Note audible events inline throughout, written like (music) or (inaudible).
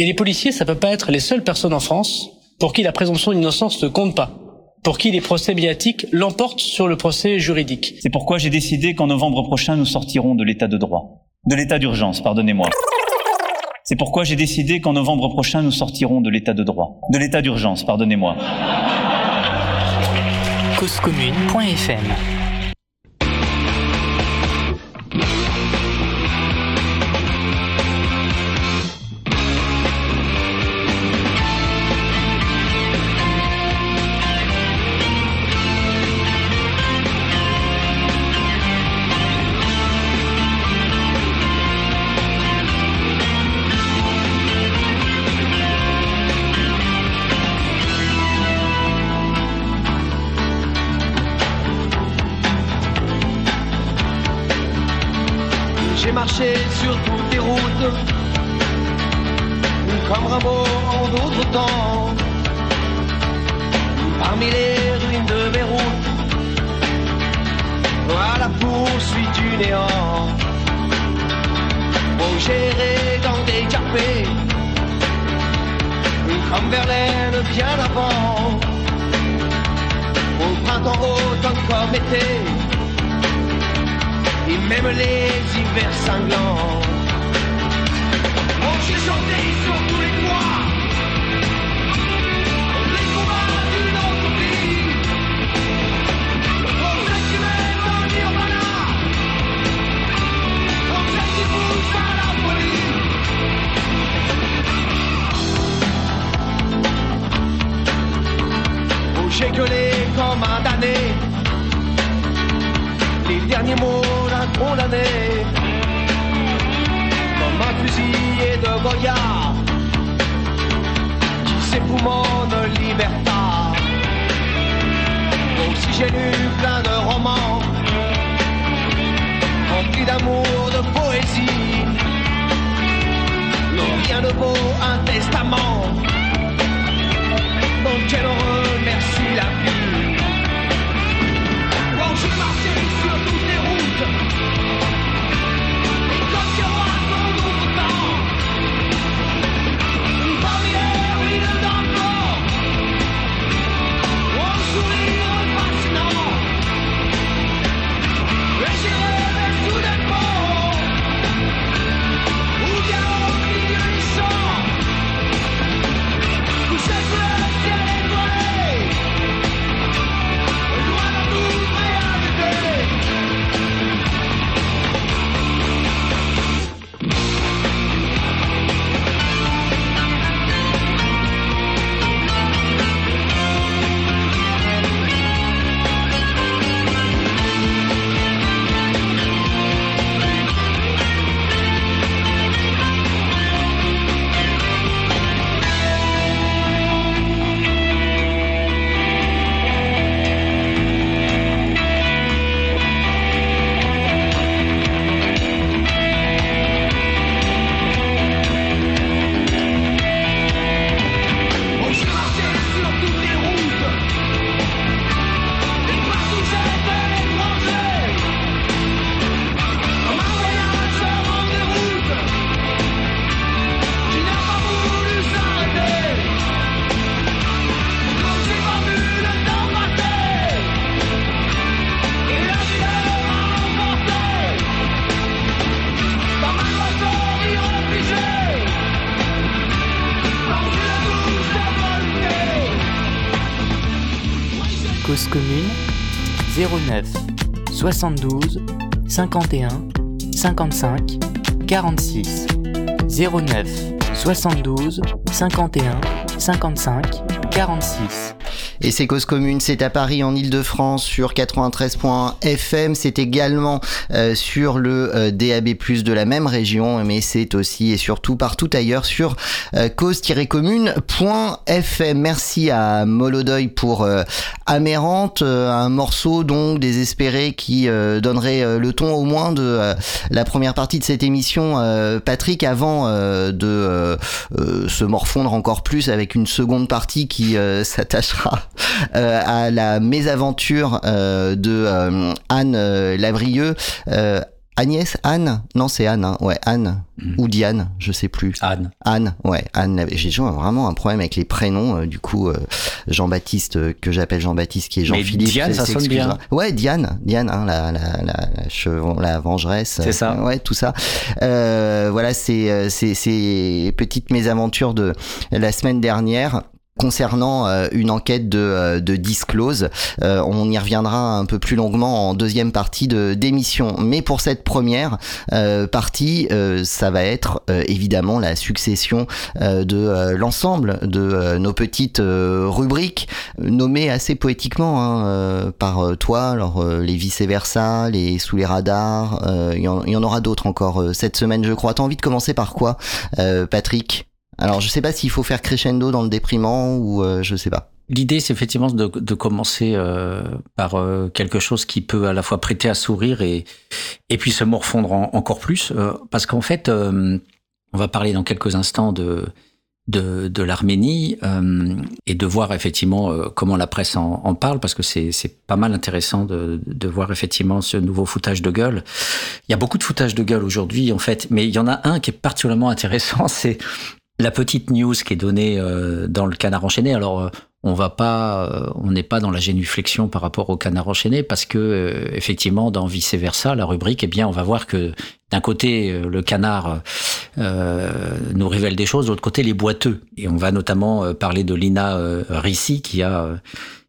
Et les policiers, ça peut pas être les seules personnes en France pour qui la présomption d'innocence ne compte pas, pour qui les procès médiatiques l'emportent sur le procès juridique. C'est pourquoi j'ai décidé qu'en novembre prochain, nous sortirons de l'état de droit. De l'état d'urgence, pardonnez-moi. C'est pourquoi j'ai décidé qu'en novembre prochain, nous sortirons de l'état de droit. De l'état d'urgence, pardonnez-moi. causecommune.fm 72 51 55 46 09 72 51 55 46 Et c'est Cause Commune, c'est à Paris en Ile-de-France sur 93.fm, c'est également euh, sur le euh, DAB+, de la même région, mais c'est aussi et surtout partout ailleurs sur euh, cause-commune.fm. Merci à Molodoy pour euh, Amérante, euh, un morceau donc désespéré qui euh, donnerait le ton au moins de la première partie de cette émission, Patrick, avant de se morfondre encore plus avec une seconde partie qui (laughs) s'attachera à la mésaventure euh, de euh, Anne euh, Lavrieux. Euh, Agnès, Anne, non c'est Anne, hein. ouais Anne Mhm. ou Diane, je sais plus. Anne. Anne, ouais, Anne. J'ai vraiment un problème avec les prénoms. euh, du coup, euh, Jean-Baptiste, euh, que j'appelle Jean-Baptiste, qui est Jean-Philippe. Diane, ça sonne bien. Ouais, Diane, Diane, hein, la, la, la, la, chevron- la vengeresse. C'est ça. Euh, Ouais, tout ça. Euh, voilà, c'est euh, c'est ces petites mésaventures de la semaine dernière concernant euh, une enquête de, euh, de disclose. Euh, on y reviendra un peu plus longuement en deuxième partie de d'émission. Mais pour cette première partie, ça va être évidemment la succession de l'ensemble de nos petites rubriques nommées assez poétiquement hein, par toi, alors les vice-versa, les sous les radars, il y, en- il y en aura d'autres encore cette semaine je crois. T'as envie de commencer par quoi, Patrick? Alors je sais pas s'il faut faire crescendo dans le déprimant ou euh, je sais pas. L'idée, c'est effectivement de, de commencer euh, par euh, quelque chose qui peut à la fois prêter à sourire et, et puis se morfondre en- encore plus. euh, parce qu'en fait, euh, on va parler dans quelques instants de, de, de l'Arménie euh, et de voir effectivement comment la presse en, en parle, parce que c'est c'est pas mal intéressant de, de voir effectivement ce nouveau foutage de gueule. Il y a beaucoup de foutage de gueule aujourd'hui, en fait, mais il y en a un qui est particulièrement intéressant, (laughs) c'est la petite news qui est donnée euh, dans le canard enchaîné. Alors, euh, on va pas, euh, on n'est pas dans la génuflexion par rapport au canard enchaîné parce que effectivement, dans vice versa, la rubrique, eh bien, on va voir que d'un côté, le canard nous révèle des choses, de l'autre côté, les boiteux. Et on va notamment parler de Lina Rissi qui a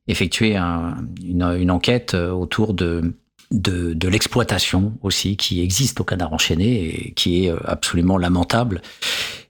effectué un- une, enquête autour de de, de l'exploitation aussi qui existe au canard enchaîné et qui est absolument lamentable.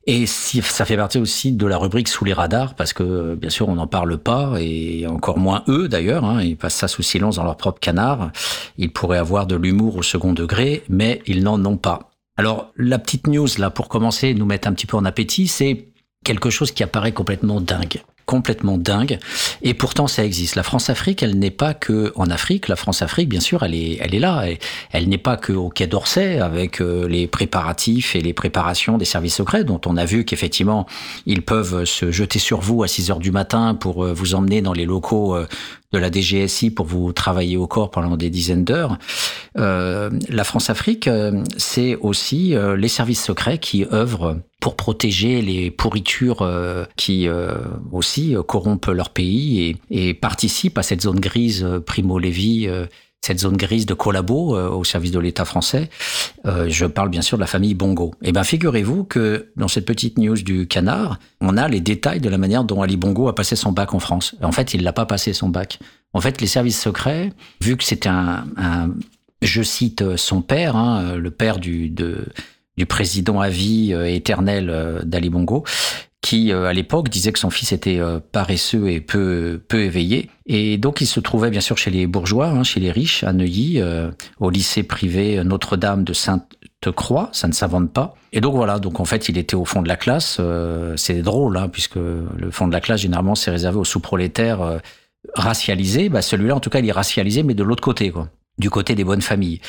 Et si, ça fait partie aussi de la rubrique sous les radars, parce que euh, bien sûr on n'en parle pas, et encore moins eux d'ailleurs, hein, ils passent ça sous silence dans leur propre canard. Ils pourraient avoir de l'humour au second degré, mais ils n'en ont pas. Alors la petite news là pour commencer, nous mettre un petit peu en appétit, c'est quelque chose qui apparaît complètement dingue complètement dingue. Et pourtant ça existe. La France-Afrique elle n'est pas que en Afrique. La France-Afrique bien sûr elle est elle est là. Elle, elle n'est pas que au Quai d'Orsay avec euh, les préparatifs et les préparations des services secrets dont on a vu qu'effectivement ils peuvent se jeter sur vous à 6 heures du matin pour euh, vous emmener dans les locaux euh, de la DGSI pour vous travailler au corps pendant des dizaines d'heures. Euh, la France-Afrique, euh, c'est aussi euh, les services secrets qui œuvrent pour protéger les pourritures qui aussi corrompent leur pays et, participent à cette zone grise Primo Levi. cette zone grise de collabo euh, au service de l'État français. Je parle bien sûr de la famille Bongo. Eh bien, figurez-vous que dans cette petite news du canard, on a les détails de la manière dont Ali Bongo a passé son bac en France. En fait, il l'a pas passé son bac. En fait, les services secrets, vu que c'était un- je cite euh, son père, hein, le père du, du président à vie euh, éternel euh, d'Ali Bongo, qui euh, à l'époque disait que son fils était euh, paresseux et peu éveillé. Et donc il se trouvait bien sûr chez les bourgeois hein, chez les riches à Neuilly euh, au lycée privé Notre-Dame de Sainte-Croix. Ça ne s'invente pas. Et donc voilà. Donc en fait il était au fond de la classe. Euh, c'est drôle hein, puisque le fond de la classe généralement c'est réservé aux sous-prolétaires euh, racialisés. Bah celui-là en tout cas il est racialisé mais de l'autre côté quoi du côté des bonnes familles.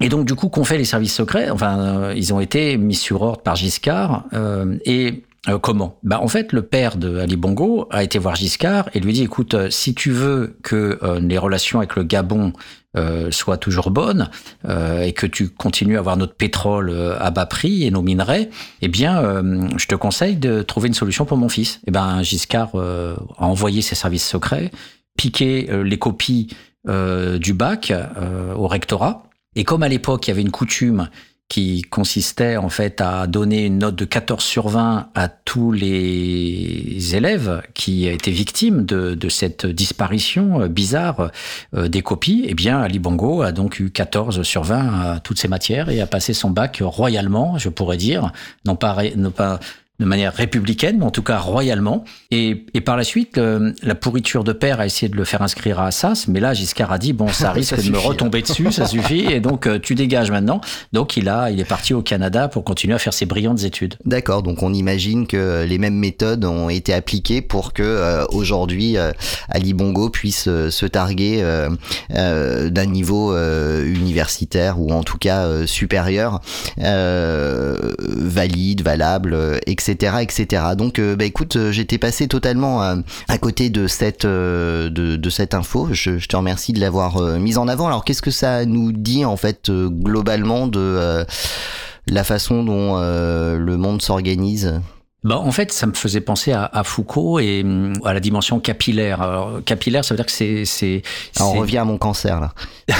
Et donc, du coup, qu'ont fait les services secrets? Enfin, euh, ils ont été mis sur ordre par Giscard. euh, et euh, comment? Bah, En fait, le père de Ali Bongo a été voir Giscard et lui dit, écoute, si tu veux que les relations avec le Gabon soient toujours bonnes et que tu continues à avoir notre pétrole à bas prix et nos minerais, eh bien, je te conseille de trouver une solution pour mon fils. Et ben, Giscard a envoyé ses services secrets, piqué les copies du bac euh, au rectorat. Et comme à l'époque, il y avait une coutume qui consistait en fait à donner une note de 14 sur 20 à tous les élèves qui étaient victimes de, de cette disparition euh, bizarre euh, des copies, eh bien Ali Bongo a donc eu 14 sur 20 à toutes ces matières et a passé son bac royalement, je pourrais dire, non pas, non pas de manière républicaine, mais en tout cas royalement. Et, et par la suite, la pourriture de père a essayé de le faire inscrire à Assas, mais là, Giscard a dit, bon, ça (laughs) risque de me suffit. retomber dessus, ça suffit, et donc euh, tu dégages maintenant. Donc il a, il est parti au Canada pour continuer à faire ses brillantes études. D'accord, donc on imagine que les mêmes méthodes ont été appliquées pour que euh, aujourd'hui euh, Ali Bongo puisse euh, se targuer d'un niveau euh, universitaire ou en tout cas supérieur, euh, valide, valable, etc. etc., etc. Donc, euh, bah, écoute, euh, j'étais passé totalement euh, à côté de cette de, de cette info. Je, je te remercie de l'avoir mise en avant. Alors, qu'est-ce que ça nous dit en fait globalement de la façon dont le monde s'organise? Bah, en fait, ça me faisait penser à, à Foucault et hum, à la dimension capillaire. Alors, capillaire, ça veut dire que c'est c'est Alors, On revient à mon cancer là. (laughs)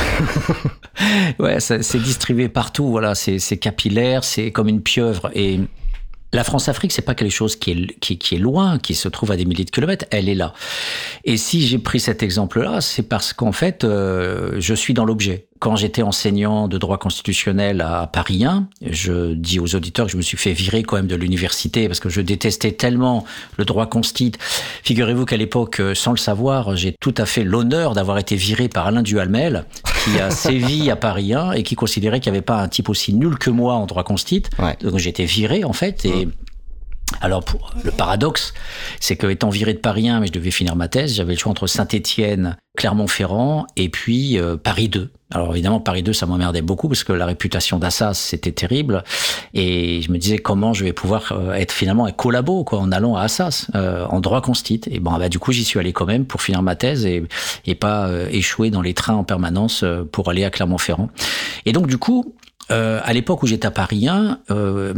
Ouais, c'est distribué partout. Voilà, c'est c'est capillaire, c'est comme une pieuvre. Et la France-Afrique, c'est pas quelque chose qui est, qui, qui est loin, qui se trouve à des milliers de kilomètres. Elle est là. Et si j'ai pris cet exemple-là, c'est parce qu'en fait, euh, je suis dans l'objet. Quand j'étais enseignant de droit constitutionnel à Paris 1, je dis aux auditeurs que je me suis fait virer quand même de l'université parce que je détestais tellement le droit constit. Figurez-vous qu'à l'époque, euh, sans le savoir, j'ai tout à fait l'honneur d'avoir été viré par Alain Duhamel, qui a sévi à Paris 1 et qui considérait qu'il n'y avait pas un type aussi nul que moi en droit constit. Ouais. Donc été viré en fait et alors pour le paradoxe, c'est que étant viré de Paris 1, mais je devais finir ma thèse, j'avais le choix entre Saint-Étienne, Clermont-Ferrand et puis euh, Paris 2. Alors évidemment Paris 2 ça m'emmerdait beaucoup parce que la réputation d'Assas c'était terrible et je me disais comment je vais pouvoir euh, être finalement un collabo quoi en allant à Assas euh, en droit constit et bon bah du coup j'y suis allé quand même pour finir ma thèse et et pas euh, échouer dans les trains en permanence euh, pour aller à Clermont-Ferrand. Et donc du coup euh, à l'époque où j'étais à Paris 1, euh,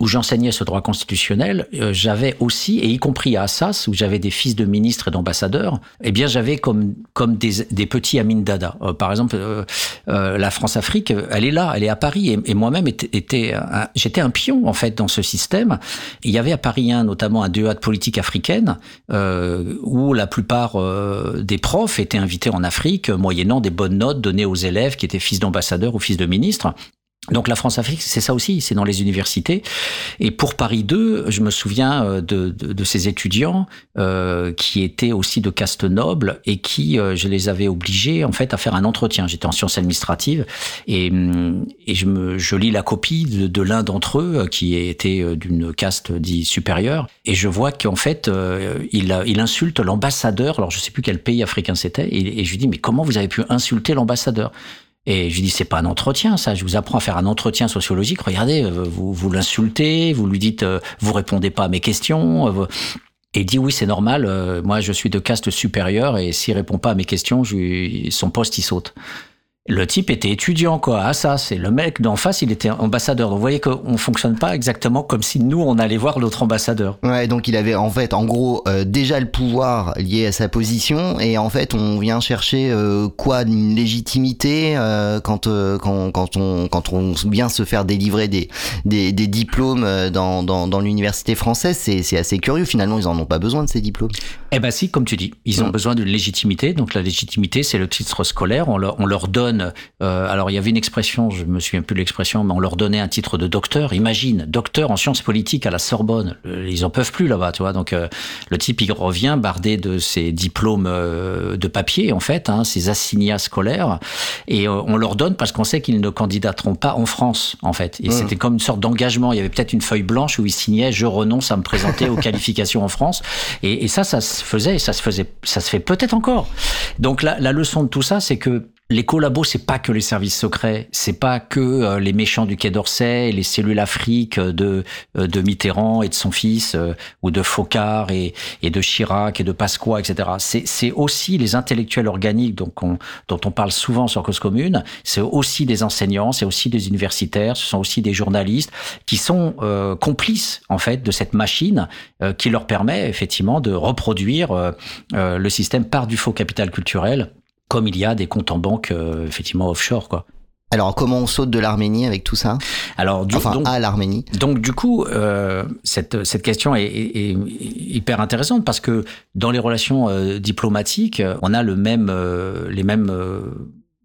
où j'enseignais ce droit constitutionnel, euh, j'avais aussi, et y compris à Assas, où j'avais des fils de ministres et d'ambassadeurs, eh bien j'avais comme comme des, des petits Amin Dada. Euh, par exemple, euh, euh, la France-Afrique, elle est là, elle est à Paris, et, moi-même était, j'étais un pion en fait dans ce système. Il y avait à Paris 1 notamment un DEA de politique africaine, où la plupart des profs étaient invités en Afrique, moyennant des bonnes notes données aux élèves qui étaient fils d'ambassadeurs ou fils de ministres. Donc la France-Afrique, c'est ça aussi, c'est dans les universités. Et pour Paris 2, je me souviens euh, de, de, de ces étudiants euh, qui étaient aussi de caste noble et qui, euh, je les avais obligés en fait à faire un entretien. J'étais en sciences administratives et, hum, et je, me, je lis la copie de, de l'un d'entre eux euh, qui était euh, d'une caste dit supérieure et je vois qu'en fait euh, il, il insulte l'ambassadeur. Alors je sais plus quel pays africain c'était et, et je lui dis mais comment vous avez pu insulter l'ambassadeur? Et je lui dis, c'est pas un entretien, ça. Je vous apprends à faire un entretien sociologique. Regardez, euh, vous, vous l'insultez, vous lui dites, euh, vous répondez pas à mes questions. euh, Et il dit, oui, c'est normal. Moi, je suis de caste supérieure et s'il répond pas à mes questions, je son poste, il saute. Le type était étudiant, quoi. Ah, ça, c'est le mec d'en face, il était ambassadeur. Donc, vous voyez qu'on fonctionne pas exactement comme si nous, on allait voir l'autre ambassadeur. Ouais, donc il avait en fait, en gros, euh, déjà le pouvoir lié à sa position, et en fait, on vient chercher euh, quoi, une légitimité euh, quand quand quand on quand on vient se faire délivrer des des, des diplômes dans dans, dans l'université française, c'est c'est assez curieux. Finalement, ils en ont pas besoin de ces diplômes. Eh ben si, comme tu dis, ils ont Mm. besoin d'une légitimité. Donc la légitimité, c'est le titre scolaire. On leur, on leur donne. Euh, alors il y avait une expression, je me souviens plus de l'expression, mais on leur donnait un titre de docteur. Imagine, docteur en sciences politiques à la Sorbonne. Euh, Ils en peuvent plus là-bas, tu vois. Donc euh, le type il revient bardé de ses diplômes de papier en fait, hein, ses assignats scolaires, et on leur donne parce qu'on sait qu'ils ne candidateront pas en France en fait. Et c'était comme une sorte d'engagement. Il y avait peut-être une feuille blanche où ils signaient je renonce à me présenter aux (laughs) qualifications en France. Et, ça, ça se faisait, et ça se faisait, ça se fait peut-être encore. Donc la, la leçon de tout ça, c'est que les collabos, c'est pas que les services secrets, c'est pas que euh, les méchants du Quai d'Orsay, les cellules Afrique de euh, de Mitterrand et de son fils, euh, ou de Focard et, et de Chirac et de Pasqua, etc. C'est aussi les intellectuels organiques donc on, dont on parle souvent sur Cause Commune. C'est aussi des enseignants, c'est aussi des universitaires, ce sont aussi des journalistes qui sont euh, complices en fait de cette machine euh, qui leur permet effectivement de reproduire euh, euh, le système par du faux capital culturel comme il y a des comptes en banque euh, effectivement offshore quoi. Alors, comment on saute de l'Arménie avec tout ça Alors du, Enfin, donc, à l'Arménie. donc du coup, euh, cette, cette question est, est- est hyper intéressante parce que dans les relations euh, diplomatiques, on a le même, euh, les mêmes,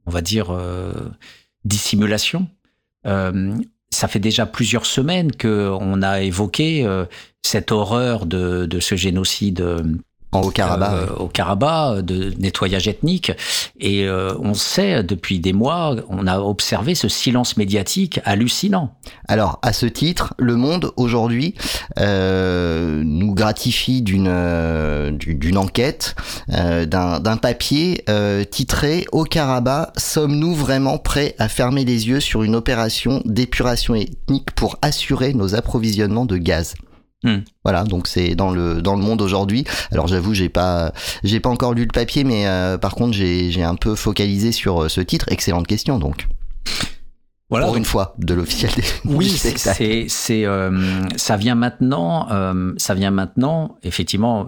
on va dire, dissimulations. Ça fait déjà plusieurs semaines que on a évoqué cette horreur de, de ce génocide euh, euh, au Karabakh, de nettoyage ethnique. Et euh, on sait depuis des mois, on a observé ce silence médiatique hallucinant. Alors, à ce titre, Le Monde aujourd'hui euh, nous gratifie d'une du- d'une enquête, euh, d'un d'un papier euh, titré Au Karabakh, sommes-nous vraiment prêts à fermer les yeux sur une opération d'épuration ethnique pour assurer nos approvisionnements de gaz? Hmm. Voilà, donc c'est dans le dans le monde aujourd'hui. Alors j'avoue, j'ai pas j'ai pas encore lu le papier, mais euh, par contre j'ai j'ai un peu focalisé sur euh, ce titre. Excellente question donc. Voilà. Pour donc- une fois, de l'officiel des Oui, (laughs) c'est, euh, ça vient maintenant. euh, ça vient maintenant. Effectivement,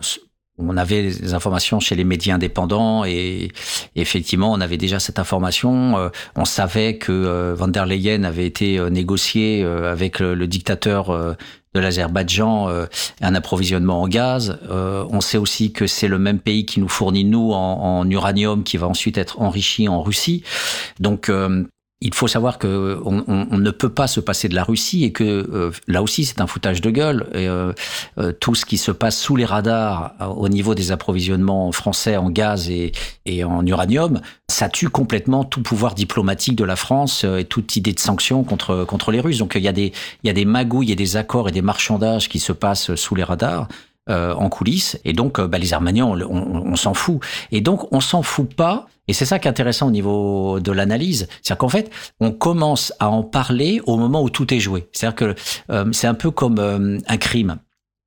on avait des informations chez les médias indépendants et effectivement, on avait déjà cette information. Euh, on savait que euh, Van der Leyen avait été euh, négocié avec le, dictateur de l'Azerbaïdjan un approvisionnement en gaz. On sait aussi que c'est le même pays qui nous fournit nous en, en uranium qui va ensuite être enrichi en Russie. Donc il faut savoir que on, on- on ne peut pas se passer de la Russie et que euh, là aussi c'est un foutage de gueule. Euh, euh, tout ce qui se passe sous les radars euh, au niveau des approvisionnements français en gaz et, et en uranium, ça tue complètement tout pouvoir diplomatique de la France euh, et toute idée de sanctions contre contre les Russes. Donc il y a des il y a des magouilles et des accords et des marchandages qui se passent sous les radars. euh, en coulisses et donc bah, les Arméniens on, on- on s'en fout et donc on s'en fout pas et c'est ça qui est intéressant au niveau de l'analyse. C'est-à-dire qu'en fait on commence à en parler au moment où tout est joué. C'est-à-dire que euh, c'est un peu comme euh, un crime.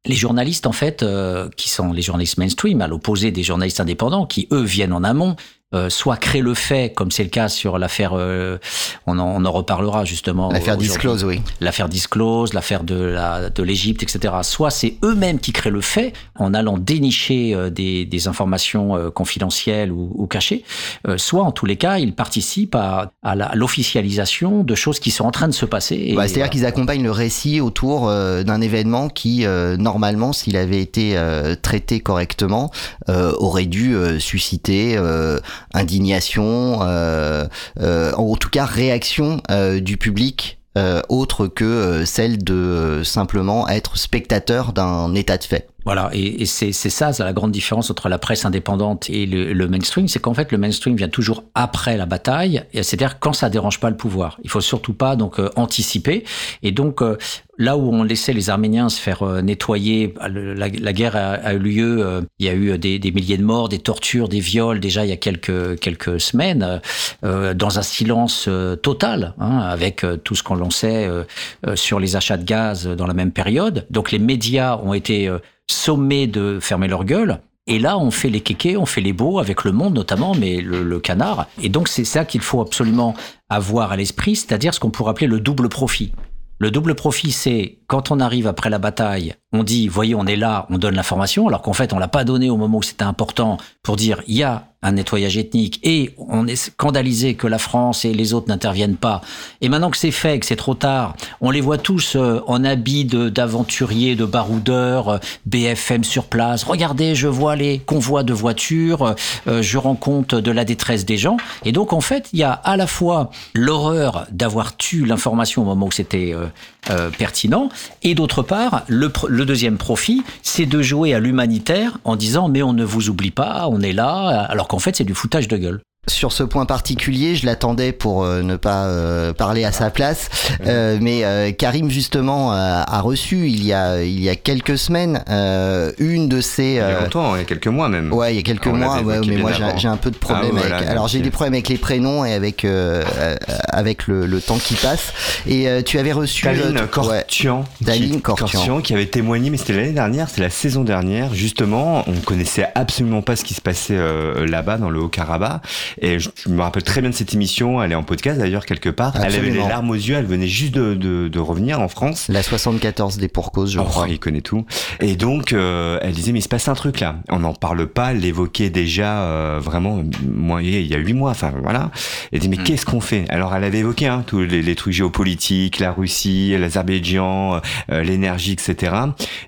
Les journalistes, en fait, euh, qui sont les journalistes mainstream, à l'opposé des journalistes indépendants, qui eux viennent en amont, euh, soit créent le fait, comme c'est le cas sur l'affaire, euh, on, en, on en reparlera justement. L'affaire. Disclose, oui. L'affaire Disclose, l'affaire de la de l'Égypte, etc. Soit c'est eux-mêmes qui créent le fait en allant dénicher euh, des, des informations euh, confidentielles ou, ou cachées, euh, soit en tous les cas ils participent à, à l'officialisation de choses qui sont en train de se passer. Bah, C'est-à-dire qu'ils accompagnent le récit autour euh, d'un événement qui, euh, normalement, s'il avait été euh, traité correctement, euh, aurait dû euh, susciter euh, indignation, euh, euh, en tout cas réaction euh, du public. autre que celle de simplement être spectateur d'un état de fait. Voilà, et, et c'est ça, c'est la grande différence entre la presse indépendante et le, le mainstream, c'est qu'en fait le mainstream vient toujours après la bataille, c'est-à-dire quand ça dérange pas le pouvoir. Il faut surtout pas donc euh, anticiper. Et donc euh, là où on laissait les Arméniens se faire euh, nettoyer, le- la, la guerre a, a eu lieu, il y a eu des, des milliers de morts, des tortures, des viols déjà il y a quelques quelques semaines, euh, dans un silence total, hein, avec tout ce qu'on lançait euh, sur les achats de gaz dans la même période. Donc les médias ont été sommés de fermer leur gueule. Et là, on fait les kékés, on fait les beaux, avec le monde notamment, mais le, le canard. Et donc, c'est ça qu'il faut absolument avoir à l'esprit, c'est-à-dire ce qu'on pourrait appeler le double profit. Le double profit, c'est quand on arrive après la bataille, on dit, voyez, on est là, on donne l'information, alors qu'en fait, on l'a pas donné au moment où c'était important pour dire, il y a un nettoyage ethnique et on est scandalisé que la France et les autres n'interviennent pas. Et maintenant que c'est fait, que c'est trop tard, on les voit tous euh, en habits de- d'aventuriers, de, baroudeurs, euh, BFM sur place. Regardez, je vois les convois de voitures, euh, je rends compte de la détresse des gens. Et donc, en fait, il y a à la fois l'horreur d'avoir tué l'information au moment où c'était euh, pertinent, et d'autre part, le, le deuxième profit, c'est de jouer à l'humanitaire en disant mais on ne vous oublie pas, on est là, alors qu'en fait c'est du foutage de gueule. Sur ce point particulier, je l'attendais pour euh, ne pas euh, parler à sa place, euh, mais euh, Karim justement a, a reçu il y a il y a quelques semaines euh, une de ces Il y a euh, longtemps, il y a quelques mois même. Ouais, il y a quelques On mois, ouais, mais moi j'ai un peu de problème Ah, voilà, avec. Alors j'ai des problèmes avec les prénoms et avec euh, euh, avec le, le temps qui passe. Et euh, tu avais reçu euh, Taline t- ouais. Daline qui, Kortian. qui avait témoigné, mais c'était l'année dernière, c'était la saison dernière, justement. On connaissait absolument pas ce qui se passait euh, là-bas, dans le Haut-Karabakh. Et je, je me rappelle très bien de cette émission. Elle est en podcast d'ailleurs, quelque part. Elle avait les larmes aux yeux, elle venait juste de, de, de revenir en France. La 74 des pour cause, je Oh, crois. il connaît tout. Et donc, euh, elle disait, mais il se passe un truc là. On n'en parle pas, elle l'évoquait déjà euh, vraiment, moi, il y a huit mois, enfin voilà. Elle dit, mais Mm. qu'est-ce qu'on fait? Alors, elle avait évoqué hein, tous les, les trucs géopolitiques, la Russie, l'Azerbaïdjan, euh, l'énergie, etc.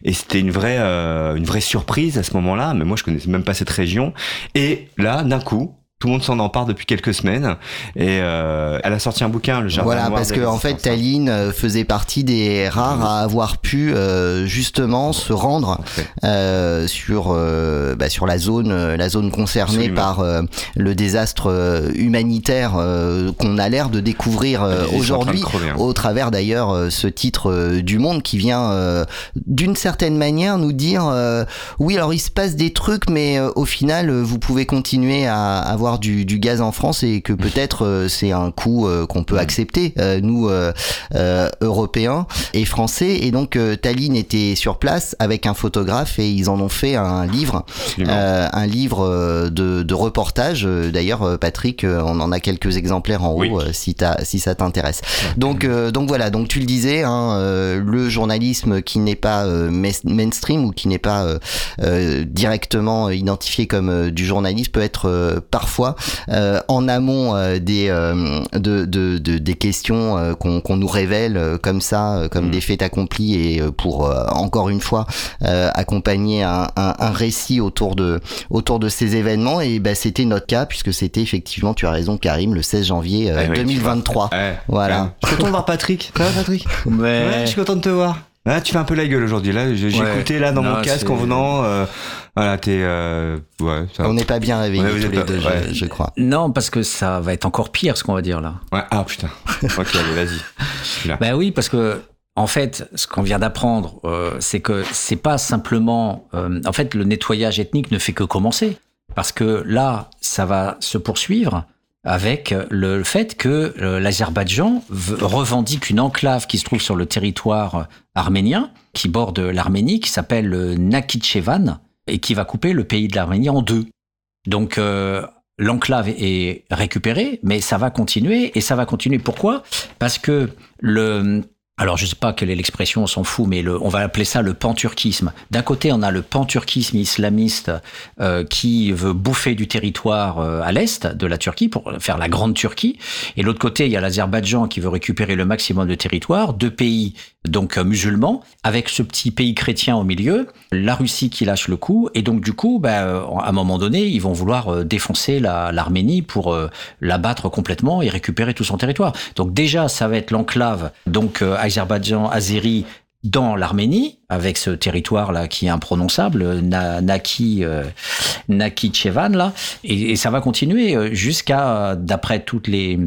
Et c'était une vraie, euh, une vraie surprise à ce moment-là. Mais moi, je connaissais même pas cette région. Et là, d'un coup, tout le monde s'en empare depuis quelques semaines. Et euh, elle a sorti un bouquin, Le Jardin Voilà, Noir parce que en fait. Taline euh, faisait partie des rares à avoir pu euh, justement se rendre euh, sur bah, sur la zone la zone concernée Absolument. par le désastre humanitaire qu'on a l'air de découvrir aujourd'hui hein. au travers d'ailleurs ce titre du Monde qui vient d'une certaine manière nous dire oui alors il se passe des trucs mais au final vous pouvez continuer à avoir avoir du, du gaz en France et que peut-être euh, c'est un coût euh, qu'on peut accepter, euh, nous Européens et Français. Et donc Tallinn était sur place avec un photographe et ils en ont fait un livre, un livre de, de reportage. D'ailleurs, Patrick, on en a quelques exemplaires en Oui. haut si, si ça t'intéresse. Donc, donc voilà, donc tu le disais, hein, le journalisme qui n'est pas mainstream ou qui n'est pas directement identifié comme du journalisme peut être parfois euh, en amont euh, des, euh, de, de, de- des questions euh, qu'on nous révèle euh, comme ça, euh, comme Mm. des faits accomplis et euh, pour euh, encore une fois euh, accompagner un, un, un récit autour de, autour de ces événements. Et ben, c'était notre cas puisque c'était effectivement, tu as raison Karim, le 16 janvier euh, Ouais, ouais, tu 2023. Ouais. Voilà. Ouais. Je suis content de voir Patrick. Ça va, Patrick? Ouais, je suis content de te voir. Ah, tu fais un peu la gueule aujourd'hui. Là, j'ai Ouais. écouté là dans Non, mon casque en venant. euh, voilà, t'es. Euh, ouais, ça va. On n'est pas bien réveillés Ouais, tous les pas- deux, je- ouais. je, crois. Non, parce que ça va être encore pire, ce qu'on va dire là. Ouais, ah putain. (laughs) ok, allez, vas-y. Je suis là. Ben oui, parce que en fait, ce qu'on vient d'apprendre, euh, c'est que c'est pas simplement. euh, en fait, le nettoyage ethnique ne fait que commencer, parce que là, ça va se poursuivre avec le fait que euh, l'Azerbaïdjan revendique une enclave qui se trouve sur le territoire euh, arménien, qui borde l'Arménie, qui s'appelle le Nakhichevan, et qui va couper le pays de l'Arménie en deux. Donc euh, l'enclave est récupérée, mais ça va continuer et ça va continuer. Pourquoi? Parce que le alors je sais pas quelle est l'expression, on s'en fout, mais le, on va appeler ça le panturquisme. D'un côté, on a le panturquisme islamiste euh, qui veut bouffer du territoire euh, à l'est de la Turquie pour faire la grande Turquie, et l'autre côté, il y a l'Azerbaïdjan qui veut récupérer le maximum de territoire, deux pays donc euh, musulmans, avec ce petit pays chrétien au milieu, la Russie qui lâche le coup, et donc du coup, ben, euh, à un moment donné, ils vont vouloir euh, défoncer la- l'Arménie pour l'abattre complètement et récupérer tout son territoire. Donc déjà, ça va être l'enclave, donc Azerbaïdjan, Azérie, dans l'Arménie, avec ce territoire-là qui est imprononçable, Na- Naki, euh, Nakhichevan, là, et, ça va continuer jusqu'à, d'après toutes les,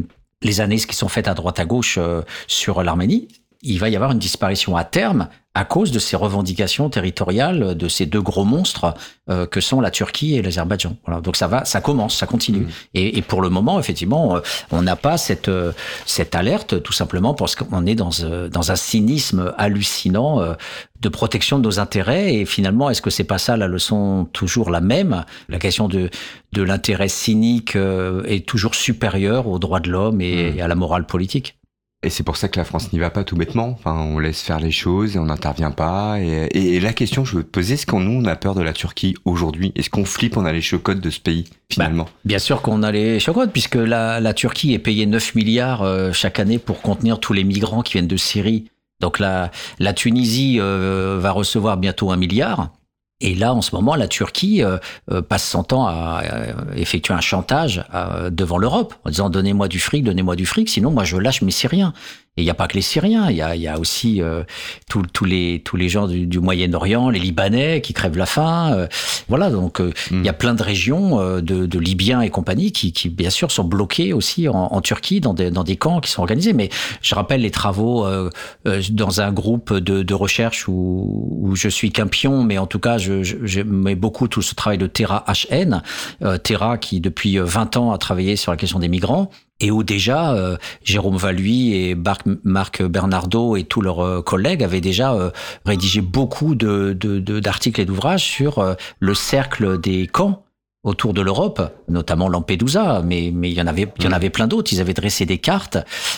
les analyses qui sont faites à droite à gauche sur l'Arménie, il va y avoir une disparition à terme à cause de ces revendications territoriales de ces deux gros monstres euh, que sont la Turquie et l'Azerbaïdjan. Voilà. Donc ça va, ça commence, ça continue. Mmh. Et, et pour le moment, effectivement, euh, on n'a pas cette euh, cette alerte tout simplement parce qu'on est dans dans un cynisme hallucinant de protection de nos intérêts. Et finalement, est-ce que c'est pas ça la leçon toujours la même? La question de de l'intérêt cynique est toujours supérieure aux droits de l'homme et, Mmh. et à la morale politique. Et c'est pour ça que la France n'y va pas tout bêtement. Enfin, on laisse faire les choses et on n'intervient pas. Et, la question que je veux te poser, est-ce qu'on nous, on a peur de la Turquie aujourd'hui? Est-ce qu'on flippe, on a les chocottes de ce pays, finalement? Bien sûr qu'on a les chocottes, puisque la, la Turquie est payée 9 milliards euh, chaque année pour contenir tous les migrants qui viennent de Syrie. Donc la, la Tunisie euh, va recevoir bientôt un milliard. Et là, en ce moment, la Turquie euh, euh, passe son temps à euh, effectuer un chantage devant l'Europe, en disant donnez-moi du fric, donnez-moi du fric, sinon moi je lâche mes Syriens. Et il n'y a pas que les Syriens, il y a, y a aussi euh, tous les tous les gens du, du Moyen-Orient, les Libanais qui crèvent la faim. euh, voilà, donc euh, il y a plein de régions euh, de, de Libyens et compagnie qui, qui bien sûr sont bloqués aussi en, en Turquie dans des, dans des camps qui sont organisés. Mais je rappelle les travaux euh, euh, dans un groupe de, de recherche où, où je suis qu'un pion, mais en tout cas je, je, je mets beaucoup tout ce travail de Terra HN, euh, Terra qui depuis 20 ans a travaillé sur la question des migrants et où déjà euh, Jérôme Valuy et Marc, Bernardo et tous leurs euh, collègues avaient déjà euh, rédigé beaucoup de, de, de- d'articles et d'ouvrages sur euh, le cercle des camps autour de l'Europe, notamment Lampedusa, mais, mais il y en avait, il y en avait plein d'autres. Ils avaient dressé des cartes.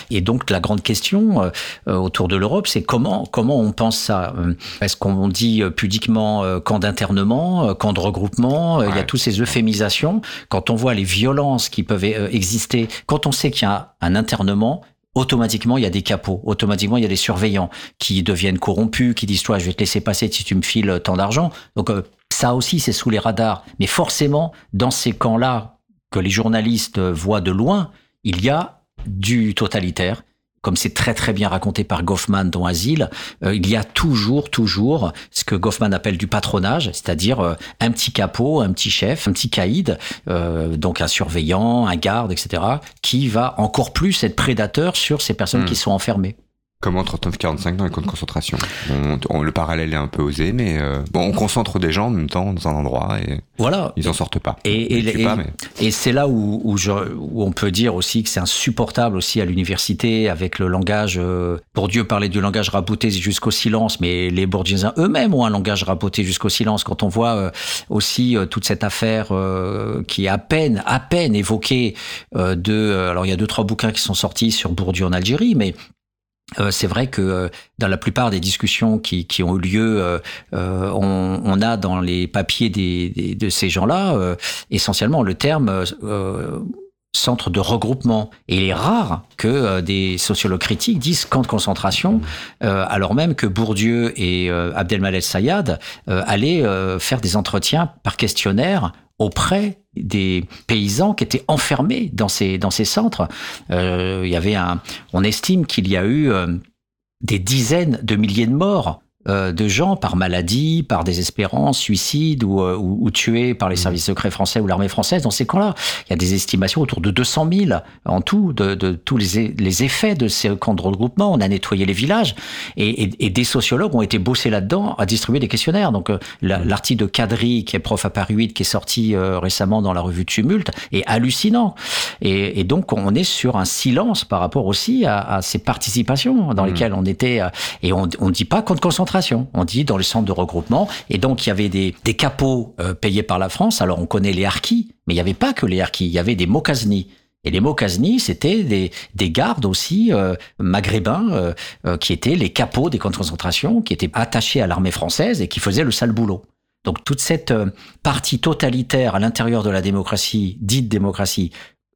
Et donc, la grande question euh, euh, autour de l'Europe, c'est comment, comment on pense ça? Euh, Est-ce qu'on dit pudiquement euh, camp d'internement, camp de regroupement? Il y a toutes ces euphémisations. Quand on voit les violences qui peuvent exister, quand on sait qu'il y a un internement, automatiquement il y a des capots, automatiquement il y a des surveillants qui deviennent corrompus, qui disent toi je vais te laisser passer si tu me files tant d'argent. Donc euh, ça aussi c'est sous les radars. Mais forcément dans ces camps-là que les journalistes voient de loin, il y a du totalitaire. Comme c'est très très bien raconté par Goffman dans Asile, euh, il y a toujours toujours ce que Goffman appelle du patronage, c'est-à-dire euh, un petit capot, un petit chef, un petit caïd, euh, donc un surveillant, un garde, etc., qui va encore plus être prédateur sur ces personnes Mm. qui sont enfermées. Comment 39-45 dans les camps de concentration on, on- Le parallèle est un peu osé, mais euh, bon, on concentre des gens en même temps dans un endroit et Voilà. ils en sortent pas. Et, et, Ils tuent et- pas, mais- et c'est là où, où, je, où on peut dire aussi que c'est insupportable aussi à l'université avec le langage. Euh, Bourdieu parlait du langage raboté jusqu'au silence, mais les bourdieusiens eux-mêmes ont un langage raboté jusqu'au silence. Quand on voit euh, aussi euh, toute cette affaire qui est à peine, à peine évoquée de. alors il y a deux trois bouquins qui sont sortis sur Bourdieu en Algérie, mais c'est vrai que euh, dans la plupart des discussions qui, ont eu lieu, euh, euh, on, a dans les papiers de ces gens-là euh, essentiellement le terme euh, euh, centre de regroupement. Et il est rare que euh, des sociologues critiques disent camp de concentration, euh, alors même que Bourdieu et euh, Abdelmalek Sayad allaient faire des entretiens par questionnaire auprès des paysans qui étaient enfermés dans ces, dans ces centres. Il y avait un, on estime qu'il y a eu des dizaines de milliers de morts euh, de gens par maladie, par désespérance, suicide ou, euh, ou, ou tués par les services secrets français ou l'armée française dans ces camps-là. Il y a des estimations autour de 200 000 en tout de, de tous les, les effets de ces camps de regroupement. On a nettoyé les villages et, et, et des sociologues ont été bossés là-dedans à distribuer des questionnaires. Donc euh, la- l'article de Kadri, qui est prof à Paris 8, qui est sorti euh, récemment dans la revue Tumulte, est hallucinant. Et, et donc on est sur un silence par rapport aussi à, à ces participations dans Mhm. lesquelles on était. et on ne dit pas camp de on dit dans les centres de regroupement. Et donc il y avait des, capots euh, payés par la France. Alors on connaît les harkis, mais il n'y avait pas que les harkis, il y avait des mokasni. Et les Mokasni, c'était des, des gardes aussi euh, maghrébins euh, qui étaient les capots des camps de concentration, qui étaient attachés à l'armée française et qui faisaient le sale boulot. Donc toute cette partie totalitaire à l'intérieur de la démocratie, dite démocratie,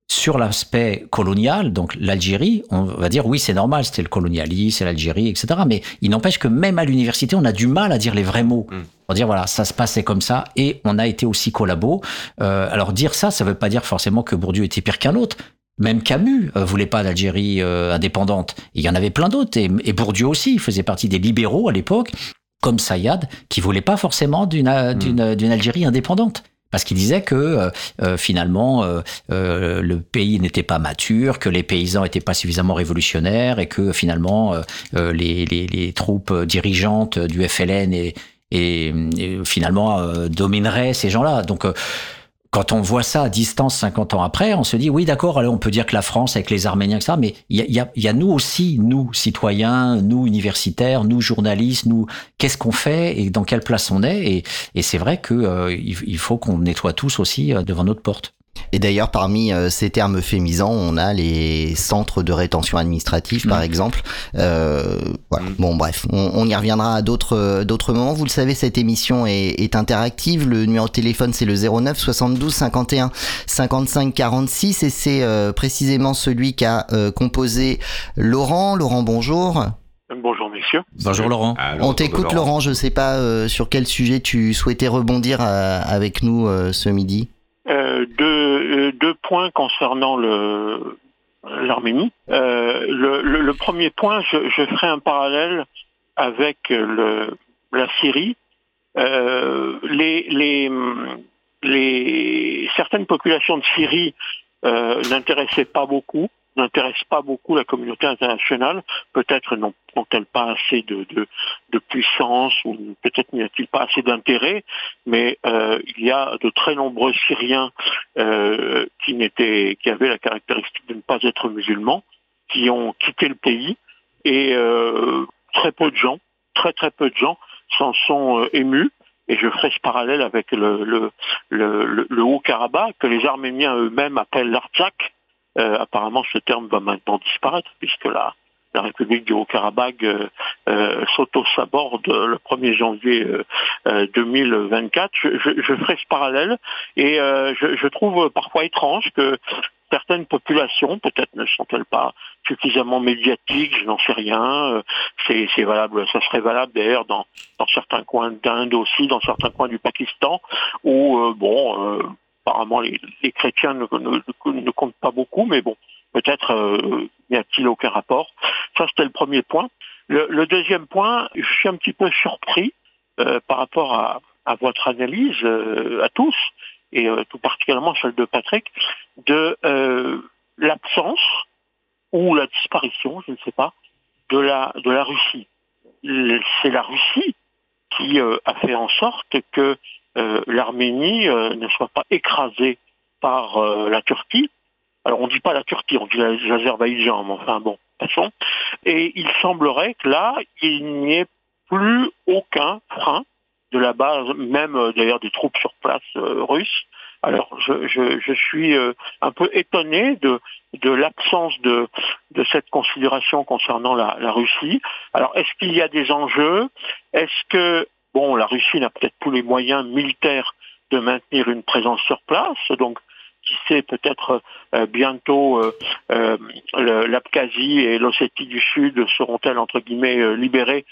sur l'aspect colonial, donc l'Algérie, on va dire oui c'est normal, c'était le colonialisme, c'est l'Algérie, etc. Mais il n'empêche que même à l'université, on a du mal à dire les vrais mots. Mm. Pour dire voilà, ça se passait comme ça et on a été aussi collabo. Euh, alors dire ça, ça veut pas dire forcément que Bourdieu était pire qu'un autre. Même Camus euh, voulait pas d'Algérie euh, indépendante. Il y en avait plein d'autres et, et Bourdieu aussi, il faisait partie des libéraux à l'époque, comme Sayad, qui voulait pas forcément d'une euh, d'une Algérie indépendante. Parce qu'il disait que euh, euh, finalement euh, euh, le pays n'était pas mature, que les paysans n'étaient pas suffisamment révolutionnaires et que finalement les, troupes dirigeantes du FLN et, finalement domineraient ces gens-là. Donc quand on voit ça à distance 50 ans après, on se dit oui d'accord, on peut dire que la France avec les Arméniens, etc. Mais il y a, nous aussi, nous citoyens, nous universitaires, nous journalistes, nous qu'est-ce qu'on fait et dans quelle place on est? Et, c'est vrai que euh, faut qu'on nettoie tous aussi euh, devant notre porte. Et d'ailleurs, parmi euh, ces termes euphémisants, on a les centres de rétention administrative, par Mm. exemple. Euh, voilà. Mm. Bon, bref, on, on y reviendra à d'autres euh, d'autres moments. Vous le savez, cette émission est, est interactive. Le numéro de téléphone, c'est le 09 72 51 55 46, et c'est euh, précisément celui qu'a euh, composé Laurent. Laurent, bonjour. Bonjour messieurs. Bonjour Laurent. Alors, On t'écoute, Laurent. Je sais pas euh, sur quel sujet tu souhaitais rebondir euh, avec nous euh, ce midi. Euh, deux, euh, deux points concernant le l'Arménie. Euh, le, le, le premier point, je, je ferai un parallèle avec le, la Syrie. Euh, les, les, les, certaines populations de Syrie euh, n'intéressaient pas beaucoup, n'intéressent pas beaucoup la communauté internationale. Peut-être n'ont- n'ont-elles pas assez de, de, de puissance ou peut-être n'y a-t-il pas assez d'intérêt, mais euh, il y a de très nombreux Syriens euh, qui, n'étaient, qui avaient la caractéristique de ne pas être musulmans, qui ont quitté le pays et euh, très peu de gens, très très peu de gens s'en sont euh, émus. Et je ferai ce parallèle avec le, le, le- le Haut-Karabakh, que les Arméniens eux-mêmes appellent l'Artsakh. Euh, apparemment, ce terme va maintenant disparaître, puisque la, la République du Haut-Karabakh euh, euh, s'auto-saborde le 1er janvier euh, euh, 2024. Je, je, ferai ce parallèle et je, trouve parfois étrange que certaines populations, peut-être ne sont-elles pas suffisamment médiatiques, je n'en sais rien. C'est valable, ça serait valable d'ailleurs dans, dans certains coins d'Inde aussi, dans certains coins du Pakistan, où bon, apparemment les, chrétiens ne, comptent pas beaucoup, mais bon, peut-être euh, n'y a-t-il aucun rapport. Ça, c'était le premier point. Le, deuxième point, je suis un petit peu surpris euh, par rapport à, votre analyse, euh, à tous, et euh, tout particulièrement celle de Patrick, de euh, l'absence ou la disparition, je ne sais pas, de la, de la Russie. C'est la Russie qui euh, a fait en sorte que euh, l'Arménie euh, ne soit pas écrasée par euh, la Turquie. Alors on ne dit pas la Turquie, on dit la- l'Azerbaïdjan, mais enfin bon, passons. Et il semblerait que là, il n'y ait plus aucun frein de la base, même euh, d'ailleurs des troupes sur place euh, russes. Alors je, je, je suis euh, un peu étonné de, de l'absence de, de cette considération concernant la, la Russie. Alors est-ce qu'il y a des enjeux? Est-ce que bon, la Russie n'a peut-être plus les moyens militaires de maintenir une présence sur place, donc qui sait peut-être euh, bientôt euh, euh, l'Abkhazie et l'Ossétie du Sud seront-elles entre guillemets libérées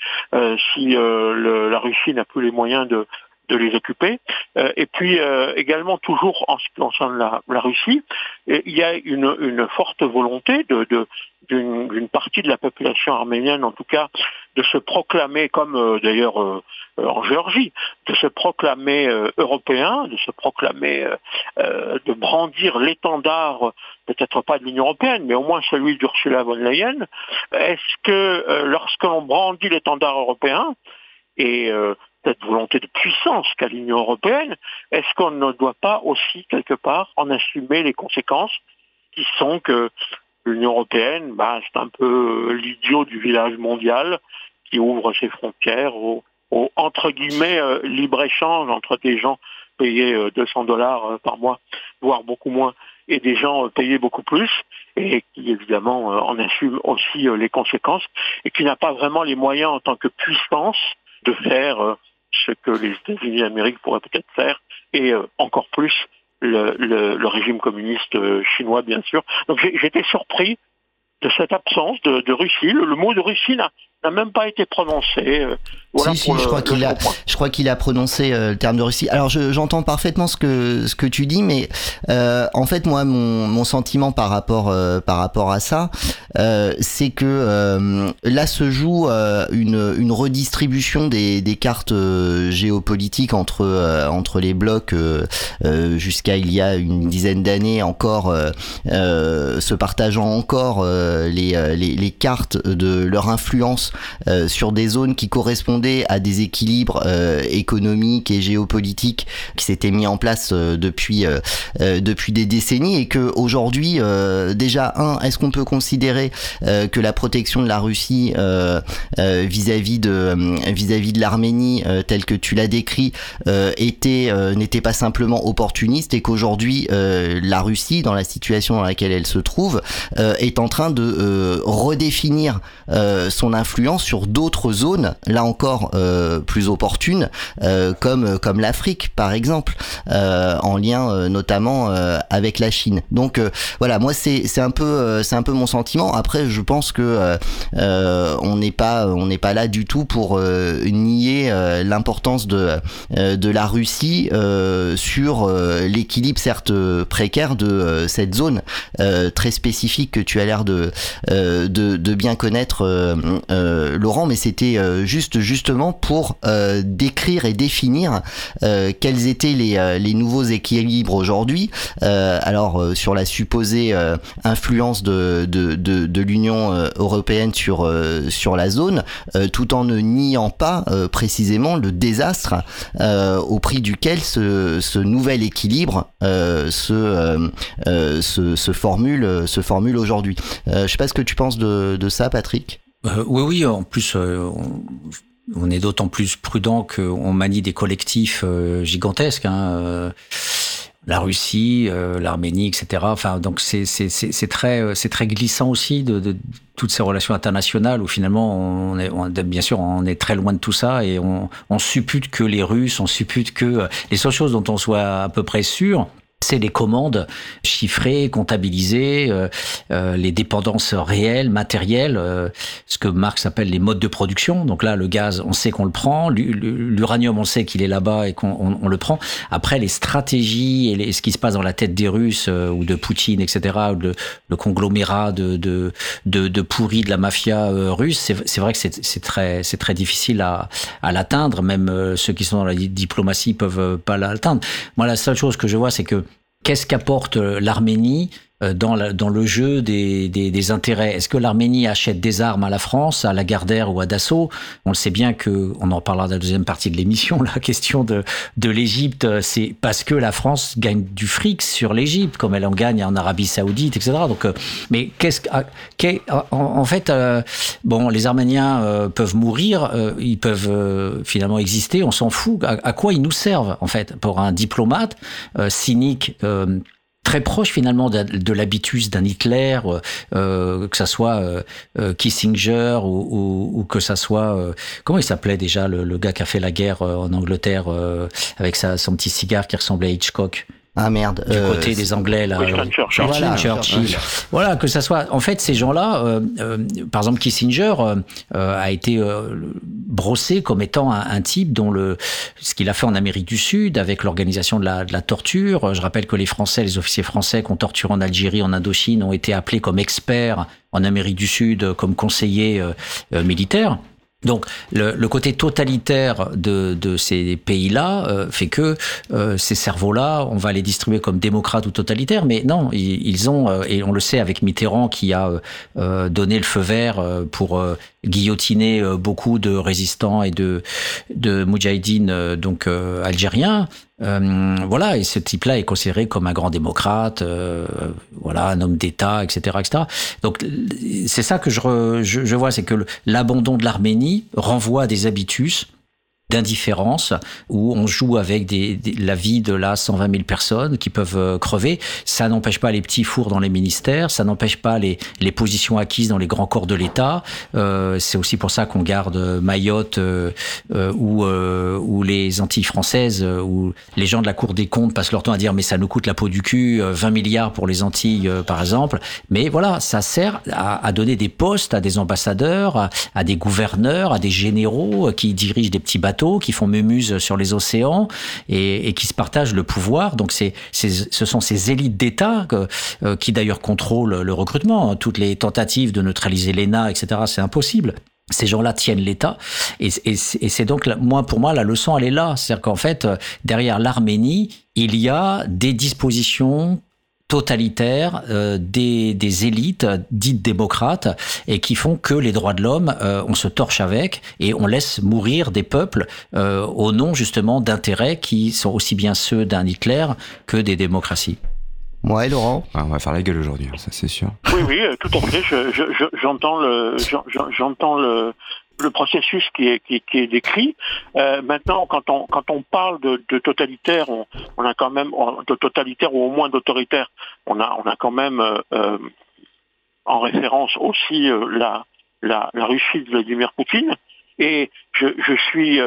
si la Russie n'a plus les moyens de de les occuper. Euh, et puis euh, également toujours en ce qui concerne la, la Russie, et il y a une, une forte volonté de, de- d'une, d'une partie de la population arménienne, en tout cas, de se proclamer, comme euh, d'ailleurs euh, euh, en Géorgie, de se proclamer euh, européen, de se proclamer, euh, euh, de brandir l'étendard, euh, peut-être pas de l'Union européenne, mais au moins celui d'Ursula von Leyen. Est-ce que euh, lorsque l'on brandit l'étendard européen, et euh, cette volonté de puissance qu'a l'Union européenne, est-ce qu'on ne doit pas aussi, quelque part, en assumer les conséquences qui sont que l'Union européenne, bah, c'est un peu euh, l'idiot du village mondial qui ouvre ses frontières au, entre guillemets euh, libre-échange entre des gens payés euh, 200 dollars euh, par mois, voire beaucoup moins, et des gens euh, payés beaucoup plus, et qui évidemment euh, en assume aussi euh, les conséquences, et qui n'a pas vraiment les moyens en tant que puissance de faire euh, ce que les États-Unis d'Amérique pourraient peut-être faire, et euh, encore plus le, régime communiste euh, chinois, bien sûr. Donc j'étais surpris de cette absence de, Russie. Le, le mot de Russie n'a n'a même pas été prononcé. euh, voilà si, si, pour je crois qu'il a, je crois qu'il a prononcé euh, le terme de Russie. Alors, je- j'entends parfaitement ce que ce que tu dis, mais euh, en fait, moi, mon, mon sentiment par rapport euh, par rapport à ça, euh, c'est que euh, là se joue euh, une une redistribution des des cartes géopolitiques entre euh, entre les blocs euh, euh, jusqu'à il y a une dizaine d'années encore, euh, euh, se partageant encore euh, les, les les cartes de leur influence euh, sur des zones qui correspondaient à des équilibres euh, économiques et géopolitiques qui s'étaient mis en place euh, depuis depuis des décennies et que aujourd'hui déjà un est-ce qu'on peut considérer que la protection de la Russie vis-à-vis de vis-à-vis de l'Arménie telle que tu l'as décrit était n'était pas simplement opportuniste et qu'aujourd'hui la Russie dans la situation dans laquelle elle se trouve est en train de redéfinir son influence sur d'autres zones, là encore euh, plus opportunes, euh, comme l'Afrique par exemple, euh, en lien notamment avec la Chine. Donc voilà, moi c'est un peu mon sentiment. Après, je pense que on n'est pas là du tout pour nier l'importance de la Russie sur l'équilibre certes précaire de cette zone très spécifique que tu as l'air de, bien connaître Laurent, mais c'était euh, juste justement pour euh, décrire et définir euh, quels étaient les, euh, les nouveaux équilibres aujourd'hui. Euh, alors euh, sur la supposée euh, influence de, de, de, l'Union euh, européenne sur, euh, sur la zone, euh, tout en ne niant pas euh, précisément le désastre euh, au prix duquel ce, ce nouvel équilibre euh, se, euh, euh, se, se formule, se formule aujourd'hui. Euh, je sais pas ce que tu penses de, de ça, Patrick. Euh, oui, oui. En plus, euh, on, est d'autant plus prudent qu'on manie des collectifs euh, gigantesques. Hein, la Russie, l'Arménie, etc. Enfin, donc c'est très très glissant aussi de, toutes ces relations internationales où finalement on est bien sûr on est très loin de tout ça et on on suppute que les Russes, on suppute que les seules choses dont on soit à peu près sûr, c'est les commandes chiffrées, comptabilisées, euh, euh, les dépendances réelles, matérielles, euh, ce que Marx appelle les modes de production. Donc là, le gaz, on sait qu'on le prend, l'uranium, on sait qu'il est là-bas et qu'on on, on le prend. Après, les stratégies et les, ce qui se passe dans la tête des Russes euh, ou de Poutine, etc., ou le, le conglomérat de, de, de, de pourris de la mafia euh, russe, c'est vrai que c'est très, très difficile à, à l'atteindre. Même euh, ceux qui sont dans la diplomatie peuvent pas l'atteindre. Moi, la seule chose que je vois, c'est que qu'est-ce qu'apporte l'Arménie? euh, dans, la- dans le jeu des, intérêts. Est-ce que l'Arménie achète des armes à la France, à Lagardère ou à Dassault? On le sait bien que, on en parlera dans la deuxième partie de l'émission, (laughs) la question de, l'Égypte, euh, c'est parce que la France gagne du fric sur l'Égypte, comme elle en gagne en Arabie Saoudite, etc. Donc, euh, mais qu'est-ce que, ah, qu'est- en, fait, euh, bon, les Arméniens euh, peuvent mourir, euh, ils peuvent euh, finalement exister, on s'en fout. À, quoi ils nous servent, en fait, pour un diplomate euh, cynique euh, très proche finalement de, l'habitus d'un Hitler, euh, euh, que ça soit euh, euh, Kissinger ou, ou, ou que ça soit euh, comment il s'appelait déjà le, le gars qui a fait la guerre euh, en Angleterre avec sa, son petit cigare qui ressemblait à Hitchcock? Ah merde. du euh, côté des Anglais là. Winston euh, Churchill. Voilà. Churchill. Voilà, que ça soit. En fait, ces gens-là, euh, euh, par exemple, Kissinger euh, euh, a été euh, brossé comme étant un, un type dont le ce qu'il a fait en Amérique du Sud avec l'organisation de la, de la torture. Je rappelle que les Français, les officiers français qu'on torture en Algérie, en Indochine, ont été appelés comme experts en Amérique du Sud, comme conseillers euh, euh, militaires. Donc le, côté totalitaire de, ces pays-là euh, fait que euh, ces cerveaux-là, on va les distribuer comme démocrates ou totalitaires, mais non, ils, ont, euh, et on le sait avec Mitterrand qui a donné le feu vert pour guillotiner euh, beaucoup de résistants et de, de moudjahidines euh, donc euh, algériens. Euh, voilà, et ce type-là est considéré comme un grand démocrate, euh, voilà, un homme d'État, etc., etc. Donc c'est ça que je, re- je, je vois, c'est que l'abandon de l'Arménie renvoie à des habitus d'indifférence où on joue avec la vie de là 120 000 personnes qui peuvent euh, crever. Ça n'empêche pas les petits fours dans les ministères, ça n'empêche pas les, positions acquises dans les grands corps de l'État. Euh, c'est aussi pour ça qu'on garde Mayotte euh, ou, les Antilles françaises où les gens de la Cour des comptes passent leur temps à dire mais ça nous coûte la peau du cul, euh, 20 milliards pour les Antilles par exemple. Mais voilà, ça sert à, donner des postes à des ambassadeurs, à, des gouverneurs, à des généraux qui dirigent des petits bateaux, qui font mémuse sur les océans et, qui se partagent le pouvoir. Donc c'est, ce sont ces élites d'État euh, qui d'ailleurs contrôlent le recrutement. Toutes les tentatives de neutraliser l'ENA, etc., c'est impossible. Ces gens-là tiennent l'État, et, et c'est donc, moi, pour moi, la leçon, elle est là. C'est-à-dire qu'en fait, euh, derrière l'Arménie, il y a des dispositions totalitaires euh, des, des élites dites démocrates et qui font que les droits de l'homme, euh, on se torche avec et on laisse mourir des peuples euh, au nom justement d'intérêts qui sont aussi bien ceux d'un Hitler que des démocraties. Ouais, Laurent. Ah, on va faire la gueule aujourd'hui, hein, ça c'est sûr. Oui, oui, euh, tout à fait. Je- je- je- J'entends le, j'en- j'en- j'entends le, le processus qui est, décrit. Euh, maintenant, quand on, parle de, totalitaire, on, a quand même de totalitaire ou au moins d'autoritaire, on a, quand même euh, euh, en référence aussi la, Russie de Vladimir Poutine. Et je, suis,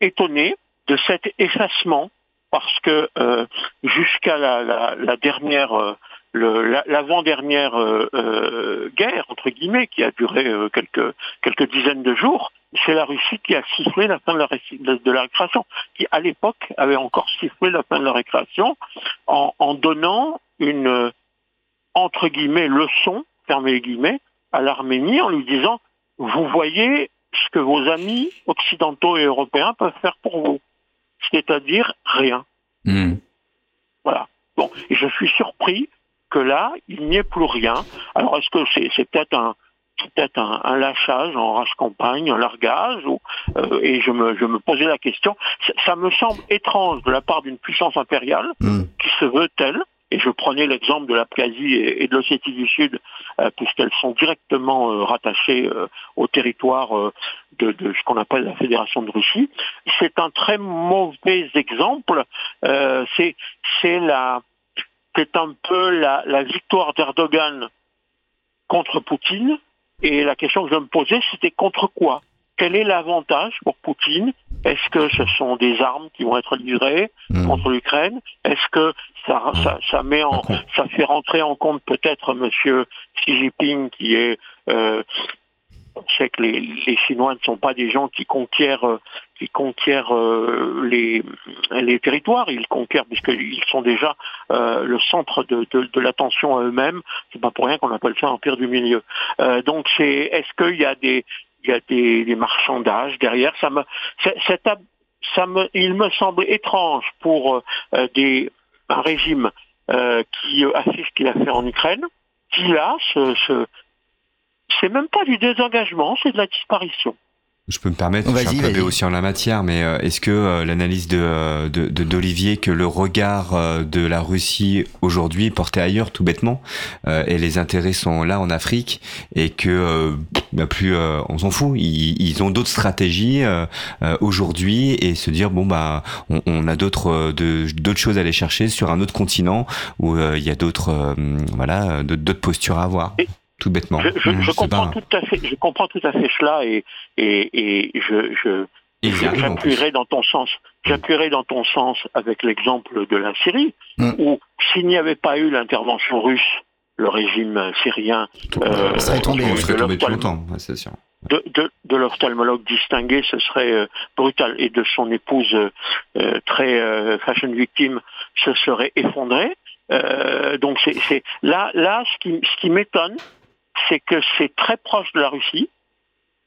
étonné de cet effacement parce que jusqu'à la, dernière, l'avant-dernière euh, euh, guerre entre guillemets, qui a duré euh, quelques quelques dizaines de jours, c'est la Russie qui a sifflé la fin de la, de, de la récréation, qui à l'époque avait encore sifflé la fin de la récréation en, en donnant une entre guillemets leçon, fermez les guillemets, à l'Arménie en lui disant vous voyez ce que vos amis occidentaux et européens peuvent faire pour vous, c'est-à-dire rien. Hmm. Voilà. Bon, et je suis surpris que là, il n'y ait plus rien. Alors, est-ce que c'est peut-être un peut-être un, un lâchage en race campagne, un largage, ou, euh, et je me, je me posais la question. Ça, ça me semble étrange de la part d'une puissance impériale Hmm. qui se veut telle, et je prenais l'exemple de l'Abkhazie et, et de l'Ossétie du Sud, euh, puisqu'elles sont directement euh, rattachées au territoire de, de ce qu'on appelle la Fédération de Russie. C'est un très mauvais exemple. C'est c'est la c'est un peu la, la victoire d'Erdogan contre Poutine. Et la question que je me posais, c'était contre quoi? Quel est l'avantage pour Poutine? Est-ce que ce sont des armes qui vont être livrées Hmm. contre l'Ukraine? Est-ce que ça, ça, ça met en, ça fait rentrer en compte peut-être Monsieur Xi Jinping qui est euh, on sait que les, Chinois ne sont pas des gens qui conquièrent, euh, euh, les, territoires. Ils conquièrent puisqu'ils sont déjà euh, le centre de, l'attention à eux-mêmes. C'est pas pour rien qu'on appelle ça empire du milieu. Donc c'est, est-ce qu'il y a des, il y a des, marchandages derrière? Ça me, ça me, il me semble étrange pour un régime qui a fait ce qu'il a fait en Ukraine, qui là, ce- c'est même pas du désengagement, c'est de la disparition. Je peux me permettre, je suis Vas-y, un peu aussi en la matière, mais euh, est-ce que euh, l'analyse de euh, de- de- d'Olivier que le regard euh, de la Russie aujourd'hui est porté ailleurs tout bêtement euh, et les intérêts sont là en Afrique et que euh, bah, plus euh, on s'en fout, ils, ils ont d'autres stratégies euh, euh, aujourd'hui et se dire bon bah on, on a d'autres de- d'autres choses à aller chercher sur un autre continent où euh, il y a d'autres euh, voilà d'autres d'autres postures à avoir. Et- Tout bêtement. Je, je- je c'est comprends pas- tout à fait, je comprends tout à fait cela et et, et je, je j'appuierai dans ton sens. J'appuierai dans ton sens avec l'exemple de la Syrie, Mm. où s'il n'y avait pas eu l'intervention russe, le régime syrien euh, serait tombé. De serait tombé longtemps, c'est sûr. de, de, de l'ophtalmologue distingué, ce serait euh, brutal. Et de son épouse euh, très euh, fashion victime, ce serait effondré. Donc c'est- là là ce qui ce qui m'étonne, c'est que c'est très proche de la Russie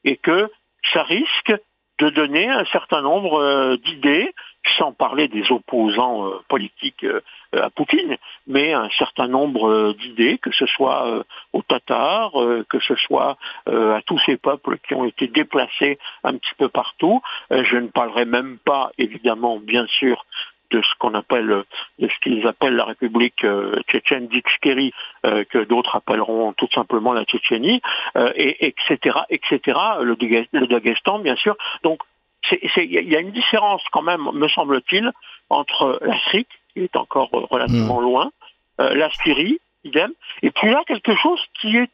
et que ça risque de donner un certain nombre euh, d'idées, sans parler des opposants euh, politiques euh, à Poutine, mais un certain nombre d'idées, que ce soit aux Tatars, que ce soit à tous ces peuples qui ont été déplacés un petit peu partout. Je ne parlerai même pas, évidemment, bien sûr, de ce qu'on appelle, euh, de ce qu'ils appellent la République euh, tchétchène d'Ixkeri, euh, que d'autres appelleront tout simplement la Tchétchénie, euh, et etc., etc., le, le Daghestan, bien sûr. Donc, il y, a- une différence quand même, me semble-t-il, entre l'Afrique, qui est encore euh, relativement loin, euh, la Syrie, idem, et puis là, quelque chose qui est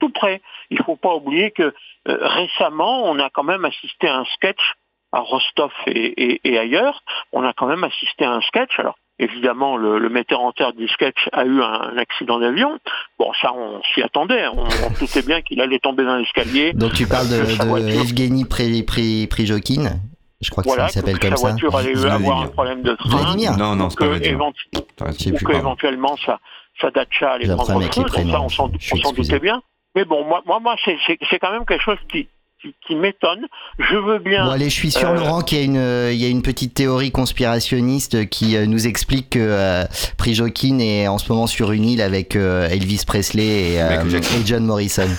tout près. Il ne faut pas oublier que euh, récemment, on a quand même assisté à un sketch à Rostov et, et- et ailleurs. On a quand même assisté à un sketch. Alors, évidemment, le, le metteur en terre du sketch a eu un, accident d'avion. Bon, ça, on s'y attendait. On, on (laughs) doutait bien qu'il allait tomber dans l'escalier. Donc tu parles de, de voiture- Evgeny Pri- Pri- Prijokin. Je crois que Voilà, ça s'appelle comme sa ça. voiture allait avoir un problème de train. Vladimir. Non, non, c'est pas que, Vladimir. évent- T'as raison. Je sais ou plus, que pardon. éventuellement sa, sa Dacia allait prendre feu. Donc ça, on s'en doutait bien. Mais bon, moi, moi, moi c'est quand même quelque chose qui, qui, qui m'étonne. Je veux bien. Bon allez, je suis sûr Euh, Laurent qu'il y a une euh, il y a une petite théorie conspirationniste qui euh, nous explique que euh, Prijokin est en ce moment sur une île avec euh, Elvis Presley et, euh, John Morrison. (laughs)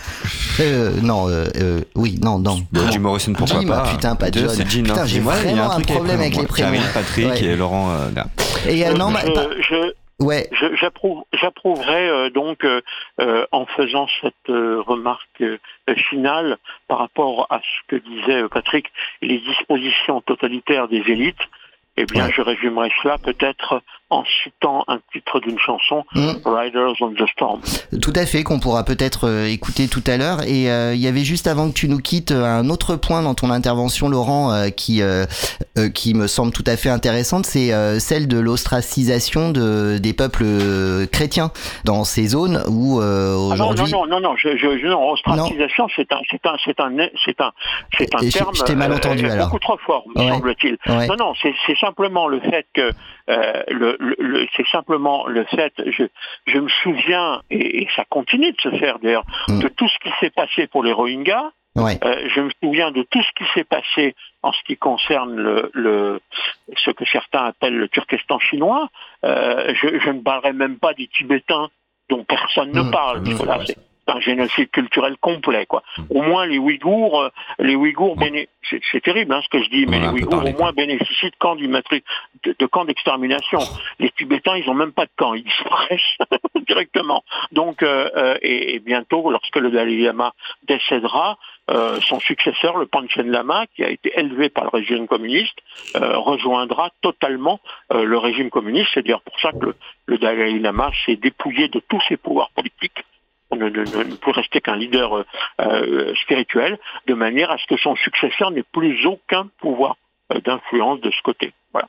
Euh, non, oui, non, non. Bon. Jim Morrison, pourquoi Jim, pas putain, pas John. Jim, Putain, hein. j'ai Ouais, il y a vraiment un truc problème avec les prénoms. Patrick Ouais. et Laurent. euh, là. Et euh, euh, non, bah, je- pas- je, ouais, euh, donc, euh, euh, en faisant cette remarque finale par rapport à ce que disait Patrick, les dispositions totalitaires des élites, eh bien, Ouais. je résumerai cela peut-être en citant un titre d'une chanson, Mm. Riders on the Storm. Tout à fait, qu'on pourra peut-être euh, écouter tout à l'heure. Et euh, il y avait juste avant que tu nous quittes euh, un autre point dans ton intervention, Laurent, euh, qui qui me semble tout à fait intéressante, c'est celle de l'ostracisation de, des peuples chrétiens dans ces zones où euh, Ah non, non, aujourd'hui. non, non, non, je, je, je- non, ostracisation, c'est un, c'est un, c'est un, c'est un, c'est un je- terme je t'ai mal entendu, alors. beaucoup trop fort, me Ouais. semble-t-il. Ouais. Non, non, c'est c'est simplement le fait que euh, le, le, le- c'est simplement le fait. Je, je me souviens et, et ça continue de se faire d'ailleurs Mm. de tout ce qui s'est passé pour les Rohingyas. Ouais. Euh, je me souviens de tout ce qui s'est passé en ce qui concerne le, le ce que certains appellent le Turkestan chinois. Euh, je, je ne parlerai même pas des Tibétains dont personne ne Mm. parle. c'est un génocide culturel complet. Quoi. Mm. Au moins les Ouïghours, euh, les Ouïghours, béné- c'est terrible hein, ce que je dis, mais les Ouïghours au moins bénéficient de camps de, de camps d'extermination. Les Tibétains, ils ont même pas de camp, ils disparaissent (laughs) directement. Donc, euh, euh, et, et bientôt, lorsque le Dalai Lama décédera, euh, son successeur, le Panchen Lama, qui a été élevé par le régime communiste, euh, rejoindra totalement euh, le régime communiste. C'est d'ailleurs pour ça que le, le Dalai Lama s'est dépouillé de tous ses pouvoirs politiques. On ne, ne- ne- peut rester qu'un leader euh, euh, spirituel, de manière à ce que son successeur n'ait plus aucun pouvoir euh, d'influence de ce côté. Voilà.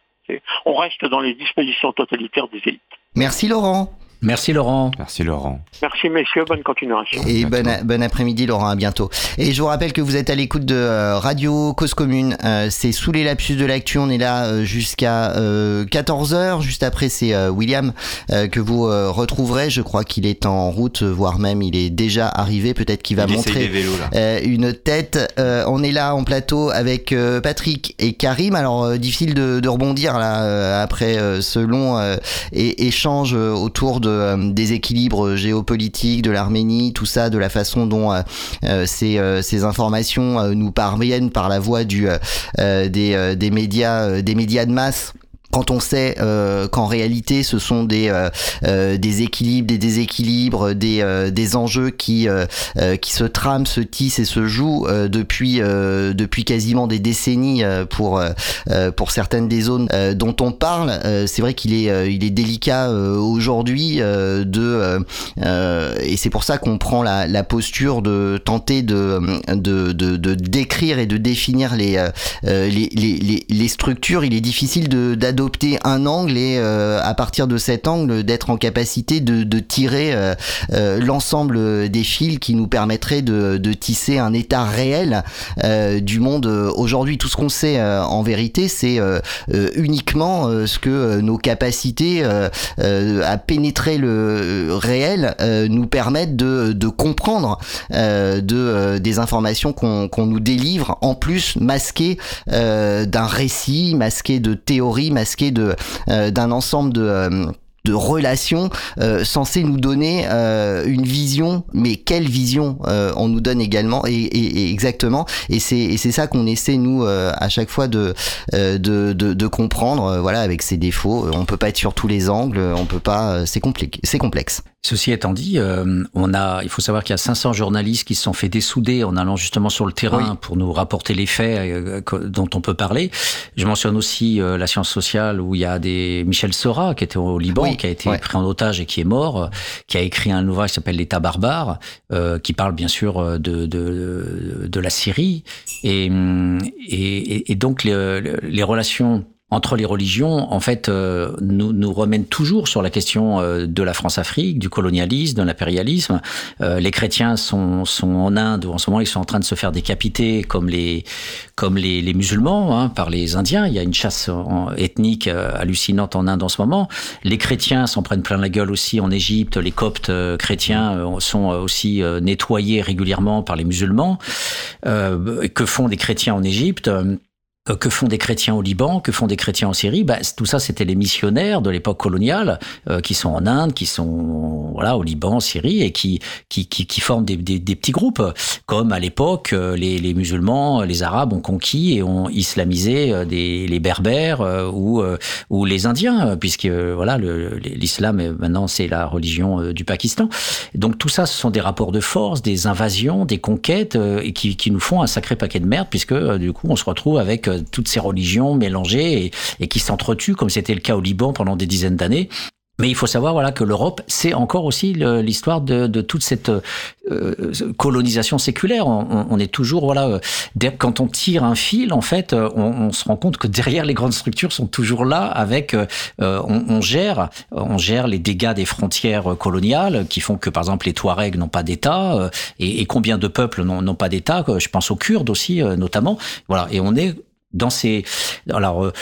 On reste dans les dispositions totalitaires des élites. Merci Laurent. Merci Laurent. Merci Laurent. Merci messieurs, bonne continuation. Et bon, bon après-midi Laurent, à bientôt. Et je vous rappelle que vous êtes à l'écoute de euh, Radio Cause Commune. Euh, c'est sous les lapsus de l'actu, on est là euh, jusqu'à 14h. Juste après, c'est euh, William euh, que vous euh, retrouverez. Je crois qu'il est en route, voire même il est déjà arrivé. Peut-être qu'il va Il montrer des vélos là. euh, une tête. Euh, on est là en plateau avec euh, Patrick et Karim. Alors euh, difficile de, de rebondir là euh, après euh, ce long euh, échange euh, autour de euh, des équilibres géopolitiques de l'Arménie, tout ça, de la façon dont euh, euh, ces, informations nous parviennent par la voie du des, médias des médias de masse quand on sait euh, qu'en réalité ce sont des euh, euh, des équilibres, des déséquilibres, des euh, des enjeux qui euh, euh, qui se trament, se tissent et se jouent depuis depuis quasiment des décennies pour pour certaines des zones dont on parle. C'est vrai qu'il est il est délicat aujourd'hui de et c'est pour ça qu'on prend la, la posture de tenter de de, de, de décrire et de définir les les, les, les, structures. Il est difficile de d'adopter un angle et euh, à partir de cet angle d'être en capacité de, tirer euh, euh, l'ensemble des fils qui nous permettraient de, tisser un état réel du monde aujourd'hui. Tout ce qu'on sait en vérité, c'est uniquement ce que nos capacités à pénétrer le réel nous permettent de, comprendre de des informations qu'on nous délivre en plus masquées d'un récit masqué de théories masqué de euh, d'un ensemble de euh, de relations euh, censées nous donner euh, une vision, mais quelle vision euh, on nous donne également et, et- et exactement. Et c'est ça qu'on essaie nous euh, à chaque fois de de, de, de comprendre voilà avec ses défauts. On peut pas être sur tous les angles on peut pas c'est compliqué c'est complexe Ceci étant dit, euh, on a, il faut savoir qu'il y a 500 journalistes qui se sont fait dessouder en allant justement sur le terrain Oui. pour nous rapporter les faits euh, dont on peut parler. Je mentionne aussi euh, la science sociale où il y a des Michel Sora qui était au Liban, Oui, qui a été ouais. pris en otage et qui est mort, euh, qui a écrit un ouvrage qui s'appelle L'État barbare, euh, qui parle bien sûr euh, de de, de la Syrie et hum, et, et- et donc les, les relations entre les religions, en fait, euh, nous, nous remènent toujours sur la question euh, de la France-Afrique, du colonialisme, de l'impérialisme. Euh, les chrétiens sont, sont en Inde, où en ce moment ils sont en train de se faire décapiter comme les, comme les, les musulmans hein, par les Indiens. Il y a une chasse en- ethnique euh, hallucinante en Inde en ce moment. Les chrétiens s'en prennent plein la gueule aussi en Égypte. Les coptes euh, chrétiens euh, sont aussi nettoyés régulièrement par les musulmans. Que font des chrétiens en Égypte? Que font des chrétiens au Liban, que font des chrétiens en Syrie? Bah, Tout ça, c'était les missionnaires de l'époque coloniale euh, qui sont en Inde, qui sont voilà au Liban, en Syrie, et qui qui, qui, qui forment des, des, des petits groupes. Comme à l'époque, euh, les, les musulmans, les Arabes ont conquis et ont islamisé euh, des, les Berbères euh, ou euh, ou les Indiens, euh, puisque euh, voilà l'islam euh, maintenant c'est la religion euh, du Pakistan. Donc tout ça, ce sont des rapports de force, des invasions, des conquêtes, euh, et qui, qui nous font un sacré paquet de merde, puisque euh, du coup on se retrouve avec euh, toutes ces religions mélangées et, qui s'entretuent, comme c'était le cas au Liban pendant des dizaines d'années. Mais il faut savoir voilà que l'Europe, c'est encore aussi l'histoire de, toute cette euh, colonisation séculaire. On, est toujours voilà, euh, quand on tire un fil, en fait, euh, on, se rend compte que derrière les grandes structures sont toujours là. Avec, euh, euh, on, gère, on gère les dégâts des frontières coloniales qui font que par exemple les Touaregs n'ont pas d'État euh, et, et combien de peuples n'ont pas d'État. Je pense aux Kurdes aussi, euh, notamment. Voilà, et on est dans ces alors.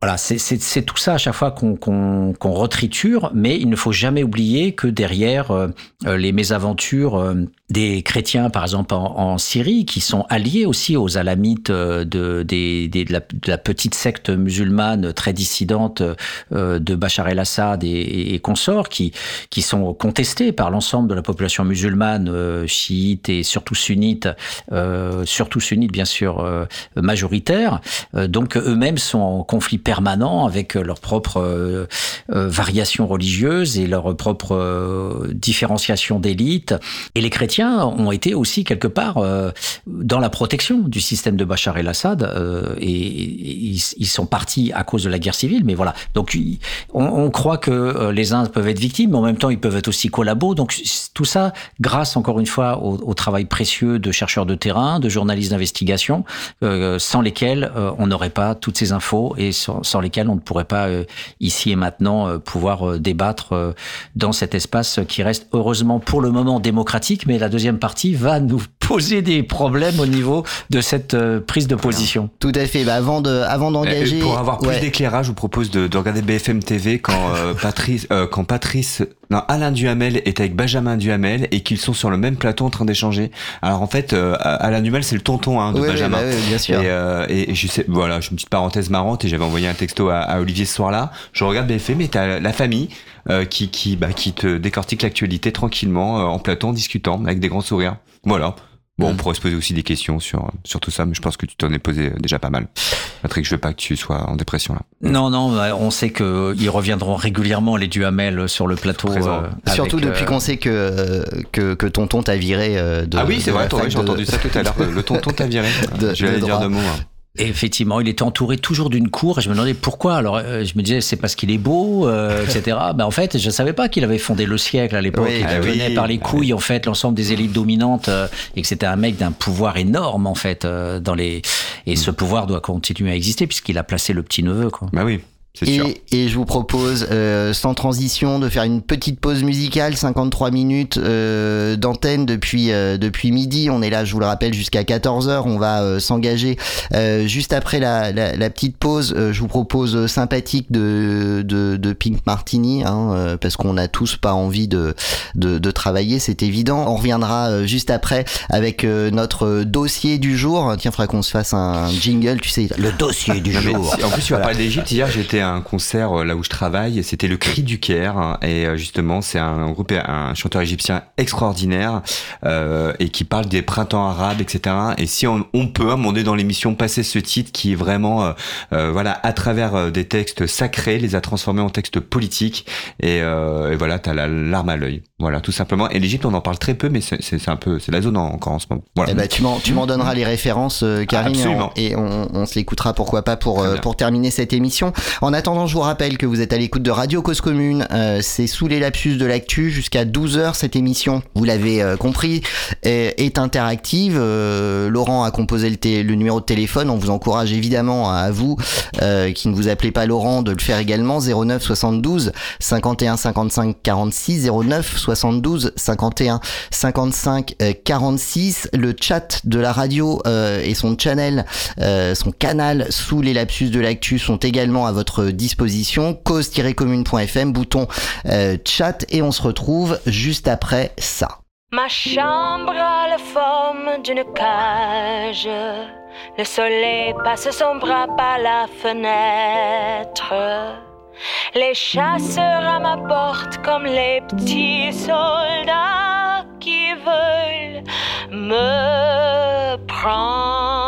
Voilà, c'est- tout ça à chaque fois qu'on qu'on qu'on retriture, mais il ne faut jamais oublier que derrière euh, les mésaventures euh, des chrétiens, par exemple en, en Syrie, qui sont alliés aussi aux alamites euh, de, des- de, la, de la petite secte musulmane très dissidente euh, de Bachar el-Assad et, et consorts, qui, qui sont contestés par l'ensemble de la population musulmane, euh, chiite et surtout sunnite, euh, surtout sunnite bien sûr majoritaire. Donc eux-mêmes sont en conflit permanent avec euh, leurs propres euh, euh, variations religieuses et leur propre euh, différenciation d'élite. Et les chrétiens ont été aussi quelque part dans la protection du système de Bachar el-Assad et, ils, sont partis à cause de la guerre civile. Mais voilà, donc on, croit que les uns peuvent être victimes, mais en même temps ils peuvent être aussi collabos. Donc tout ça, grâce encore une fois au, travail précieux de chercheurs de terrain, de journalistes d'investigation, sans lesquels on n'aurait pas toutes ces infos et sans, sans, sans lesquelles on ne pourrait pas euh, ici et maintenant euh, pouvoir euh, débattre dans cet espace qui reste heureusement pour le moment démocratique, mais la deuxième partie va nous poser des problèmes au niveau de cette euh, prise de position. Tout à fait. Bah, avant de, avant d'engager. Pour avoir plus Ouais. d'éclairage, je vous propose de, de regarder BFM TV quand euh, (laughs) Patrice, euh, quand Patrice, non, Alain Duhamel est avec Benjamin Duhamel et qu'ils sont sur le même plateau en train d'échanger. Alors en fait, euh, Alain Duhamel c'est le tonton hein, de Ouais, ouais, Benjamin. bah ouais, bien sûr. Et, euh, et, et je sais, voilà, j'ai une petite parenthèse marrante et j'avais envoyé un texto à, à Olivier ce soir-là. Je regarde BFM et t'as la famille euh, qui qui bah, qui te décortique l'actualité tranquillement euh, en plateau en discutant avec des grands sourires. Voilà. Bon, on pourrait se poser aussi des questions sur sur tout ça, mais je pense que tu t'en es posé déjà pas mal. Patrick, je veux pas que tu sois en dépression là. Non, non, bah, on sait qu'ils reviendront régulièrement, les Duhamel, sur le plateau. Euh, Surtout depuis euh, qu'on sait que, euh, que, que tonton t'a viré euh, de. ah oui, c'est vrai, j'ai de- entendu ça tout à l'heure. Le tonton t'a viré. (laughs) De- je vais de dire deux mots. hein. Effectivement, il était entouré toujours d'une cour et je me demandais pourquoi. Alors, euh, je me disais, c'est parce qu'il est beau, euh, (laughs) etc. ben, en fait, je savais pas qu'il avait fondé le siècle à l'époque. Oui, il ah tenait oui. par les couilles, en fait, l'ensemble des élites dominantes euh, et que c'était un mec d'un pouvoir énorme, en fait, euh, dans les. Et ce pouvoir doit continuer à exister puisqu'il a placé le petit neveu, quoi. Bah oui, sûr. Et, et je vous propose, euh, sans transition, de faire une petite pause musicale, 53 minutes euh, d'antenne depuis euh, depuis midi. On est là, je vous le rappelle, jusqu'à 14h. On va euh, s'engager euh, juste après la, la, la petite pause. euh, je vous propose euh, sympathique de, de, de Pink Martini, hein, euh, parce qu'on a tous pas envie de, de, de travailler, c'est évident. On reviendra euh, juste après avec euh, notre dossier du jour. Tiens, faudra qu'on se fasse un jingle, tu sais, le dossier du Non, jour. en plus, tu vas parler d'Égypte. Hier, j'étais à un concert euh, là où je travaille. et C'était le Cri du Caire. hein, Et euh, justement, c'est un groupe, un chanteur égyptien extraordinaire euh, et qui parle des printemps arabes, etc. Et si on, on peut, moment donné dans l'émission, passer ce titre qui est vraiment, euh, voilà, à travers des textes sacrés, les a transformés en textes politiques. Et, euh, et voilà, t'as la larme à l'œil. Voilà, tout simplement. Et l'Égypte, on en parle très peu, mais c'est un peu, c'est la zone en- encore en ce moment. Voilà. Eh ben, tu m'en donneras les références, Karine, et on- Absolument. et on, on se l'écoutera pourquoi pas pour pour terminer cette émission. En attendant, je vous rappelle que vous êtes à l'écoute de Radio Cause Commune. Euh, C'est sous les lapsus de l'actu jusqu'à 12 h cette émission. Vous l'avez euh, compris, est, est interactive. Euh, Laurent a composé le, numéro de téléphone. On vous encourage évidemment à vous euh, qui ne vous appelez pas Laurent de le faire également 09 72 51 55 46 09 72 51 55 euh, 46 le chat de la radio euh, et son channel euh, son canal sous les lapsus de l'actu sont également à disposition cause-commune.fm bouton euh, chat et on se retrouve juste après ça Ma chambre a la forme d'une cage. Le soleil passe son bras par la fenêtre. Les chasseurs à ma porte comme les petits soldats qui veulent me prendre.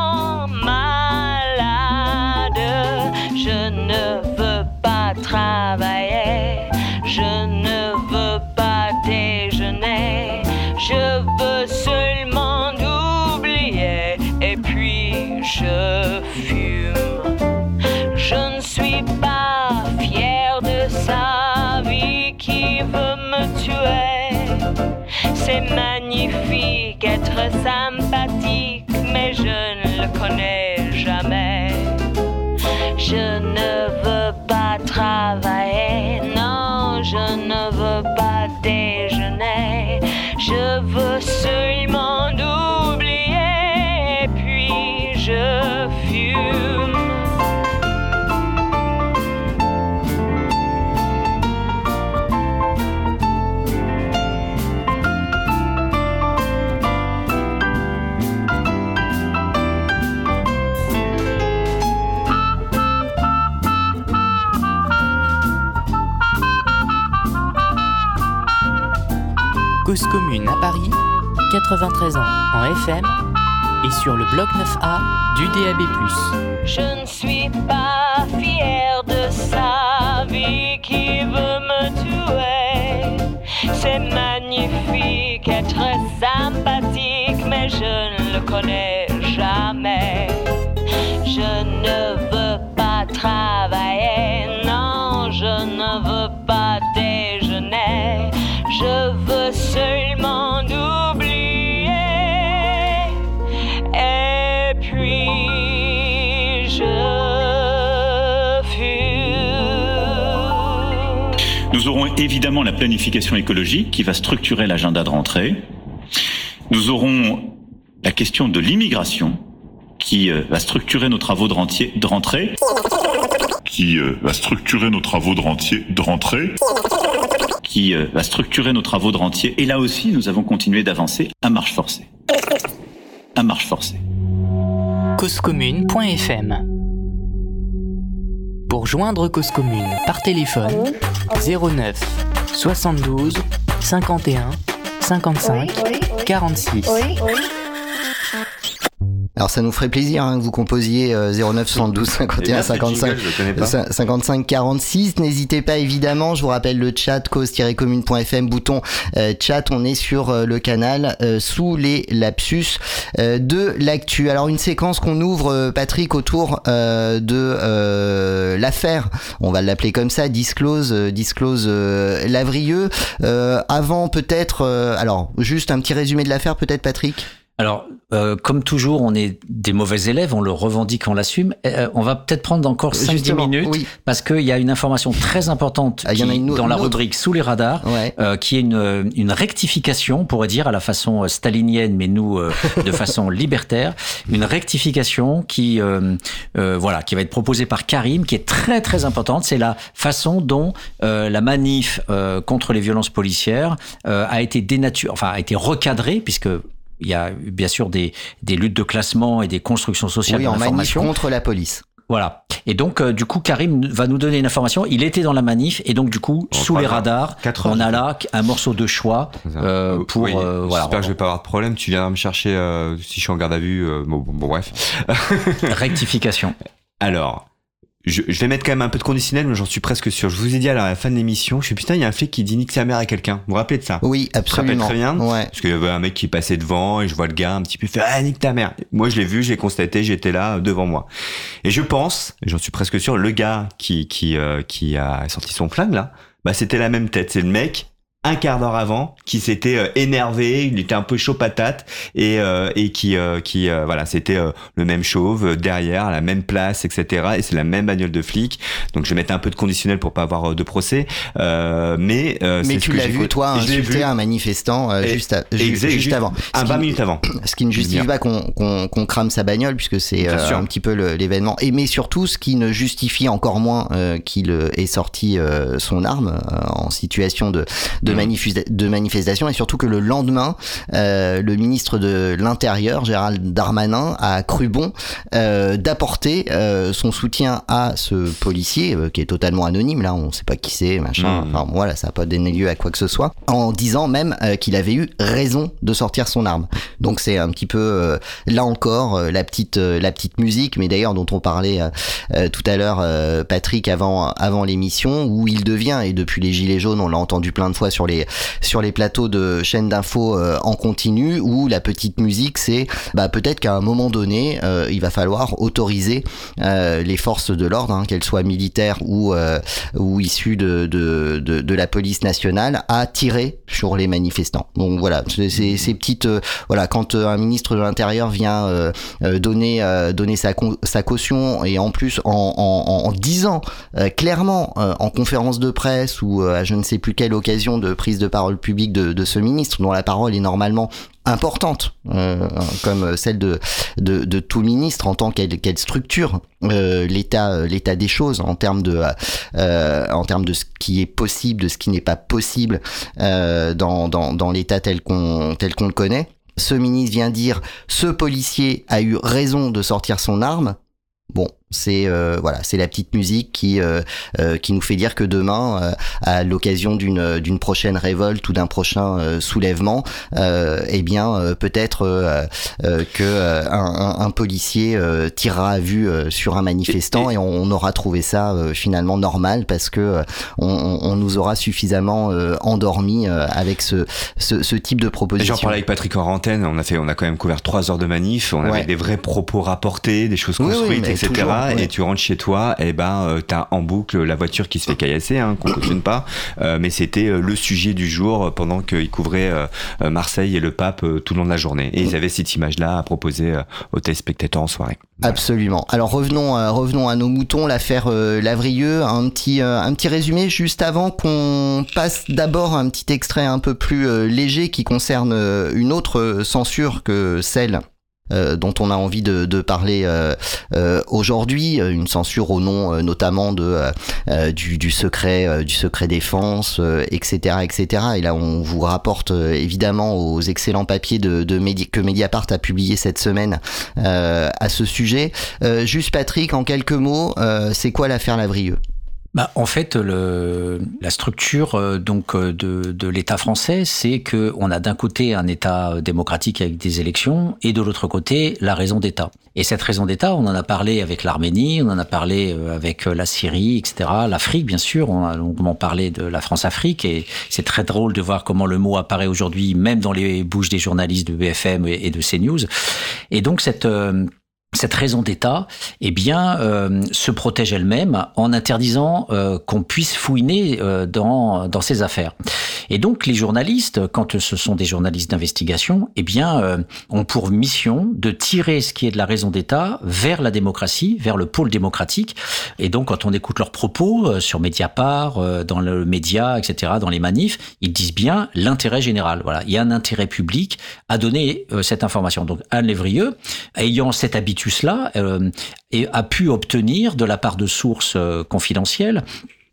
C'est magnifique être sympathique, mais je ne le connais jamais. Je ne veux pas travailler, commune à Paris, 93 ans en FM et sur le bloc 9A du DAB. Je ne suis pas fière de sa vie qui veut me tuer. C'est magnifique et très sympathique, mais je ne le connais jamais. Évidemment la planification écologique qui va structurer l'agenda de rentrée. Nous aurons la question de l'immigration qui euh, va structurer nos travaux de, rentier- de rentrée. qui euh, va structurer nos travaux de rentier de rentrée. qui euh, va structurer nos travaux de rentier. Et là aussi, nous avons continué d'avancer à marche forcée. À marche forcée. causecommune.fm Pour joindre Cause Commune par téléphone 09 72 51 55 46. Alors ça nous ferait plaisir hein, que vous composiez euh, 09 72 51 55 je le connais pas. Cin- 55 46. N'hésitez pas évidemment, je vous rappelle le chat cause-commune.fm, bouton euh, chat, on est sur euh, le canal euh, sous les lapsus euh, de l'actu. Alors une séquence qu'on ouvre euh, Patrick autour euh, de euh, l'affaire, on va l'appeler comme ça, disclose euh, disclose euh, Lavrieux. Euh, avant peut-être euh, alors juste un petit résumé de l'affaire peut-être Patrick? Alors, euh, comme toujours, on est des mauvais élèves, on le revendique, on l'assume. Euh, on va peut-être prendre encore 5-10 Justement, minutes, oui. parce qu'il y a une information très importante Ah, il y en a qui- une dans la autre. rubrique Sous les radars, Ouais. euh, qui est une, une rectification, on pourrait dire, à la façon euh, stalinienne, mais nous, euh, (laughs) de façon libertaire. Une rectification qui, euh, euh, voilà, qui va être proposée par Karim, qui est très très importante. C'est la façon dont euh, la manif euh, contre les violences policières euh, a été dénaturée, enfin a été recadrée, puisque il y a bien sûr des, des luttes de classement et des constructions sociales Oui, de en manif l'information. contre la police. Voilà. Et donc, euh, du coup, Karim va nous donner une information. Il était dans la manif et donc, du coup, sous les radars, on a là un morceau de choix euh, pour Oui, euh, voilà, J'espère que je vais pas avoir de problème. Tu viendras me chercher euh, si je suis en garde à vue. euh, bon, bon, bon, bref. rectification. (laughs) Alors, je, je vais mettre quand même un peu de conditionnel, mais j'en suis presque sûr. Je vous ai dit à la fin de l'émission, je suis putain, il y a un flic qui dit nique sa mère à quelqu'un. Vous vous rappelez de ça? Oui, Je me rappelle absolument. très bien? Ouais. Parce qu'il y avait un mec qui passait devant et je vois le gars un petit peu faire ah nique ta mère. Moi je l'ai vu, j'ai constaté, j'étais là euh, devant moi. Et je pense, j'en suis presque sûr, le gars qui qui euh, qui a sorti son flingue là, bah c'était la même tête. C'est le mec un quart d'heure avant qui s'était euh, énervé, il était un peu chaud patate et euh, et qui euh, qui euh, voilà c'était euh, le même chauve euh, derrière à la même place etc et c'est la même bagnole de flic. Donc je vais mettre un peu de conditionnel pour pas avoir de procès. Euh, mais euh, Mais tu l'as vu, toi, insulter un manifestant euh, Et- juste, à- juste juste avant. un Ce 20 qui- minutes avant. Ce qui ne justifie pas qu'on qu'on- qu'on crame sa bagnole, puisque c'est euh, un petit peu l'événement. Et mais surtout, ce qui ne justifie encore moins euh, qu'il ait sorti euh, son arme euh, en situation de, de, Mhm. manifesta- de manifestation, et surtout que le lendemain, euh, le ministre de l'Intérieur, Gérald Darmanin, a cru bon euh, d'apporter euh, son soutien à ce policier euh, qui est totalement anonyme. Là, on ne sait pas qui c'est, machin. Mhm. Enfin, voilà, ça n'a pas donné lieu à quoi que ce soit. En disant même euh, qu'il avait eu raison de sortir son arme. Donc c'est un petit peu euh, là encore euh, la petite euh, la petite musique, mais d'ailleurs dont on parlait tout à l'heure, euh, Patrick avant avant l'émission, où il devient et depuis les gilets jaunes, on l'a entendu plein de fois sur les sur les plateaux de chaînes d'infos euh, en continu, où la petite musique c'est bah peut-être qu'à un moment donné, euh, il va falloir autoriser euh, les forces de l'ordre, hein, qu'elles soient militaires ou ou issues de, de, de, la police nationale, à tirer sur les manifestants. Donc voilà, c'est- ces petites voilà quand un ministre de l'Intérieur vient donner donner sa, sa caution et en plus en, en, en disant clairement en conférence de presse ou à je ne sais plus quelle occasion de prise de parole publique de, ce ministre dont la parole est normalement importante euh, comme celle de, de, tout ministre en tant qu'elle structure euh, l'état euh, des choses en termes de euh, en termes de ce qui est possible de ce qui n'est pas possible euh, dans, dans, dans l'état tel qu'on tel qu'on le connaît. Ce ministre vient dire ce policier a eu raison de sortir son arme. Bon C'est euh, voilà, c'est la petite musique qui euh, euh, qui nous fait dire que demain, euh, à l'occasion d'une d'une prochaine révolte ou d'un prochain euh, soulèvement, euh, eh bien euh, peut-être euh, euh, que euh, un, un- un policier euh, tirera à vue euh, sur un manifestant et, on, on aura trouvé ça euh, finalement normal parce que euh, on, on- nous aura suffisamment euh, endormi euh, avec ce, ce ce type de proposition. J'en parlais avec Patrick en antenne, on a fait, on a quand même couvert trois heures de manif, on Ouais. avait des vrais propos rapportés, des choses Oui, oui, construites, etc. toujours, ouais. Et tu rentres chez toi, et ben euh, t'as en boucle la voiture qui se fait caillasser, hein, qu'on cautionne pas, euh, mais c'était euh, le sujet du jour pendant qu'ils couvraient euh, Marseille et le pape tout le long de la journée. Et ils avaient cette image-là à proposer aux téléspectateurs en soirée. Absolument. Alors revenons revenons à nos moutons, l'affaire Lavrieux. Un petit un petit résumé juste avant qu'on passe d'abord un petit extrait un peu plus léger qui concerne une autre censure que celle dont on a envie de, parler euh, euh, aujourd'hui, euh, une censure au nom euh, notamment de euh, euh, du, secret euh, du secret défense, euh, etc., etc. Et là, on vous rapporte euh, évidemment aux excellents papiers de, de que Mediapart a publié cette semaine euh, à ce sujet. Euh, juste Patrick, en quelques mots, euh, c'est quoi l'affaire Lavrieux? Bah, en fait, le, la structure euh, donc euh, de, de l'État français, c'est que on a d'un côté un État démocratique avec des élections, et de l'autre côté la raison d'État. Et cette raison d'État, on en a parlé avec l'Arménie, on en a parlé euh, avec euh, la Syrie, etc. L'Afrique, bien sûr, on a longuement parlé de la France-Afrique, et c'est très drôle de voir comment le mot apparaît aujourd'hui, même dans les bouches des journalistes de BFM et de CNews. Et donc cette euh, cette raison d'État, eh bien, euh, se protège elle-même en interdisant euh, qu'on puisse fouiner euh, dans dans ses affaires. Et donc, les journalistes, quand ce sont des journalistes d'investigation, eh bien, euh, ont pour mission de tirer ce qui est de la raison d'État vers la démocratie, vers le pôle démocratique. Et donc, quand on écoute leurs propos euh, sur Mediapart, euh, dans le média, etc., dans les manifs, ils disent bien l'intérêt général. Voilà, il y a un intérêt public à donner cette information. Donc, Anne Lévrieux, ayant cet habitus-là, euh, et a pu obtenir de la part de sources euh, confidentielles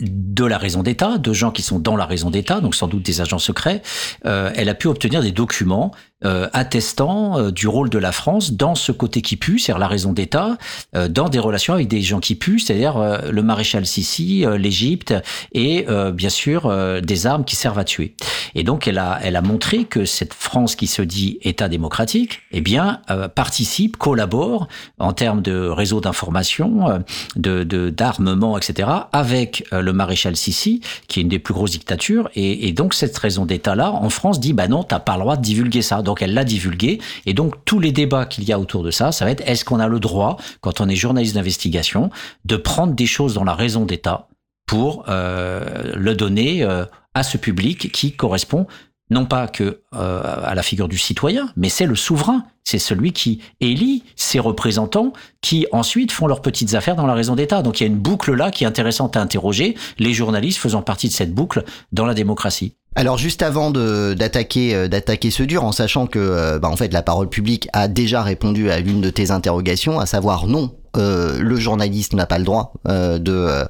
de la raison d'État, de gens qui sont dans la raison d'État, donc sans doute des agents secrets, euh, elle a pu obtenir des documents euh, attestant euh, du rôle de la France dans ce côté qui pue, c'est-à-dire la raison d'État, euh, dans des relations avec des gens qui puent, c'est-à-dire euh, le maréchal Sissi, euh, l'Égypte et euh, bien sûr des armes qui servent à tuer. Et donc elle a, elle a montré que cette France qui se dit État démocratique, eh bien participe, collabore en termes de réseau d'information, de d'armement, etc. avec le maréchal Sissi, qui est une des plus grosses dictatures. Et, et donc cette raison d'État-là, en France, dit bah non, t'as pas le droit de divulguer ça. Donc elle l'a divulgué. Et donc tous les débats qu'il y a autour de ça, ça va être est-ce qu'on a le droit, quand on est journaliste d'investigation, de prendre des choses dans la raison d'État pour euh, le donner euh, à ce public qui correspond non pas que euh, à la figure du citoyen, mais c'est le souverain, c'est celui qui élit ses représentants qui ensuite font leurs petites affaires dans la raison d'État. Donc il y a une boucle là qui est intéressante à interroger, les journalistes faisant partie de cette boucle dans la démocratie. Alors juste avant d'attaquer euh, d'attaquer ce dur, en sachant que euh, bah, en fait la parole publique a déjà répondu à l'une de tes interrogations, à savoir non. Le journaliste n'a pas le droit euh, de euh,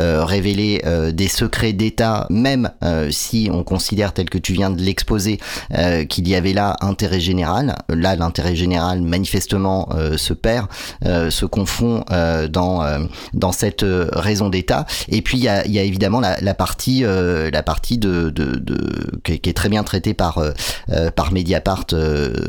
euh, révéler euh, des secrets d'État, même euh, si on considère, tel que tu viens de l'exposer, qu'il y avait là intérêt général. Là, l'intérêt général, manifestement, se perd, se confond dans dans cette raison d'État. Et puis il y a, y a évidemment la, la partie la partie de, de, de qui, est, très bien traitée par par Mediapart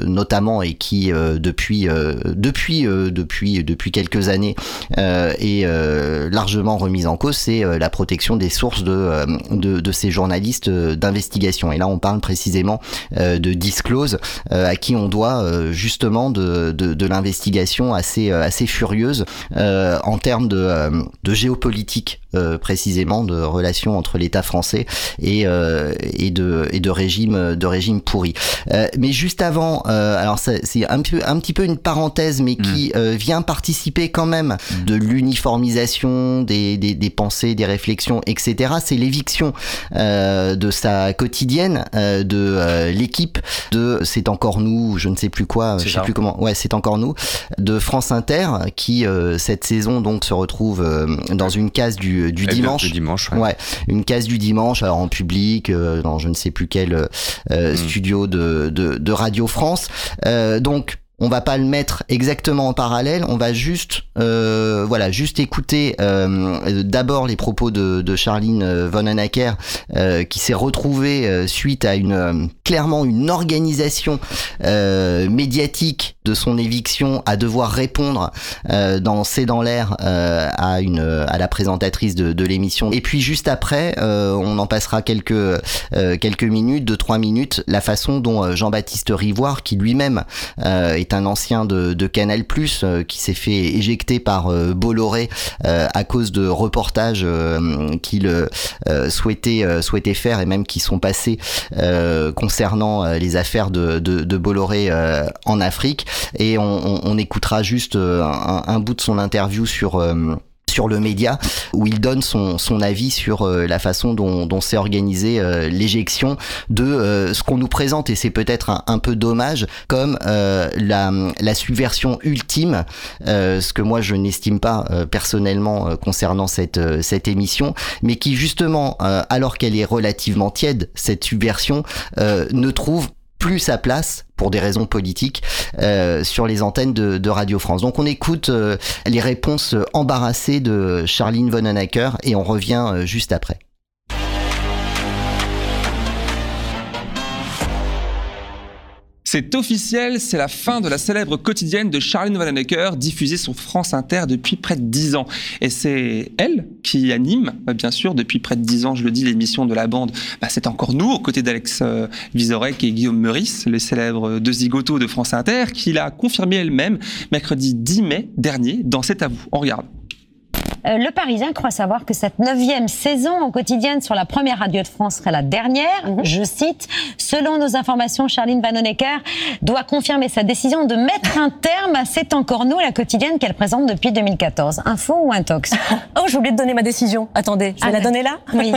notamment et qui depuis depuis depuis depuis quelques années euh, est euh, largement remise en cause, c'est euh, la protection des sources de euh, de, ces journalistes euh, d'investigation. Et là, on parle précisément euh, de Disclose, euh, à qui on doit euh, justement de, de, l'investigation assez euh, assez furieuse euh, en termes de, euh, géopolitique euh, précisément de relations entre l'État français et euh, et de et de régime de régime pourri. Euh, mais juste avant, euh, alors c'est un peu un petit peu une parenthèse, mais qui euh, vient participer quand même de l'uniformisation des, des des pensées, des réflexions, etc. C'est l'éviction euh, de sa quotidienne euh, de euh, l'équipe de c'est encore nous, je ne sais plus quoi, je sais ça. plus comment. Ouais, c'est encore nous de France Inter qui euh, cette saison donc se retrouve euh, dans une case du du Eh bien, dimanche. Ouais. Ouais, une case du dimanche, alors en public, euh, dans je ne sais plus quel euh, Mm. studio de, de, de Radio France. Euh, donc, on va pas le mettre exactement en parallèle, on va juste, euh, voilà, juste écouter euh, d'abord les propos de, de Charline euh, von Anacker, qui s'est retrouvée suite à une clairement une organisation médiatique de son éviction à devoir répondre dans C'est dans l'air à une à la présentatrice de, l'émission. Et puis juste après, on en passera quelques quelques minutes, deux trois minutes, la façon dont Jean-Baptiste Rivoire, qui lui-même est un ancien de, de Canal+, euh, qui s'est fait éjecter par euh, Bolloré euh, à cause de reportages qu'il souhaitait souhaitait faire et même qui sont passés concernant les affaires de, de, de Bolloré en Afrique. Et on, on, on écoutera juste un, un bout de son interview sur sur le média où il donne son, son avis sur euh, la façon dont, dont s'est organisée euh, l'éjection de euh, ce qu'on nous présente. Et c'est peut-être un, peu dommage comme la, la subversion ultime ce que moi je n'estime pas personnellement concernant cette, cette émission mais qui justement alors qu'elle est relativement tiède cette subversion ne trouve plus sa place pour des raisons politiques euh, sur les antennes de, Radio France. Donc on écoute euh, les réponses embarrassées de Charline von Anacker et on revient euh, juste après. C'est officiel, c'est la fin de la célèbre quotidienne de Charlene Vanhoenacker, diffusée sur France Inter depuis près de 10 ans. Et c'est elle qui anime, bien sûr, depuis près de 10 ans, je le dis, l'émission de la bande. Bah, c'est encore nous, aux côtés d'Alex euh, Vizorek et Guillaume Meurice, les célèbres deux zigotos de France Inter, qui l'a confirmé elle-même mercredi 10 mai dernier dans C'est à vous. On regarde. Euh, le Parisien croit savoir que cette neuvième saison en quotidienne sur la première radio de France serait la dernière. Je cite, selon nos informations, Charline Vanhoenacker doit confirmer sa décision de mettre un terme à C'est encore nous, la quotidienne qu'elle présente depuis 2014. Info ou intox? (laughs) Oh, j'ai oublié de donner ma décision. Attendez, je vais Ah, la donner là Oui.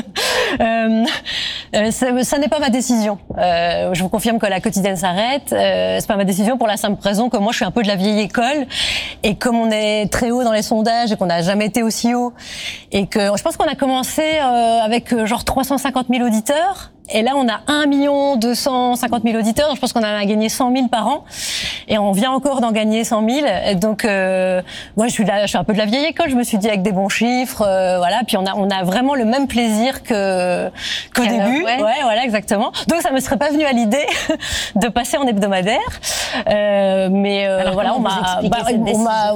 euh, (laughs) euh, ça, ça n'est pas ma décision. Euh, je vous confirme que la quotidienne s'arrête. C'est pas ma décision pour la simple raison que moi, je suis un peu de la vieille école. Et comme on est très haut dans les sondages et qu'on n'a jamais été aussi et que je pense qu'on a commencé euh, avec euh, genre 350 000 auditeurs. Et là, on a 1 250 000 auditeurs. Donc, je pense qu'on en a gagné 100 000 par an. Et on vient encore d'en gagner 100 000. Et donc, euh, moi, je suis, là, je suis un peu de la vieille école. Je me suis dit avec des bons chiffres, euh, voilà. Puis on a, on a vraiment le même plaisir que qu'au début. ouais. ouais, voilà, exactement. Donc, ça me serait pas venu à l'idée (laughs) de passer en hebdomadaire. Euh, mais euh, Alors, voilà, on m'a, bah, on m'a,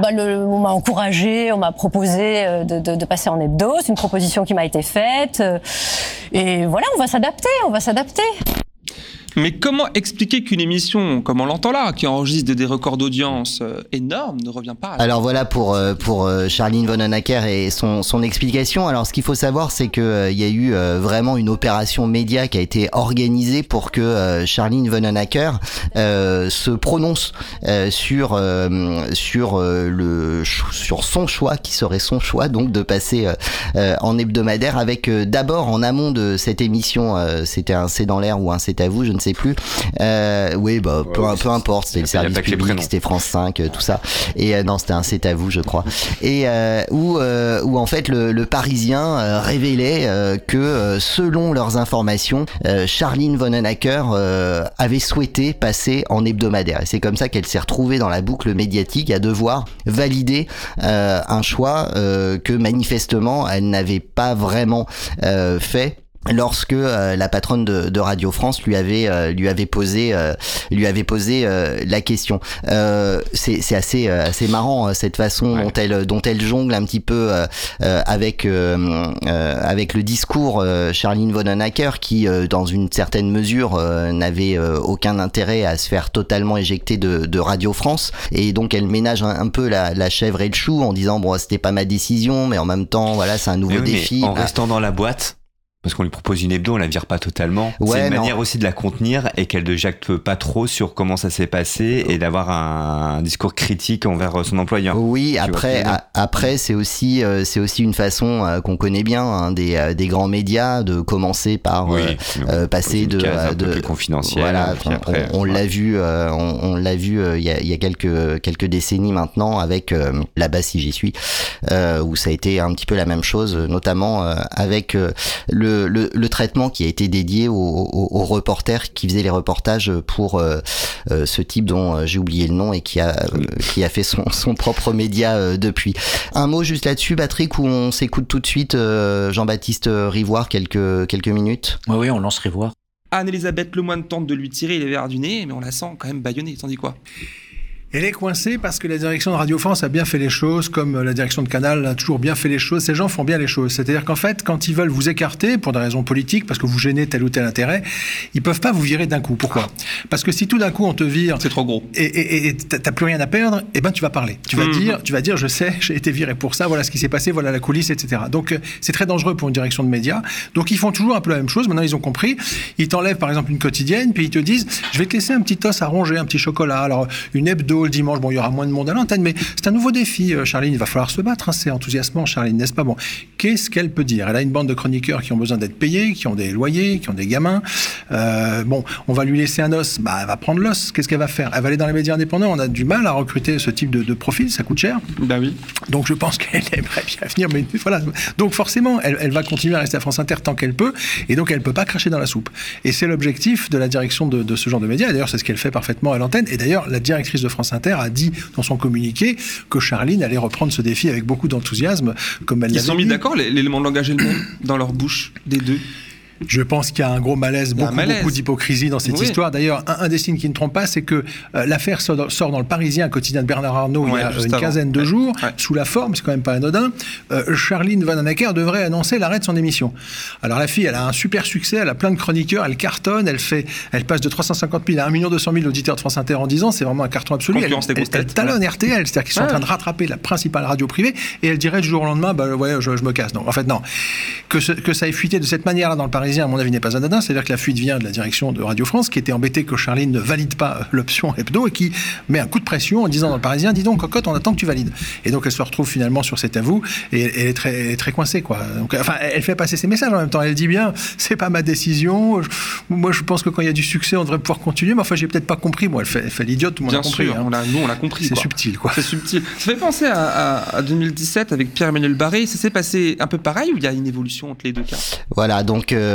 bah, le- on m'a encouragé, on m'a proposé euh, de, de, de passer en hebdo. C'est une proposition qui m'a été faite. Et voilà, on va s'adapter, on va s'adapter. Mais comment expliquer qu'une émission, comme on l'entend là, qui enregistre des records d'audience euh, énormes, ne revient pas à Alors voilà pour euh, pour euh, Charline von Anacker et son son explication. Alors ce qu'il faut savoir c'est que euh, y a eu euh, vraiment une opération média qui a été organisée pour que euh, Charline von Anacker euh, se prononce sur sur le sur son choix qui serait son choix donc de passer en hebdomadaire avec d'abord en amont de cette émission c'était un C'est dans l'air ou un C'est à vous je ne sais plus. Euh, oui bah peu, importe c'était le service public c'était France 5 euh, tout ça. Et euh, non c'était un c'est à vous je crois. Et euh, où où en fait le, le Parisien révélait que selon leurs informations Charline von Anacker euh, avait souhaité passer en hebdomadaire. Et c'est comme ça qu'elle s'est retrouvée dans la boucle médiatique à devoir valider un choix que manifestement elle n'avait pas vraiment fait lorsque euh, la patronne de, de Radio France lui avait euh, lui avait posé euh, lui avait posé euh, la question. Euh, c'est c'est assez euh, assez marrant euh, cette façon dont elle dont elle jongle un petit peu euh, euh, avec euh, euh, avec le discours euh, Charline von Anacker qui euh, dans une certaine mesure euh, n'avait euh, aucun intérêt à se faire totalement éjecter de, de Radio France et donc elle ménage un, un peu la, la chèvre et le chou en disant bon c'était pas ma décision mais en même temps voilà c'est un nouveau oui, défi. en Ah, restant dans la boîte, parce qu'on lui propose une hebdo, on la vire pas totalement. Ouais, c'est une manière aussi de la contenir et qu'elle ne jacte pas trop sur comment ça s'est passé et d'avoir un, discours critique envers son employeur. Oui, après, a- après c'est aussi euh, c'est aussi une façon euh, qu'on connaît bien hein, des, euh, des grands médias de commencer par Oui, euh, passer de peu de plus confidentielle, Voilà, puis on- après, on, on ouais. l'a vu, on, on l'a vu il y, y a quelques quelques décennies maintenant avec là-bas si j'y suis, où ça a été un petit peu la même chose, notamment avec le le, le, le traitement qui a été dédié aux, aux, aux reporters qui faisaient les reportages pour euh, euh, ce type dont euh, j'ai oublié le nom et qui a euh, qui a fait son, son propre média euh, depuis. Un mot juste là-dessus, Patrick, où on s'écoute tout de suite euh, Jean-Baptiste Rivoire quelques quelques minutes. Oui, oui, on lance Rivoire. Anne-Elisabeth Lemoine tente de lui tirer les verres du nez, mais on la sent quand même bâillonnée. T'en dis quoi? Elle est coincée parce que la direction de Radio France a bien fait les choses, comme la direction de Canal a toujours bien fait les choses. Ces gens font bien les choses. C'est-à-dire qu'en fait, quand ils veulent vous écarter pour des raisons politiques, parce que vous gênez tel ou tel intérêt, ils peuvent pas vous virer d'un coup. Pourquoi? Parce que si tout d'un coup on te vire, c'est trop gros, et et- et t'as plus rien à perdre, eh ben tu vas parler. Tu vas Mhm. dire, tu vas dire, je sais, j'ai été viré pour ça. Voilà ce qui s'est passé, voilà la coulisse, etc. Donc euh, c'est très dangereux pour une direction de médias. Donc ils font toujours un peu la même chose. Maintenant ils ont compris. Ils t'enlèvent par exemple une quotidienne, puis ils te disent, je vais te laisser un petit os à ronger, un petit chocolat. Alors une hebdo le dimanche, bon il y aura moins de monde à l'antenne, mais c'est un nouveau défi, euh, Charline. Il va falloir se battre. hein, c'est enthousiasmant, Charline, n'est-ce pas? Bon, qu'est-ce qu'elle peut dire? Elle a une bande de chroniqueurs qui ont besoin d'être payés, qui ont des loyers, qui ont des gamins. Euh, bon, on va lui laisser un os, bah elle va prendre l'os. Qu'est-ce qu'elle va faire? Elle va aller dans les médias indépendants. On a du mal à recruter ce type de, de profil, ça coûte cher. Bah oui. Donc je pense (laughs) qu'elle aimerait bien venir, mais voilà. Donc forcément, elle, elle va continuer à rester à France Inter tant qu'elle peut, et donc elle peut pas cracher dans la soupe. Et c'est l'objectif de la direction de, de ce genre de médias. Et D'ailleurs, c'est ce qu'elle fait parfaitement à l'antenne. Et d'ailleurs, la directrice de France Inter a dit dans son communiqué que Charline allait reprendre ce défi avec beaucoup d'enthousiasme, comme elle Ils sont mis d'accord, l'élément de langage et le dans leur bouche, des deux? Je pense qu'il y a un gros malaise, beaucoup, malaise. beaucoup d'hypocrisie dans cette Oui. histoire. D'ailleurs, un, un des signes qui ne trompe pas, c'est que euh, l'affaire sort, dans- sort dans le Parisien, un quotidien de Bernard Arnault, il y a une avant. quinzaine de jours, sous la forme, c'est quand même pas anodin. Euh, Charline Vanhoenacker devrait annoncer l'arrêt de son émission. Alors la fille, elle a un super succès, elle a plein de chroniqueurs, elle cartonne, elle fait, elle passe de 350 000 à 1 200 000 auditeurs de France Inter en 10 ans, c'est vraiment un carton absolu. Elle, elle- talonne. RTL, c'est-à-dire qu'ils sont en train de rattraper la principale radio privée, et elle dirait du jour au lendemain, bah ouais, je, je me casse. Non, en fait, non. Que, ce- que ça ait fuité de cette manière-là dans le Parisien, à mon avis, n'est pas anodin. C'est-à-dire que la fuite vient de la direction de Radio France, qui était embêtée que Charline ne valide pas euh, l'option hebdo et qui met un coup de pression en disant dans le Parisien, dis donc, cocotte, on attend que tu valides. Et donc, elle se retrouve finalement sur cet avou et elle, est très, elle est très coincée, quoi. Donc, enfin, elle fait passer ses messages en même temps. Elle dit bien, c'est pas ma décision. Je- moi, je pense que quand il y a du succès, on devrait pouvoir continuer. Mais enfin, j'ai peut-être pas compris. Moi, elle fait, elle fait l'idiote, tout le monde Bien a compris. sûr, hein. on l'a- nous on l'a compris. C'est subtil, quoi. C'est subtil. Ça fait penser à, à- à 2017 avec Pierre-Emmanuel Barré. Ça s'est passé un peu pareil ou il y a une évolution entre les deux cas? Voilà, donc euh,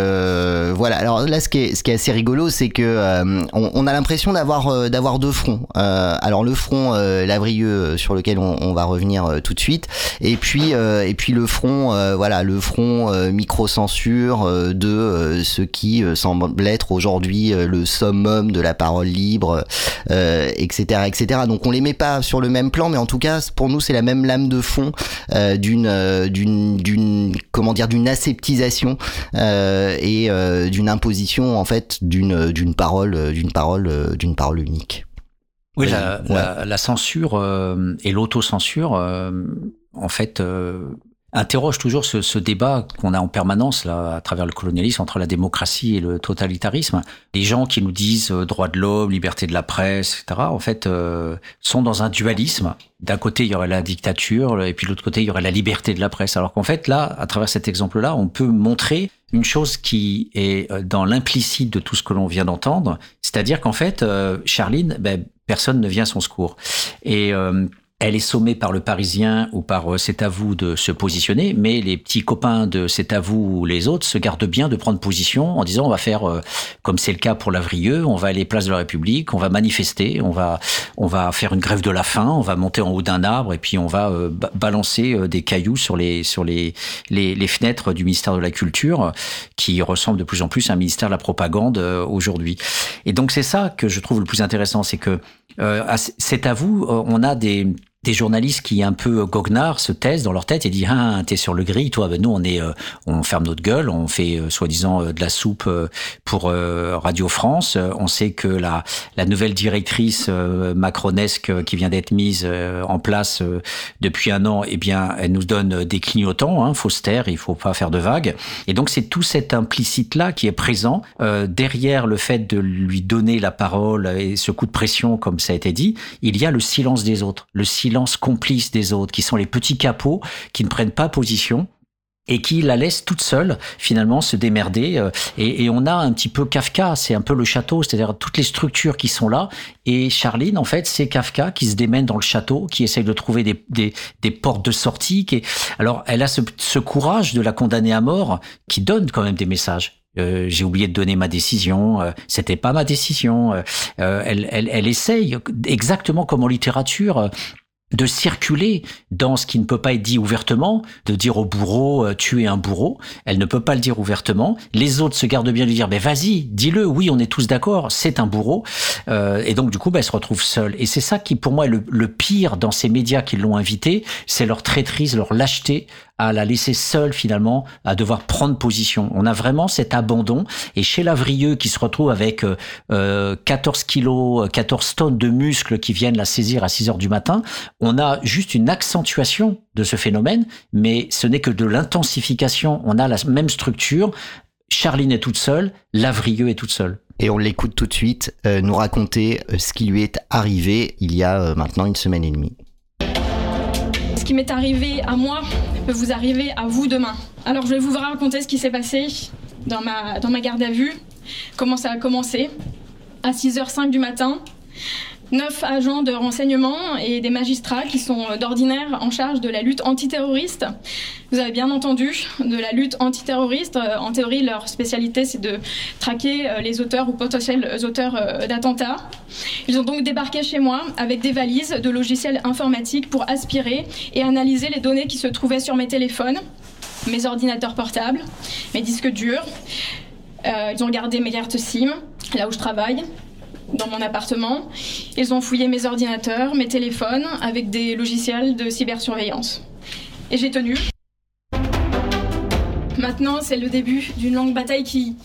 voilà. Alors là, ce qui est, ce qui est assez rigolo, c'est que euh, on, on a l'impression d'avoir euh, d'avoir deux fronts. Euh, alors le front euh, Lavrieux euh, sur lequel on, on va revenir euh, tout de suite, et puis euh, et puis le front, euh, voilà, le front euh, micro-censure euh, de euh, ce qui euh, semble être aujourd'hui euh, le summum de la parole libre, euh, etc., etc. Donc on les met pas sur le même plan, mais en tout cas pour nous c'est la même lame de fond euh, d'une euh, d'une d'une comment dire d'une aseptisation euh, et euh, d'une imposition en fait d'une d'une parole euh, d'une parole euh, d'une parole unique. Oui, la, Ouais. la, la censure euh, et l'autocensure, euh, en fait, euh, interroge toujours ce, ce débat qu'on a en permanence là, à travers le colonialisme entre la démocratie et le totalitarisme. Les gens qui nous disent euh, droit de l'homme, liberté de la presse, etc., en fait, euh, sont dans un dualisme. D'un côté, il y aurait la dictature, et puis de l'autre côté, il y aurait la liberté de la presse. Alors qu'en fait, là, à travers cet exemple-là, on peut montrer une chose qui est euh, dans l'implicite de tout ce que l'on vient d'entendre, c'est-à-dire qu'en fait, euh, Charline, ben, personne ne vient à son secours. Et euh, elle est sommée par le Parisien ou par euh, C'est à vous de se positionner, mais les petits copains de C'est à vous ou les autres se gardent bien de prendre position en disant on va faire, euh, comme c'est le cas pour Lavrieux, on va aller place de la République, on va manifester, on va, on va faire une grève de la faim, on va monter en haut d'un arbre et puis on va euh, ba- balancer des cailloux sur les, sur les, les, les fenêtres du ministère de la Culture qui ressemble de plus en plus à un ministère de la propagande aujourd'hui. Et donc c'est ça que je trouve le plus intéressant, c'est que c'est à vous, on a des des journalistes qui un peu goguenards se taisent dans leur tête et disent ah t'es sur le gris toi ben nous on est euh, on ferme notre gueule on fait euh, soi-disant euh, de la soupe pour Radio France. On sait que la la nouvelle directrice macronesque qui vient d'être mise en place depuis un an eh bien elle nous donne des clignotants hein, faut se taire il faut pas faire de vagues. Et donc c'est tout cet implicite là qui est présent derrière le fait de lui donner la parole et ce coup de pression comme ça a été dit il y a le silence des autres. Le silence complice des autres qui sont les petits capots qui ne prennent pas position et qui la laisse toute seule finalement se démerder euh, et, on a un petit peu Kafka c'est un peu le château c'est-à-dire toutes les structures qui sont là et Charline en fait c'est Kafka qui se démène dans le château qui essaye de trouver des, des, portes de sortie qui alors elle a ce, courage de la condamner à mort qui donne quand même des messages euh, j'ai oublié de donner ma décision, euh, c'était pas ma décision. Euh, elle, elle, elle essaye, exactement comme en littérature, de circuler dans ce qui ne peut pas être dit ouvertement, de dire au bourreau euh, tu es un bourreau, elle ne peut pas le dire ouvertement. Les autres se gardent bien de lui dire mais vas-y, dis-le, oui on est tous d'accord, c'est un bourreau. Euh, et donc du coup bah, elle se retrouve seule. Et c'est ça qui pour moi est le, le pire dans ces médias qui l'ont invitée, c'est leur traîtrise, leur lâcheté à la laisser seule finalement, à devoir prendre position. On a vraiment cet abandon. Et chez Lavrieux qui se retrouve avec euh, euh, 14 kilos, 14 tonnes de muscles qui viennent la saisir à 6 heures du matin, on a juste une accentuation de ce phénomène, mais ce n'est que de l'intensification. On a la même structure. Charline est toute seule, Lavrieux est toute seule. Et on l'écoute tout de suite euh, nous raconter euh, ce qui lui est arrivé il y a euh, maintenant une semaine et demie. Qui m'est arrivé à moi peut vous arriver à vous demain. Alors je vais vous raconter ce qui s'est passé dans ma, dans ma garde à vue, comment ça a commencé? À 6h05 du matin, neuf agents de renseignement et des magistrats qui sont d'ordinaire en charge de la lutte antiterroriste. Vous avez bien entendu, de la lutte antiterroriste. Euh, En théorie, leur spécialité, c'est de traquer euh, les auteurs ou potentiels auteurs euh, d'attentats. Ils ont donc débarqué chez moi avec des valises de logiciels informatiques pour aspirer et analyser les données qui se trouvaient sur mes téléphones, mes ordinateurs portables, mes disques durs. Euh, ils ont regardé mes cartes SIM, là où je travaille, dans mon appartement. Ils ont fouillé mes ordinateurs, mes téléphones, avec des logiciels de cybersurveillance. Et j'ai tenu. Maintenant, c'est le début d'une longue bataille qui,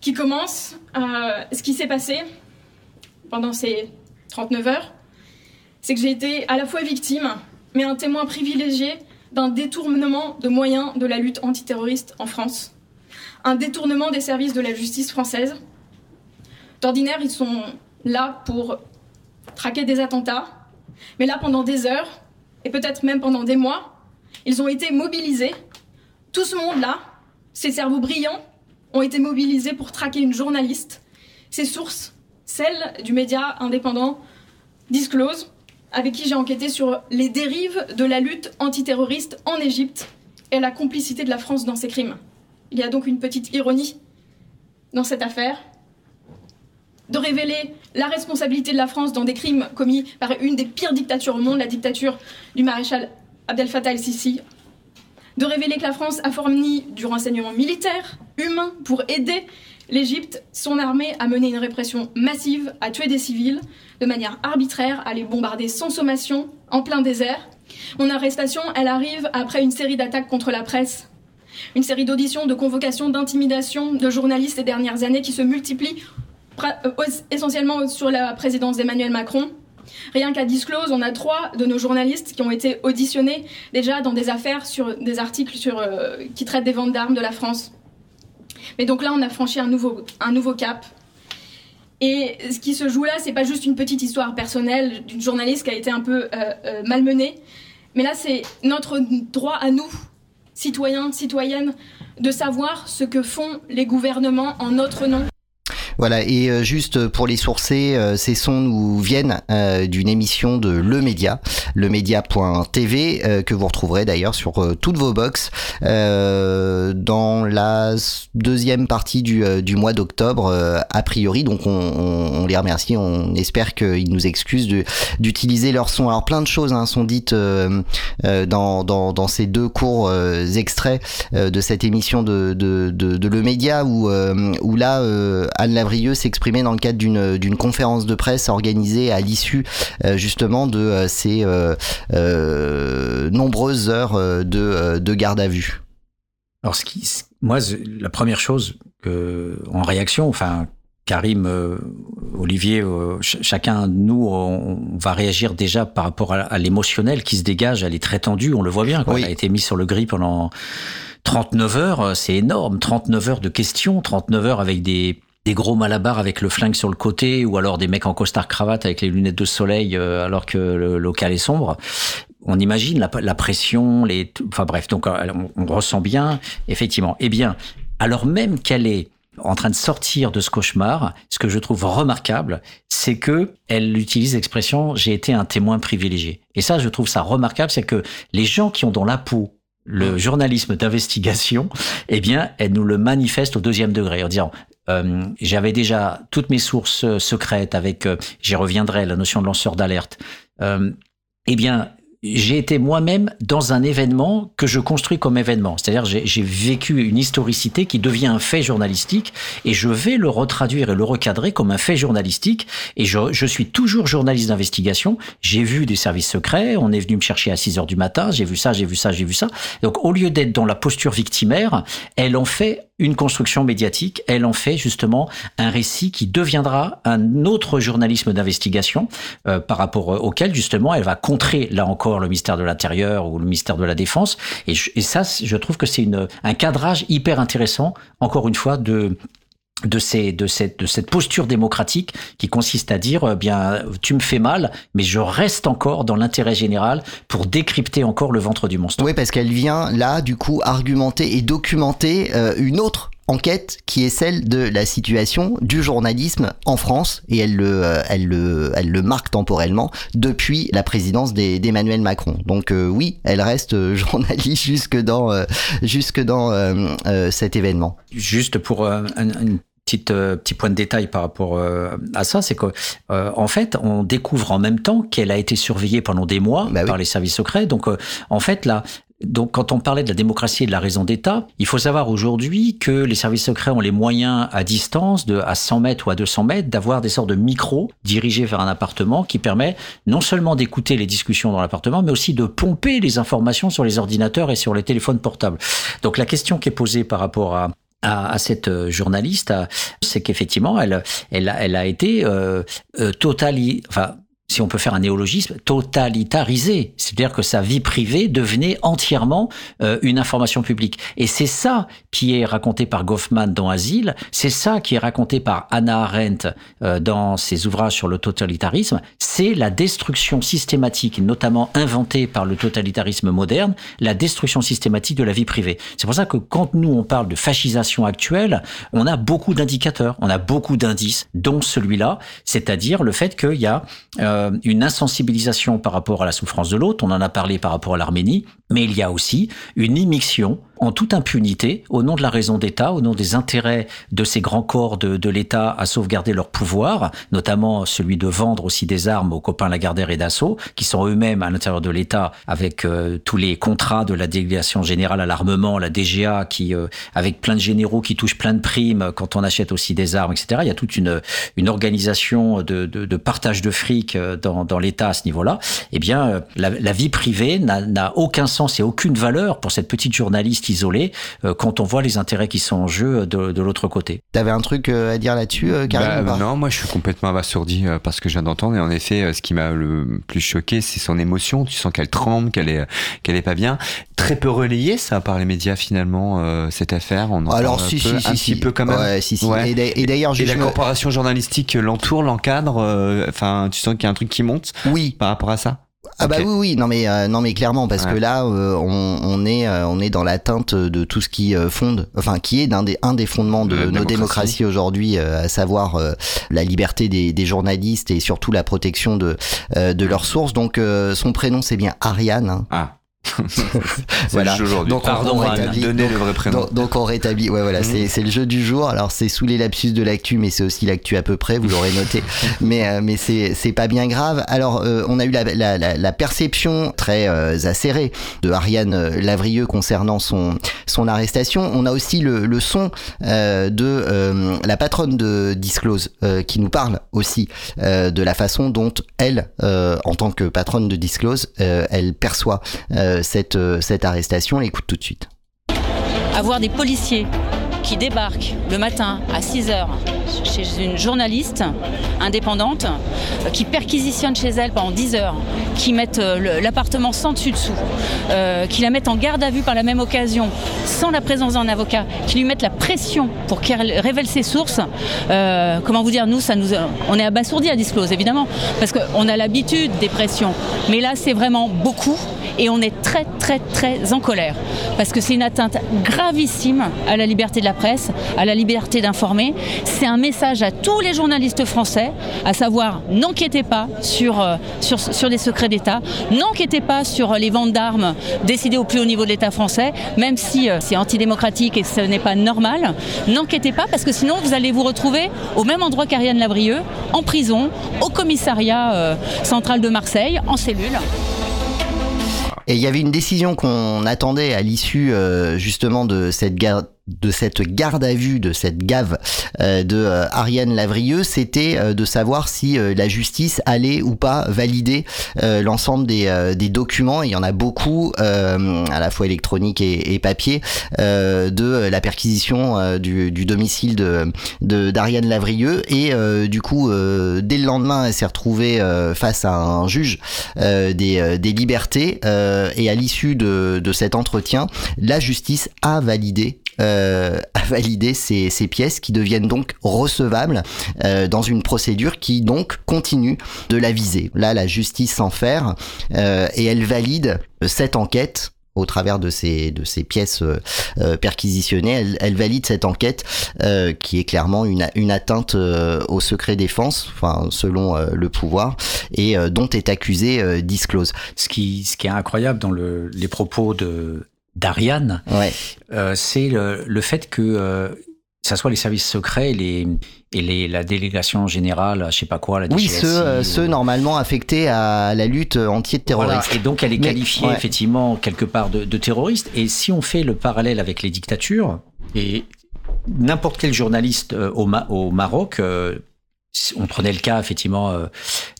qui commence. Euh, ce qui s'est passé pendant ces 39 heures, c'est que j'ai été à la fois victime, mais un témoin privilégié d'un détournement de moyens de la lutte antiterroriste en France. Un détournement des services de la justice française. D'ordinaire, ils sont là pour traquer des attentats, mais là, pendant des heures, et peut-être même pendant des mois, ils ont été mobilisés. Tout ce monde-là, ces cerveaux brillants, ont été mobilisés pour traquer une journaliste. Ses sources, celles du média indépendant Disclose, avec qui j'ai enquêté sur les dérives de la lutte antiterroriste en Égypte et la complicité de la France dans ces crimes. Il y a donc une petite ironie dans cette affaire de révéler la responsabilité de la France dans des crimes commis par une des pires dictatures au monde, la dictature du maréchal Abdel Fattah el-Sisi, de révéler que la France a fourni du renseignement militaire, humain, pour aider l'Égypte, son armée, à mener une répression massive, à tuer des civils de manière arbitraire, à les bombarder sans sommation, en plein désert. Mon arrestation, elle arrive après une série d'attaques contre la presse, une série d'auditions, de convocations, d'intimidations de journalistes ces dernières années qui se multiplient essentiellement sur la présidence d'Emmanuel Macron. Rien qu'à Disclose, on a trois de nos journalistes qui ont été auditionnés déjà dans des affaires sur des articles sur, euh, qui traitent des ventes d'armes de la France. Mais donc là, on a franchi un nouveau, un nouveau cap. Et ce qui se joue là, c'est pas juste une petite histoire personnelle d'une journaliste qui a été un peu euh, euh, malmenée, mais là, c'est notre droit à nous, citoyens, citoyennes, de savoir ce que font les gouvernements en notre nom. Voilà, et euh, juste pour les sourcer, euh, ces sons nous viennent euh, d'une émission de Le Média, lemedia.tv, euh, que vous retrouverez d'ailleurs sur toutes vos box dans la deuxième partie du, du mois d'octobre, a priori. Donc on, les remercie, on espère qu'ils nous excusent d'utiliser leur son. Alors plein de choses hein, sont dites dans, dans, ces deux courts extraits de cette émission de, de, de, de Le Média où, où là Anne S'exprimait dans le cadre d'une d'une conférence de presse organisée à l'issue euh, justement de euh, ces euh, euh, nombreuses heures euh, de, euh, de garde à vue. Alors, ce qui, moi, la première chose que, en réaction, enfin, Karim, euh, Olivier, euh, ch- chacun de nous, on, on va réagir déjà par rapport à, à l'émotionnel qui se dégage. Elle est très tendue, on le voit bien. Quoi. Elle a été mise sur le gris pendant 39 heures, euh, c'est énorme. 39 heures de questions, 39 heures avec des des gros malabars avec le flingue sur le côté ou alors des mecs en costard cravate avec les lunettes de soleil euh, alors que le local est sombre. on imagine la, la pression, les, enfin bref, donc euh, on, on ressent bien, effectivement. Eh bien, alors même qu'elle est en train de sortir de ce cauchemar, ce que je trouve remarquable, c'est que elle utilise l'expression j'ai été un témoin privilégié. Et ça, je trouve ça remarquable, c'est que les gens qui ont dans la peau le journalisme d'investigation, eh bien, elle nous le manifeste au deuxième degré en disant euh, j'avais déjà toutes mes sources euh, secrètes avec, euh, j'y reviendrai, la notion de lanceur d'alerte. Eh bien, j'ai été moi-même dans un événement que je construis comme événement. C'est-à-dire, j'ai vécu une historicité qui devient un fait journalistique et je vais le retraduire et le recadrer comme un fait journalistique. Et je, je suis toujours journaliste d'investigation. J'ai vu des services secrets. On est venu me chercher à 6 heures du matin. J'ai vu ça, j'ai vu ça, j'ai vu ça. Donc, au lieu d'être dans la posture victimaire, elle en fait une construction médiatique. Elle en fait justement un récit qui deviendra un autre journalisme d'investigation euh, par rapport euh, auquel justement elle va contrer là encore le mystère de l'intérieur ou le mystère de la défense. Et, ça, je trouve que c'est un cadrage hyper intéressant, encore une fois, de de, de, cette, de cette posture démocratique qui consiste à dire, eh bien, tu me fais mal, mais je reste encore dans l'intérêt général pour décrypter encore le ventre du monstre. Oui, parce qu'elle vient là, du coup, argumenter et documenter euh, une autre enquête qui est celle de la situation du journalisme en France et elle le, euh, elle le, elle le marque temporellement depuis la présidence d'Emmanuel Macron. Donc euh, oui, elle reste euh, (laughs) journaliste jusque dans, euh, jusque dans euh, cet événement. Juste pour euh, un, un petite, euh, petit point de détail par rapport à ça, c'est que euh, en fait, on découvre en même temps qu'elle a été surveillée pendant des mois par les services secrets. Donc, euh, en fait, là. Donc, quand on parlait de la démocratie et de la raison d'État, il faut savoir aujourd'hui que les services secrets ont les moyens à distance, de à 100 mètres ou à 200 mètres, d'avoir des sortes de micros dirigés vers un appartement qui permet non seulement d'écouter les discussions dans l'appartement, mais aussi de pomper les informations sur les ordinateurs et sur les téléphones portables. Donc, la question qui est posée par rapport à à, cette euh, journaliste, à- c'est qu'effectivement, elle, elle, elle a été euh, euh, totali, enfin, si on peut faire un néologisme, totalitarisée. C'est-à-dire que sa vie privée devenait entièrement euh, une information publique. Et c'est ça qui est raconté par Goffman dans Asile, c'est ça qui est raconté par Hannah Arendt euh, dans ses ouvrages sur le totalitarisme, c'est la destruction systématique, notamment inventée par le totalitarisme moderne, la destruction systématique de la vie privée. C'est pour ça que quand nous on parle de fascisation actuelle, on a beaucoup d'indicateurs, on a beaucoup d'indices, dont celui-là, c'est-à-dire le fait qu'il y a euh, une insensibilisation par rapport à la souffrance de l'autre, on en a parlé par rapport à l'Arménie, mais il y a aussi une immixtion en toute impunité, au nom de la raison d'État, au nom des intérêts de ces grands corps de, de l'État à sauvegarder leur pouvoir, notamment celui de vendre aussi des armes aux copains Lagardère et Dassault, qui sont eux-mêmes à l'intérieur de l'État avec euh, tous les contrats de la délégation générale à l'armement, la DGA, qui euh, avec plein de généraux qui touchent plein de primes quand on achète aussi des armes, etc. Il y a toute une, une organisation de, de, de partage de fric euh, dans, dans l'État à ce niveau-là. Eh bien, euh, la, la vie privée n'a n'a aucun sens et aucune valeur pour cette petite journaliste isolée euh, quand on voit les intérêts qui sont en jeu de, de l'autre côté. T'avais un truc euh, à dire là-dessus, euh, Karim Bah, non, moi je suis complètement abasourdi euh, parce que je viens d'entendre et en effet, euh, ce qui m'a le plus choqué, c'est son émotion. Tu sens qu'elle tremble, qu'elle est, qu'elle est pas bien. Très peu relayé ça par les médias finalement euh, cette affaire. On en Alors, parle si, un peu, si, un si, petit si. peu quand même. Ouais, si, si. Et et d'ailleurs, la me- corporation journalistique l'entoure, l'encadre. euh, Enfin, tu sens qu'il y a un truc qui monte. Oui. Par rapport à ça? Ah bah oui oui non mais euh, non mais clairement parce Ouais. que là euh, on, on est euh, on est dans l'atteinte de tout ce qui euh, fonde enfin qui est d'un des un des fondements de nos démocratie. démocraties aujourd'hui euh, à savoir euh, la liberté des, des journalistes et surtout la protection de euh, de leurs sources donc euh, son prénom c'est bien Ariane hein. Ah. Voilà. le jeu aujourd'hui. Donc on- Pardon, on Anne, rétablit- donc- le vrai prénom. Donc, donc on rétablit. Ouais, voilà, Mhm. c'est le jeu du jour. Alors c'est sous les lapsus de l'actu, mais c'est aussi l'actu à peu près. Vous l'aurez noté. (laughs) mais euh, mais c'est c'est pas bien grave. Alors euh, on a eu la, la, la, la perception très euh, acérée de Ariane euh, Lavrieux concernant son son arrestation. On a aussi le, le son euh, de euh, la patronne de Disclose euh, qui nous parle aussi euh, de la façon dont elle, euh, en tant que patronne de Disclose, euh, elle perçoit euh, cette euh, cette arrestation. On l'écoute tout de suite. avoir des policiers qui débarquent le matin à 6 heures chez une journaliste indépendante euh, qui perquisitionne chez elle pendant 10 heures, qui mettent euh, l'appartement sans dessus-dessous, euh, qui la mettent en garde à vue par la même occasion, sans la présence d'un avocat, qui lui mettent la pression pour qu'elle révèle ses sources. Comment vous dire, nous, ça nous, on est abasourdis à Disclose, évidemment, parce qu'on a l'habitude des pressions. Mais là, c'est vraiment beaucoup et on est très, très, très en colère. Parce que c'est une atteinte gravissime à la liberté de la presse, à la liberté d'informer. C'est un message à tous les journalistes français, à savoir n'enquêtez pas sur, euh, sur, des secrets d'État, n'enquêtez pas sur les ventes d'armes décidées au plus haut niveau de l'État français, même si euh, c'est antidémocratique et ce n'est pas normal. N'enquêtez pas parce que sinon vous allez vous retrouver au même endroit qu'Ariane Lavrieux, en prison, au commissariat euh, central de Marseille, en cellule. Et il y avait une décision qu'on attendait à l'issue euh, justement de cette garde de cette garde à vue, de cette gave euh, de euh, Ariane Lavrieux, c'était euh, de savoir si euh, la justice allait ou pas valider euh, l'ensemble des, documents. Il y en a beaucoup, à la fois électroniques et, papier, de la perquisition du, domicile de d'Ariane Lavrieux. Et du coup, dès le lendemain, elle s'est retrouvée face à un juge des, libertés. et à l'issue de cet entretien, la justice a validé euh, (laughs) a validé ces, ces pièces qui deviennent donc recevables euh, dans une procédure qui donc continue de la viser. Là, la justice s'enferme euh, et elle valide cette enquête au travers de ces de ces pièces euh, euh, perquisitionnées, elle, elle valide cette enquête euh, qui est clairement une, une atteinte au secret défense, enfin selon le pouvoir, et dont est accusé Disclose. Ce qui, ce qui est incroyable dans le, les propos de d'Ariane, Ouais. euh, c'est le, le fait que euh, ça soit les services secrets et, les, et les, la délégation générale, je sais pas quoi, la Oui, DGSI, ceux, euh, ou- ceux normalement affectés à la lutte anti-terroriste. Voilà, et donc elle est Mais- qualifiée ouais. effectivement quelque part de, de terroriste. Et si on fait le parallèle avec les dictatures, et n'importe quel journaliste euh, au, Ma- au Maroc, on prenait le cas effectivement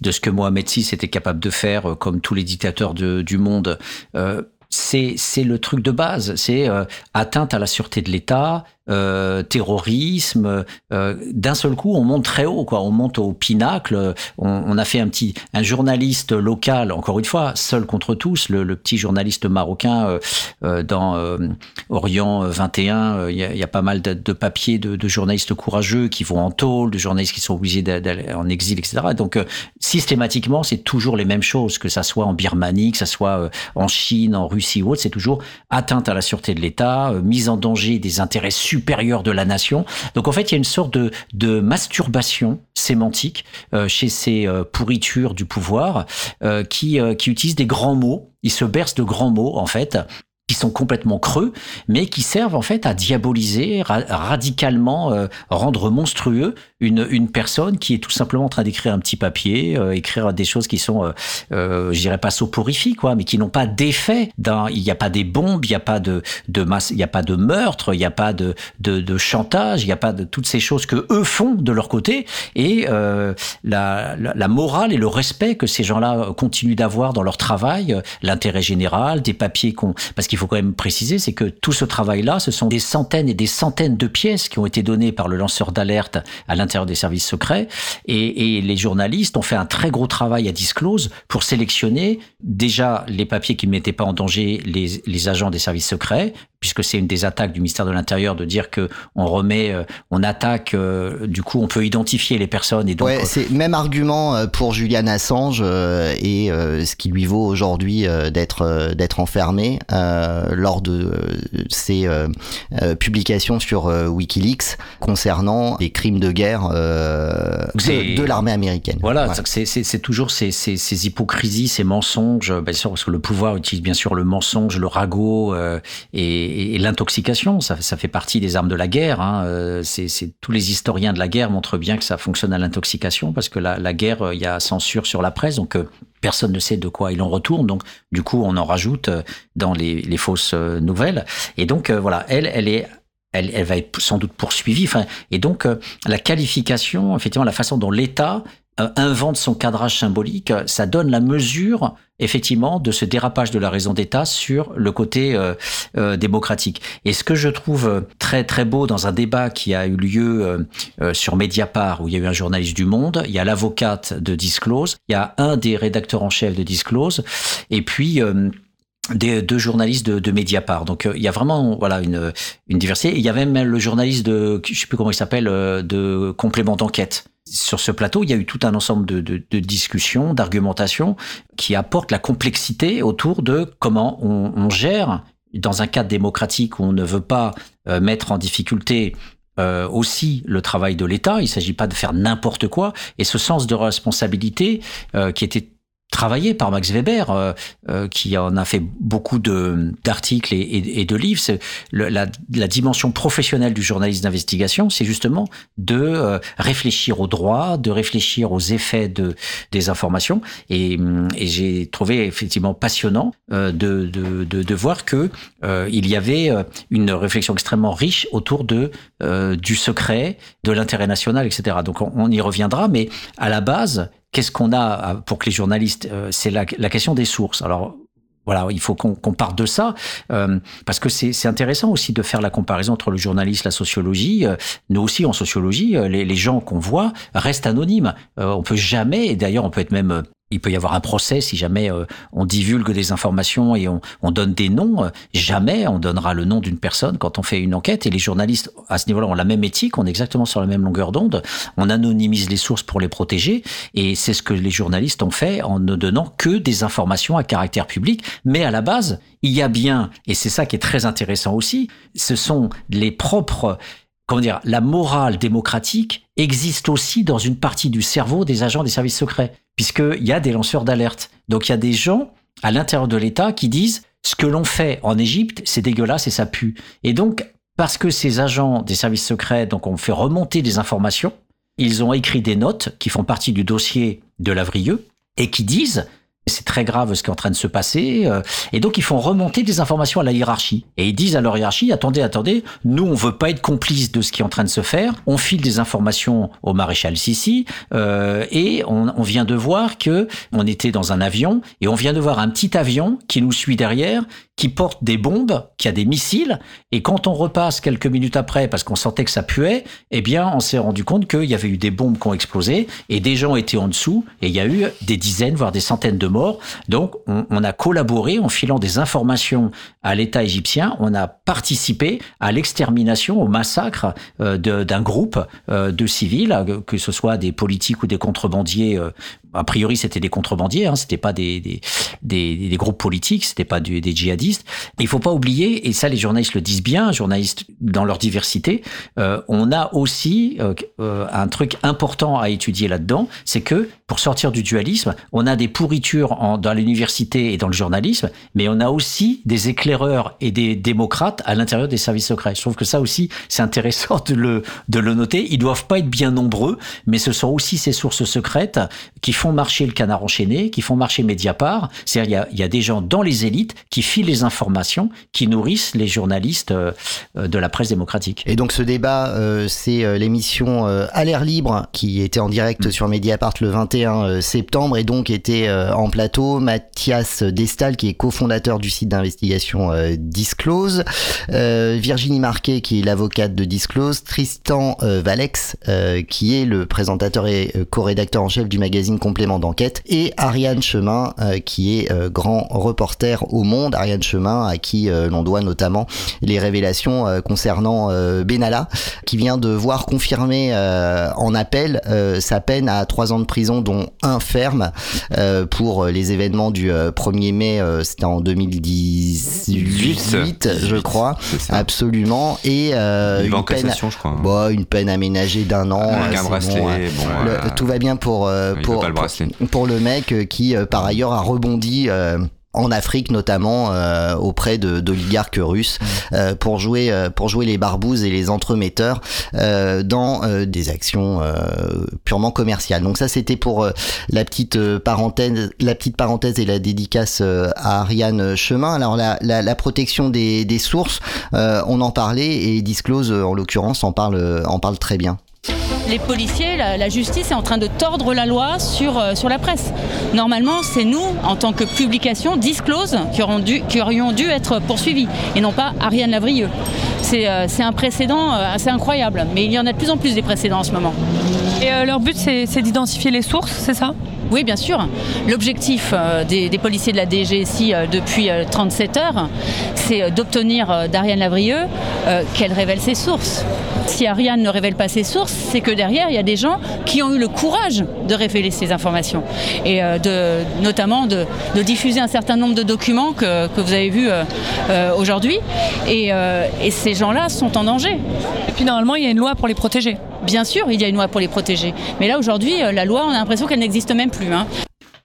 de ce que Mohamed VI était capable de faire, comme tous les dictateurs de- du monde. euh, c'est le truc de base, c'est euh, atteinte à la sûreté de l'État, euh, terrorisme. euh, D'un seul coup, on monte très haut, quoi. On monte au pinacle. On, a fait un petit, un journaliste local, encore une fois, seul contre tous, le, petit journaliste marocain euh, dans Orient 21. euh, Il y, a, pas mal de, papiers de, journalistes courageux qui vont en tôle, de journalistes qui sont obligés d'a- d'aller en exil, etc. Donc systématiquement, c'est toujours les mêmes choses, que ça soit en Birmanie, que ça soit en Chine, en Russie ou autre. C'est toujours atteinte à la sûreté de l'État, mise en danger des intérêts supérieurs de la nation. Donc en fait, il y a une sorte de, de masturbation sémantique euh, chez ces euh, pourritures du pouvoir euh, qui, qui utilisent des grands mots. Ils se bercent de grands mots, en fait qui sont complètement creux, mais qui servent en fait à diaboliser, ra- radicalement rendre monstrueux une, une personne qui est tout simplement en train d'écrire un petit papier, euh, écrire des choses qui sont, euh, euh, je dirais pas soporifiques, quoi, mais qui n'ont pas d'effet. Il n'y a pas des bombes, il n'y a pas de, de masse, il n'y a pas de meurtre, il n'y a pas de, de, de chantage, il n'y a pas de toutes ces choses que eux font de leur côté, et euh, la, la, la morale et le respect que ces gens-là continuent d'avoir dans leur travail, euh, l'intérêt général, des papiers qu'on, parce qu'il faut quand même préciser, c'est que tout ce travail-là, ce sont des centaines et des centaines de pièces qui ont été données par le lanceur d'alerte à l'intérieur des services secrets, et, les journalistes ont fait un très gros travail à disclose pour sélectionner déjà les papiers qui ne mettaient pas en danger les agents des services secrets, puisque c'est une des attaques du ministère de l'Intérieur de dire que on remet, euh, on attaque, euh, du coup on peut identifier les personnes et donc Ouais, c'est même argument euh, pour Julian Assange et ce qui lui vaut aujourd'hui d'être d'être enfermé lors de ses euh, publications sur WikiLeaks concernant les crimes de guerre de, de l'armée américaine. Voilà, c'est- c'est toujours ces, ces, ces hypocrisies, ces mensonges, bien sûr, parce que le pouvoir utilise bien sûr le mensonge, le ragot euh, et, l'intoxication. Ça, fait partie des armes de la guerre. Hein. Euh, c'est tous les historiens de la guerre montrent bien que ça fonctionne à l'intoxication, parce que la, guerre, euh, il y a censure sur la presse, donc euh, personne ne sait de quoi il en retourne. Donc, du coup, on en rajoute dans les, fausses nouvelles. Et donc, voilà, elle, elle va être sans doute poursuivie. Et donc, la qualification, effectivement, la façon dont l'État invente son cadrage symbolique, ça donne la mesure effectivement de ce dérapage de la raison d'État sur le côté euh, euh, démocratique. Et ce que je trouve très très beau dans un débat qui a eu lieu euh, euh, sur Mediapart où il y a eu un journaliste du Monde, il y a l'avocate de Disclose, il y a un des rédacteurs en chef de Disclose, et puis euh, des deux journalistes de, de Mediapart. Donc euh, il y a vraiment voilà une, une diversité. Il y avait même le journaliste de je sais plus comment il s'appelle euh, de complément d'enquête. Sur ce plateau, il y a eu tout un ensemble de, de, de discussions, d'argumentations qui apportent la complexité autour de comment on, on gère dans un cadre démocratique où on ne veut pas euh, mettre en difficulté euh, aussi le travail de l'État. Il ne s'agit pas de faire n'importe quoi. Et ce sens de responsabilité euh, qui était travaillé par Max Weber, euh, euh, qui en a fait beaucoup d'articles et, de livres. Le, la, la, dimension professionnelle du journaliste d'investigation, c'est justement de euh, réfléchir au droit, de réfléchir aux effets de des informations. Et, et j'ai trouvé effectivement passionnant euh, de, de, de, voir que euh, il y avait une réflexion extrêmement riche autour de du secret, de l'intérêt national, etc. Donc on, on y reviendra, mais à la base, qu'est-ce qu'on a pour que les journalistes euh, C'est la, question des sources. Alors voilà, il faut qu'on qu parte de ça euh, parce que c'est intéressant aussi de faire la comparaison entre le journalisme, la sociologie. Euh, nous aussi en sociologie, euh, les, les gens qu'on voit restent anonymes. Euh, on peut jamais, et d'ailleurs on peut être même il peut y avoir un procès si jamais euh, on divulgue des informations et on, on donne des noms. Jamais on donnera le nom d'une personne quand on fait une enquête. Et les journalistes, à ce niveau-là, ont la même éthique, on est exactement sur la même longueur d'onde. On anonymise les sources pour les protéger. Et c'est ce que les journalistes ont fait en ne donnant que des informations à caractère public. Mais à la base, il y a bien, et c'est ça qui est très intéressant aussi, ce sont les propres comment dire, la morale démocratique existe aussi dans une partie du cerveau des agents des services secrets, puisqu'il y a des lanceurs d'alerte. Donc il y a des gens à l'intérieur de l'État qui disent ce que l'on fait en Égypte, c'est dégueulasse et ça pue. Et donc, parce que ces agents des services secrets, donc, ont fait remonter des informations, ils ont écrit des notes qui font partie du dossier de Lavrieux et qui disent c'est très grave ce qui est en train de se passer. Euh, et donc, ils font remonter des informations à la hiérarchie. Et ils disent à leur hiérarchie, attendez, attendez, nous, on veut pas être complices de ce qui est en train de se faire. On file des informations au maréchal Sissi. Euh, et on, vient de voir que on était dans un avion. Et on vient de voir un petit avion qui nous suit derrière, qui porte des bombes, qui a des missiles. Et quand on repasse quelques minutes après, parce qu'on sentait que ça puait, eh bien, on s'est rendu compte qu'il y avait eu des bombes qui ont explosé. Et des gens étaient en dessous. Et il y a eu des dizaines, voire des centaines de morts. Donc, on, a collaboré en filant des informations à l'État égyptien. On a participé à l'extermination, au massacre euh, d'un groupe euh, de civils, que ce soit des politiques ou des contrebandiers euh, a priori c'était des contrebandiers, hein, c'était pas des, des, des, groupes politiques, c'était pas des djihadistes. Il faut pas oublier, et ça les journalistes le disent bien, journalistes dans leur diversité, euh, on a aussi euh, euh, un truc important à étudier là-dedans, c'est que pour sortir du dualisme, on a des pourritures dans l'université et dans le journalisme, mais on a aussi des éclaireurs et des démocrates à l'intérieur des services secrets. Je trouve que ça aussi, c'est intéressant de le, de le noter. Ils doivent pas être bien nombreux, mais ce sont aussi ces sources secrètes qui font marcher le canard enchaîné, qui font marcher Mediapart. C'est-à-dire, il y a, il y a des gens dans les élites qui filent les informations, qui nourrissent les journalistes euh, de la presse démocratique. Et donc, ce débat, euh, c'est euh, l'émission À l'air libre, qui était en direct mmh. sur Mediapart le 21 euh, septembre et donc était en plateau Mathias Destal qui est cofondateur du site d'investigation euh, Disclose, Virginie Marquet qui est l'avocate de Disclose, Tristan Valex qui est le présentateur et co-rédacteur en chef du magazine Complément d'enquête et Ariane Chemin qui est grand reporter au Monde, Ariane Chemin à qui l'on doit notamment les révélations concernant Benalla qui vient de voir confirmer en appel sa peine à trois ans de prison dont un ferme euh, pour les événements du 1er euh, mai, euh, c'était en 2018, je crois, absolument, et une, une peine, je crois. Bon, une peine aménagée d'un an. Un bracelet, bon, bon, le, tout va bien pour pour, pour, pour, le mec qui par ailleurs a rebondi en Afrique notamment euh, auprès d'oligarques russes euh, pour jouer euh, pour jouer les barbouzes et les entremetteurs euh, dans euh, des actions euh, purement commerciales. Donc ça c'était pour la petite parenthèse la petite parenthèse et la dédicace à Ariane Chemin. Alors la, la, la protection des, des sources, on en parlait et Disclose en l'occurrence en parle en parle très bien. Les policiers, la, justice est en train de tordre la loi sur, euh, sur la presse. Normalement, c'est nous, en tant que publication, disclose, qui, qui aurions dû être poursuivis, et non pas Ariane Lavrieux. C'est euh, un précédent euh, assez incroyable, mais il y en a de plus en plus des précédents en ce moment. Et leur but, c'est d'identifier les sources, c'est ça? Oui, bien sûr. L'objectif euh, des, policiers de la DGSI euh, depuis euh, 37 heures, c'est euh, d'obtenir euh, d'Ariane Lavrieux euh, qu'elle révèle ses sources. Si Ariane ne révèle pas ses sources, c'est que derrière, il y a des gens qui ont eu le courage de révéler ces informations. Et euh, de, notamment de, diffuser un certain nombre de documents que, vous avez vus euh, euh, aujourd'hui. Et, euh, et ces gens-là sont en danger. Et puis normalement, il y a une loi pour les protéger. Bien sûr, il y a une loi pour les protéger. Mais là, aujourd'hui, euh, la loi, on a l'impression qu'elle n'existe même plus. hein.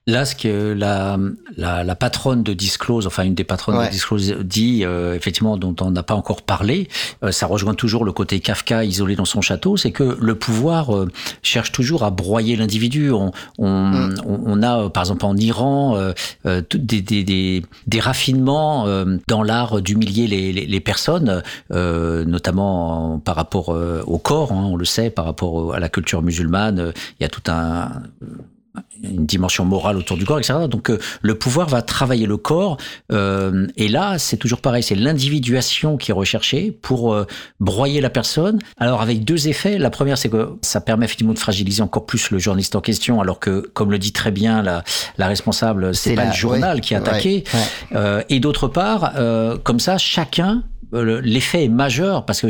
Là, ce que la, la, la patronne de Disclose, enfin une des patronnes Ouais. de Disclose dit, euh, effectivement, dont on n'a pas encore parlé, euh, ça rejoint toujours le côté Kafka isolé dans son château, c'est que le pouvoir euh, cherche toujours à broyer l'individu. On, on, on, on a, par exemple, en Iran, euh, euh, des, des, des, des raffinements euh, dans l'art d'humilier les, les, les personnes, euh, notamment en- par rapport au corps, hein, on le sait, par rapport à la culture musulmane. Il y a tout un une dimension morale autour du corps, etc. Donc euh, le pouvoir va travailler le corps, euh, et là c'est toujours pareil, c'est l'individuation qui est recherchée pour euh, broyer la personne. Alors avec deux effets, la première c'est que ça permet effectivement de fragiliser encore plus le journaliste en question, alors que comme le dit très bien la, la responsable, c'est pas la- le journal ouais, qui est attaqué, ouais, et d'autre part, comme ça chacun l'effet est majeur parce que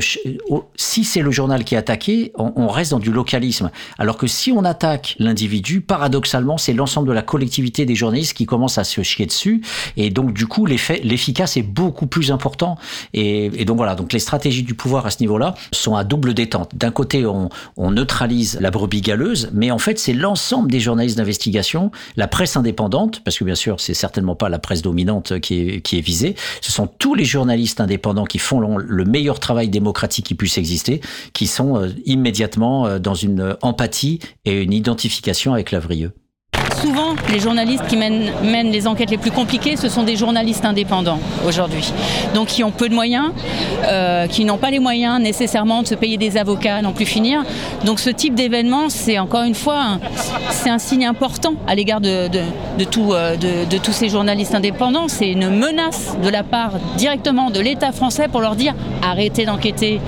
si c'est le journal qui est attaqué, on, reste dans du localisme. Alors que si on attaque l'individu, paradoxalement, c'est l'ensemble de la collectivité des journalistes qui commence à se chier dessus. Et donc, du coup, l'effet, l'efficace est beaucoup plus important. Et, et donc voilà, donc les stratégies du pouvoir à ce niveau-là sont à double détente. D'un côté, on, on neutralise la brebis galeuse, mais en fait, c'est l'ensemble des journalistes d'investigation, la presse indépendante, parce que bien sûr, c'est certainement pas la presse dominante qui est, qui est visée. Ce sont tous les journalistes indépendants qui font le- le meilleur travail démocratique qui puisse exister, qui sont euh, immédiatement euh, dans une empathie et une identification avec Lavrieux. Souvent, les journalistes qui mènent, les enquêtes les plus compliquées, ce sont des journalistes indépendants aujourd'hui. Donc qui ont peu de moyens, euh, qui n'ont pas les moyens nécessairement de se payer des avocats, à n'en plus finir. Donc ce type d'événement, c'est encore une fois, c'est un signe important à l'égard euh, de, tous ces journalistes indépendants. C'est une menace de la part directement de l'État français pour leur dire arrêtez d'enquêter,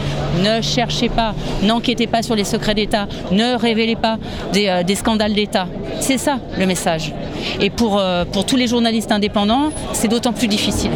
ne cherchez pas, n'enquêtez pas sur les secrets d'État, ne révélez pas des, euh, des scandales d'État. C'est ça le message. Et pour, euh, pour tous les journalistes indépendants, c'est d'autant plus difficile.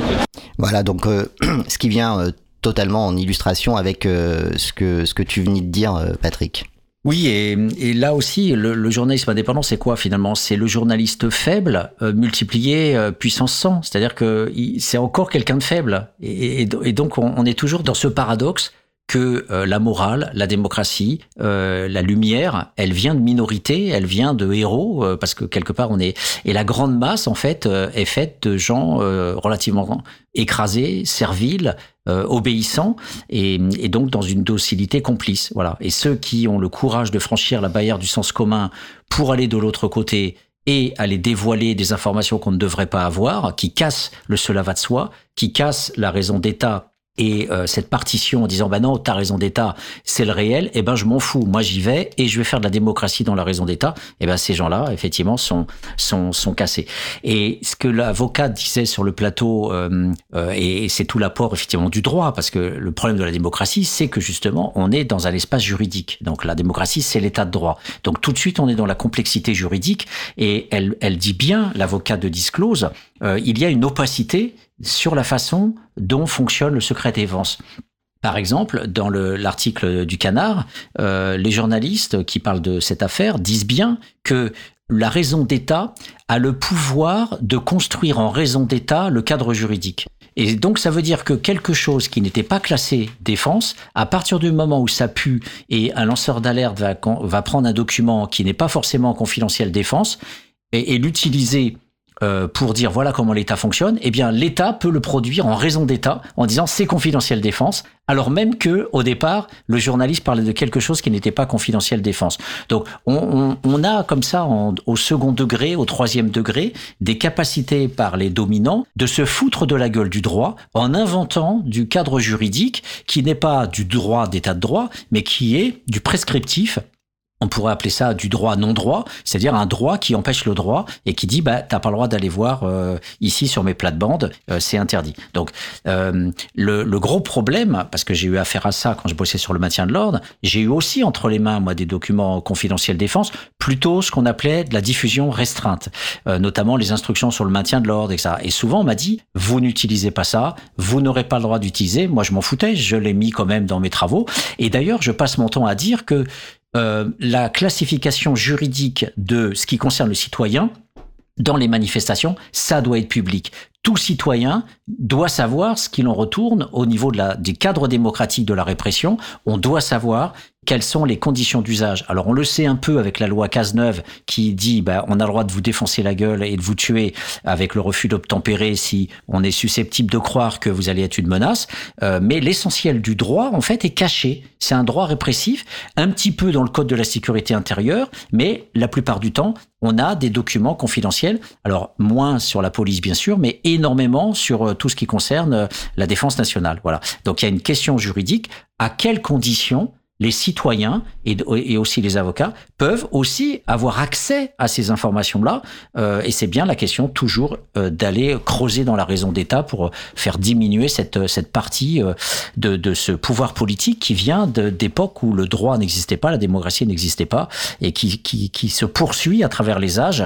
Voilà, donc euh, (clears throat) ce qui vient euh, totalement en illustration avec euh, ce, que, ce que tu venais de dire, euh, Patrick. Oui, et, et là aussi, le, le journalisme indépendant, c'est quoi finalement? C'est le journaliste faible euh, multiplié euh, puissance 100. C'est-à-dire que c'est encore quelqu'un de faible. Et, et- et donc, on, on est toujours dans ce paradoxe que euh, la morale, la démocratie, euh, la lumière, elle vient de minorités, elle vient de héros, euh, parce que quelque part on est et la grande masse en fait euh, est faite de gens euh, relativement écrasés, serviles, euh, obéissants et, et donc dans une docilité complice. Voilà. Et ceux qui ont le courage de franchir la barrière du sens commun pour aller de l'autre côté et aller dévoiler des informations qu'on ne devrait pas avoir, qui cassent le cela va de soi, qui cassent la raison d'État et euh, cette partition en disant bah non ta raison d'État c'est le réel et ben je m'en fous. Moi j'y vais et je vais faire de la démocratie dans la raison d'État. Et ben ces gens-là effectivement sont sont sont cassés. Et ce que l'avocat disait sur le plateau euh, euh, et c'est tout l'apport effectivement du droit parce que le problème de la démocratie c'est que justement on est dans un espace juridique. Donc la démocratie c'est l'état de droit. Donc tout de suite on est dans la complexité juridique. Et elle elle dit bien l'avocat de disclose euh, il y a une opacité sur la façon dont fonctionne le secret défense. Par exemple, dans le- l'article du Canard, euh, les journalistes qui parlent de cette affaire disent bien que la raison d'État a le pouvoir de construire en raison d'État le cadre juridique. Et donc ça veut dire que quelque chose qui n'était pas classé défense, à partir du moment où ça pue et un lanceur d'alerte va, prendre un document qui n'est pas forcément confidentiel défense et l'utiliser euh, pour dire voilà comment l'État fonctionne, eh bien l'État peut le produire en raison d'État en disant c'est confidentiel défense, alors même que au départ le journaliste parlait de quelque chose qui n'était pas confidentiel défense. Donc on, on, on a comme ça en- au second degré, au troisième degré, des capacités par les dominants de se foutre de la gueule du droit en inventant du cadre juridique qui n'est pas du droit d'état de droit, mais qui est du prescriptif on pourrait appeler ça du droit non droit, c'est-à-dire un droit qui empêche le droit et qui dit bah t'as pas le droit d'aller voir euh, ici sur mes plates-bandes, euh, c'est interdit. Donc euh, le, le, gros problème, parce que j'ai eu affaire à ça quand je bossais sur le maintien de l'ordre, j'ai eu aussi entre les mains moi des documents confidentiels défense, plutôt ce qu'on appelait de la diffusion restreinte, notamment les instructions sur le maintien de l'ordre et ça. Et souvent on m'a dit vous n'utilisez pas ça, vous n'aurez pas le droit d'utiliser. Moi je m'en foutais, je l'ai mis quand même dans mes travaux. Et d'ailleurs je passe mon temps à dire que euh, la classification juridique de ce qui concerne le citoyen dans les manifestations, ça doit être public. Tout citoyen doit savoir ce qu'il en retourne au niveau de la, du cadre démocratique de la répression. On doit savoir quelles sont les conditions d'usage. Alors on le sait un peu avec la loi Cazeneuve qui dit bah, on a le droit de vous défoncer la gueule et de vous tuer avec le refus d'obtempérer si on est susceptible de croire que vous allez être une menace. Euh, mais l'essentiel du droit en fait est caché. C'est un droit répressif, un petit peu dans le code de la sécurité intérieure, mais la plupart du temps on a des documents confidentiels. Alors moins sur la police bien sûr, mais énormément sur euh, tout ce qui concerne euh, la défense nationale. Voilà. Donc il y a une question juridique. À quelles conditions les citoyens et, aussi les avocats peuvent aussi avoir accès à ces informations-là. Euh, et c'est bien la question toujours euh, d'aller creuser dans la raison d'État pour faire diminuer cette, cette partie euh, de, de ce pouvoir politique qui vient d'époques où le droit n'existait pas, la démocratie n'existait pas, et qui, qui, qui se poursuit à travers les âges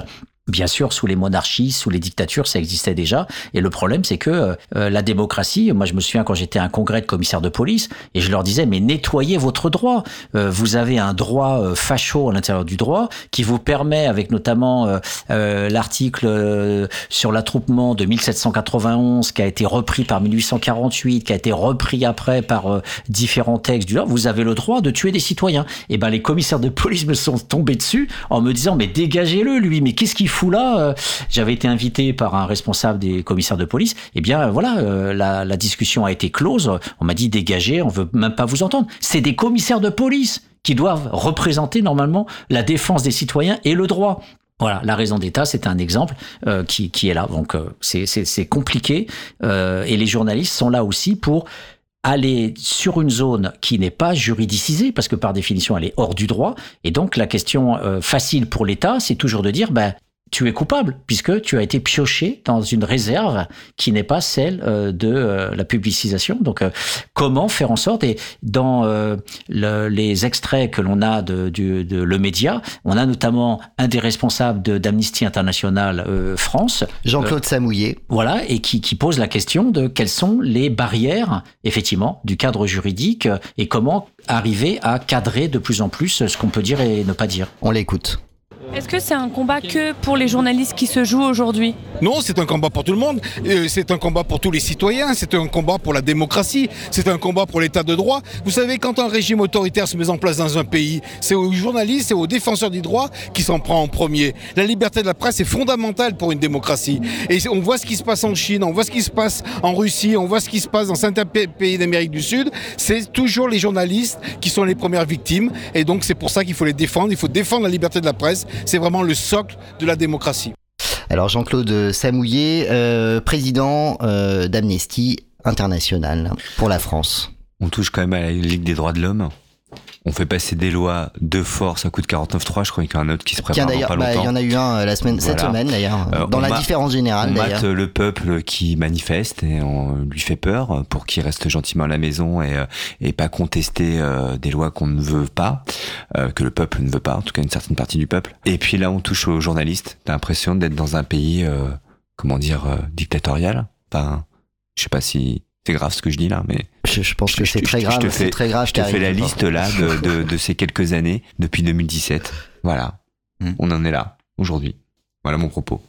Bien sûr, sous les monarchies, sous les dictatures, ça existait déjà. Et le problème, c'est que euh, la démocratie, moi je me souviens quand j'étais à un congrès de commissaires de police, et je leur disais, mais nettoyez votre droit. Euh, vous avez un droit euh, facho à l'intérieur du droit qui vous permet, avec notamment l'article sur l'attroupement de 1791, qui a été repris par 1848, qui a été repris après par différents textes du droit, vous avez le droit de tuer des citoyens. Et ben les commissaires de police me sont tombés dessus en me disant, mais dégagez-le lui, mais qu'est-ce qu'il fou là euh, J'avais été invité par un responsable des commissaires de police. Eh bien, voilà, euh, la, discussion a été close. On m'a dit dégagez, on veut même pas vous entendre. C'est des commissaires de police qui doivent représenter normalement la défense des citoyens et le droit. Voilà, la raison d'État, c'est un exemple euh, qui, qui, est là. Donc, euh, c'est compliqué. Euh, et les journalistes sont là aussi pour aller sur une zone qui n'est pas juridicisée, parce que par définition, elle est hors du droit. Et donc, la question facile pour l'État, c'est toujours de dire, ben, tu es coupable puisque tu as été pioché dans une réserve qui n'est pas celle euh, de euh, la publicisation. Donc, euh, comment faire en sorte et dans le, les extraits que l'on a de, de, de, le média, on a notamment un des responsables d'Amnesty International France, Jean-Claude Samouillet, voilà, et qui, qui pose la question de quelles sont les barrières effectivement du cadre juridique et comment arriver à cadrer de plus en plus ce qu'on peut dire et ne pas dire. On l'écoute. Est-ce que c'est un combat que pour les journalistes qui se jouent aujourd'hui Non, c'est un combat pour tout le monde. Euh, c'est un combat pour tous les citoyens. C'est un combat pour la démocratie. C'est un combat pour l'état de droit. Vous savez, quand un régime autoritaire se met en place dans un pays, c'est aux journalistes et aux défenseurs du droit qui s'en prend en premier. La liberté de la presse est fondamentale pour une démocratie. Et on voit ce qui se passe en Chine, on voit ce qui se passe en Russie, on voit ce qui se passe dans certains pays d'Amérique du Sud. C'est toujours les journalistes qui sont les premières victimes. Et donc c'est pour ça qu'il faut les défendre. Il faut défendre la liberté de la presse c'est vraiment le socle de la démocratie. Alors Jean-Claude Samouillet, euh, président euh, d'Amnesty International pour la France. On touche quand même à la Ligue des droits de l'homme on fait passer des lois de force à coup de 49.3. Je crois qu'il y en a un autre qui se prépare Tiens, pas longtemps. Bah, il y en a eu un euh, la semaine, cette semaine d'ailleurs, euh, dans la différence générale. On mate le peuple qui manifeste et on lui fait peur pour qu'il reste gentiment à la maison et, euh, et pas contester des lois qu'on ne veut pas, que le peuple ne veut pas, en tout cas une certaine partie du peuple. Et puis là, on touche aux journalistes. T'as l'impression d'être dans un pays, comment dire, dictatorial? Enfin, je sais pas si c'est grave ce que je dis là, mais je, pense que c'est très grave. Je te fais, très grave. Je te fais la liste là de, de, de, ces quelques années depuis 2017. Voilà, hmm. on en est là aujourd'hui. Voilà mon propos.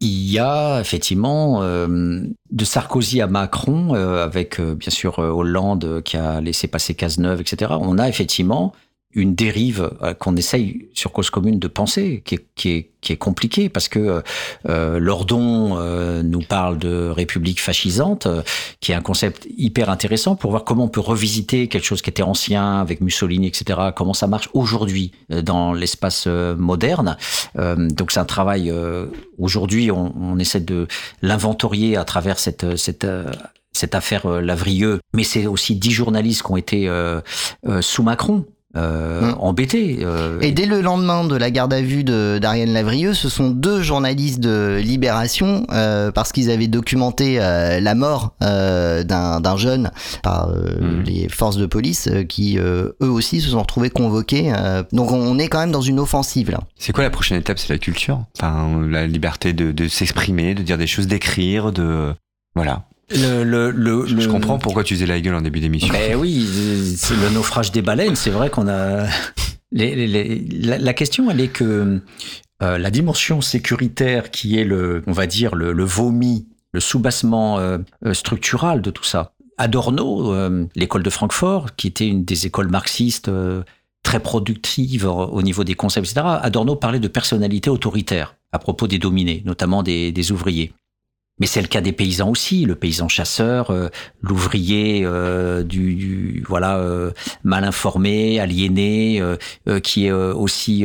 Il y a effectivement euh, de Sarkozy à Macron, euh, avec euh, bien sûr Hollande qui a laissé passer Cazeneuve, etc. On a effectivement une dérive euh, qu'on essaye sur cause commune de penser, qui est, qui est, qui est compliquée, parce que euh, Lordon euh, nous parle de république fascisante, euh, qui est un concept hyper intéressant pour voir comment on peut revisiter quelque chose qui était ancien avec Mussolini, etc., comment ça marche aujourd'hui dans l'espace moderne. donc c'est un travail, aujourd'hui, on, on, essaie de l'inventorier à travers cette... cette cette affaire Lavrieux, mais c'est aussi dix journalistes qui ont été sous Macron, euh, embêtés. euh, Et dès le lendemain de la garde à vue d'Ariane Lavrieux, ce sont deux journalistes de Libération, euh, parce qu'ils avaient documenté la mort d'un jeune par euh, les forces de police, qui eux aussi se sont retrouvés convoqués. donc on est quand même dans une offensive là. C'est quoi la prochaine étape? C'est la culture? Enfin, la liberté de, de s'exprimer, de dire des choses, d'écrire, de... Voilà. Le, le, le, Je comprends pourquoi tu faisais la gueule en début d'émission. Ben oui, c'est le naufrage des baleines. C'est vrai qu'on a. (laughs) Les, les- les- la, la question, elle est que euh, la dimension sécuritaire, qui est le, on va dire, le, le vomi, le soubassement euh, euh, structural de tout ça. Adorno, euh, l'école de Francfort, qui était une des écoles marxistes très productive au au niveau des concepts, etc. Adorno parlait de personnalité autoritaire à propos des dominés, notamment des, des ouvriers. Mais c'est le cas des paysans aussi, le paysan chasseur, euh, l'ouvrier euh, du, du- voilà euh, mal informé, aliéné, euh, euh, qui est euh, aussi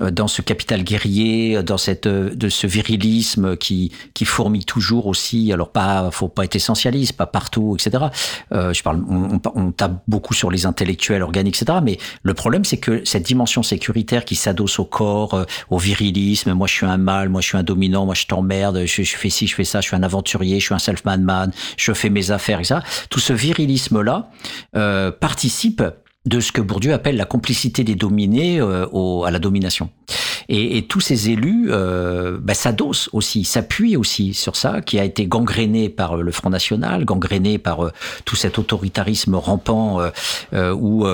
dans ce capital guerrier, dans cette de ce virilisme qui qui fourmille toujours aussi. Alors pas, faut pas être essentialiste, pas partout, etc. Je parle, on, on, tape beaucoup sur les intellectuels organiques, etc. Mais le problème, c'est que cette dimension sécuritaire qui s'adosse au corps, au virilisme, moi je suis un mâle, moi je suis un dominant, moi je t'emmerde, je fais ci, je fais ça, je suis un aventurier, je suis un self-made man, je fais mes affaires, etc. Tout ce virilisme-là euh, participe de ce que Bourdieu appelle la complicité des dominés euh, à la domination. Et, et tous ces élus euh, bah, s'adossent aussi, s'appuient aussi sur ça, qui a été gangréné par euh, le Front National, gangréné par euh, tout cet autoritarisme rampant euh, euh, où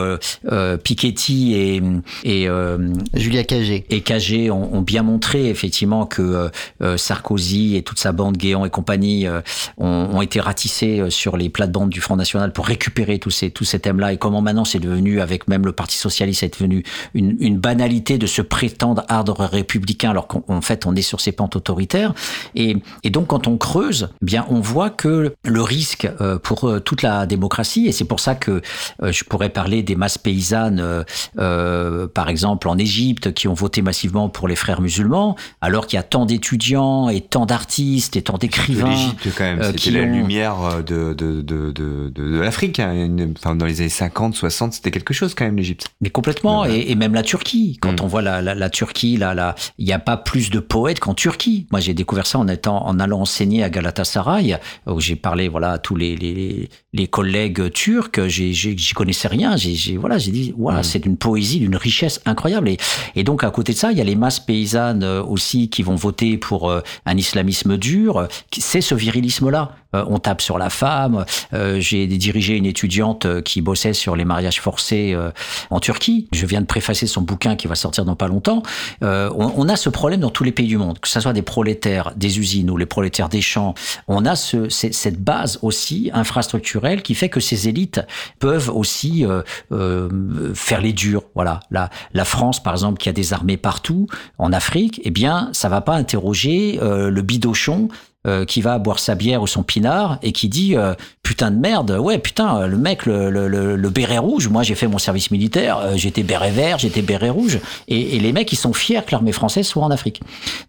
Piketty et, et euh, Julia Cagé. et Cagé ont, ont bien montré effectivement que Sarkozy et toute sa bande Guéant et compagnie euh, ont, ont été ratissés sur les plates-bandes du Front National pour récupérer tous ces tous ces thèmes-là. Et comment maintenant c'est devenu avec même le Parti socialiste c'est devenu une, une banalité de se prétendre ardre républicain alors qu'en en fait on est sur ces pentes autoritaires et, et donc quand on creuse eh bien on voit que le risque euh, pour euh, toute la démocratie et c'est pour ça que euh, je pourrais parler des masses paysannes euh, par exemple en Égypte qui ont voté massivement pour les frères musulmans alors qu'il y a tant d'étudiants et tant d'artistes et tant d'écrivains L'Égypte, quand même, c'était la ont- lumière de, de, de, de, l'Afrique. hein. Enfin, dans les années 50, 60, c'était quelque chose quand même, l'Égypte. Mais complètement, et, et même la Turquie. Quand on voit la, la, la Turquie, là, là, il n'y a pas plus de poètes qu'en Turquie. Moi, j'ai découvert ça en étant, en allant enseigner à Galatasaray, où j'ai parlé, voilà, à tous les, les, les collègues turcs. J'y connaissais rien. J'ai, voilà, j'ai dit, voilà, c'est d'une poésie, d'une richesse incroyable. Et, et donc, à côté de ça, il y a les masses paysannes euh, aussi qui vont voter pour euh, un islamisme dur. C'est ce virilisme-là. Euh, on tape sur la femme. Euh, j'ai dirigé une étudiante euh, qui bossait sur les mariages forcés en Turquie. Je viens de préfacer son bouquin qui va sortir dans pas longtemps. On, on a ce problème dans tous les pays du monde, que ce soit des prolétaires des usines ou les prolétaires des champs. On a ce, cette base aussi infrastructurelle qui fait que ces élites peuvent aussi faire les durs. Voilà, la, la France, par exemple, qui a des armées partout en Afrique, eh bien, ça va pas interroger euh, le bidochon euh, qui va boire sa bière ou son pinard et qui dit euh, putain de merde ouais putain le mec le, le, le, le béret rouge moi j'ai fait mon service militaire euh, j'étais béret vert j'étais béret rouge. Et, et les mecs ils sont fiers que l'armée française soit en Afrique.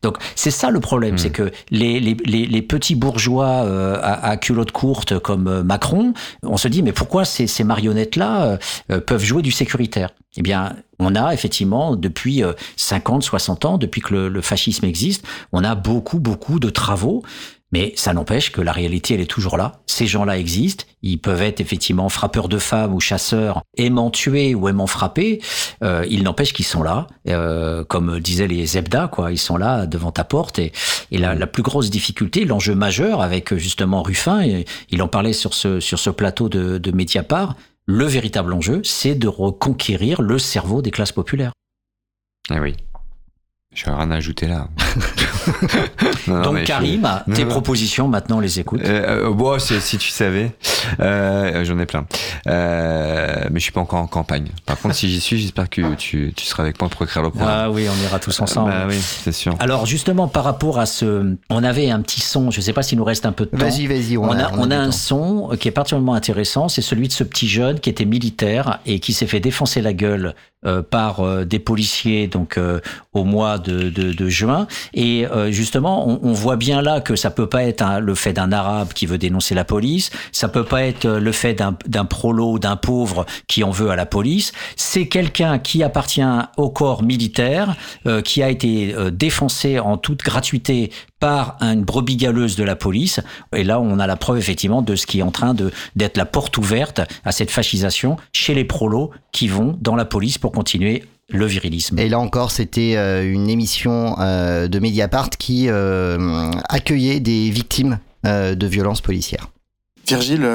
Donc c'est ça le problème c'est que les, les, les, les petits bourgeois euh, à, à culottes courtes comme euh, Macron on se dit mais pourquoi ces, ces marionnettes là peuvent jouer du sécuritaire? Eh bien, on a effectivement, depuis euh, 50, 60 ans, depuis que le, le fascisme existe, on a beaucoup, beaucoup de travaux. Mais ça n'empêche que la réalité, elle est toujours là. Ces gens-là existent. Ils peuvent être effectivement frappeurs de femmes ou chasseurs, aimant tuer ou aimant frapper. Euh, il n'empêche qu'ils sont là. Euh, comme disaient les Zebda, quoi. Ils sont là devant ta porte. Et, et la, la plus grosse difficulté, l'enjeu majeur avec justement Ruffin, et il en parlait sur ce, sur ce plateau de, de Mediapart, le véritable enjeu, c'est de reconquérir le cerveau des classes populaires. Ah oui. Je n'ai rien à ajouter là. (laughs) Non, Donc je- Karim, Non, tes non. propositions, maintenant on les écoute. Euh, euh, bon, si tu savais, euh, j'en ai plein. Euh, mais je suis pas encore en campagne. Par contre, si j'y suis, j'espère que tu, tu seras avec moi pour écrire le programme. Ah oui, on ira tous ensemble. Bah oui, c'est sûr. Alors justement par rapport à ce, on avait un petit son, je sais pas s'il nous reste un peu de temps. Vas-y, vas-y, on On, a- a, on a on du a un temps. son qui est particulièrement intéressant, c'est celui de ce petit jeune qui était militaire et qui s'est fait défoncer la gueule euh, par euh, des policiers donc euh, au mois de, juin. Et justement, on, voit bien là que ça peut pas être le fait d'un arabe qui veut dénoncer la police, ça peut pas être le fait d'un prolo, d'un pauvre qui en veut à la police. C'est quelqu'un qui appartient au corps militaire, qui a été défoncé en toute gratuité par une brebis galeuse de la police. Et là, on a la preuve effectivement de ce qui est en train de d'être la porte ouverte à cette fascisation chez les prolos qui vont dans la police pour continuer le virilisme. Et là encore, c'était euh, une émission euh, de Mediapart qui euh, accueillait des victimes de violences policières. Virgile,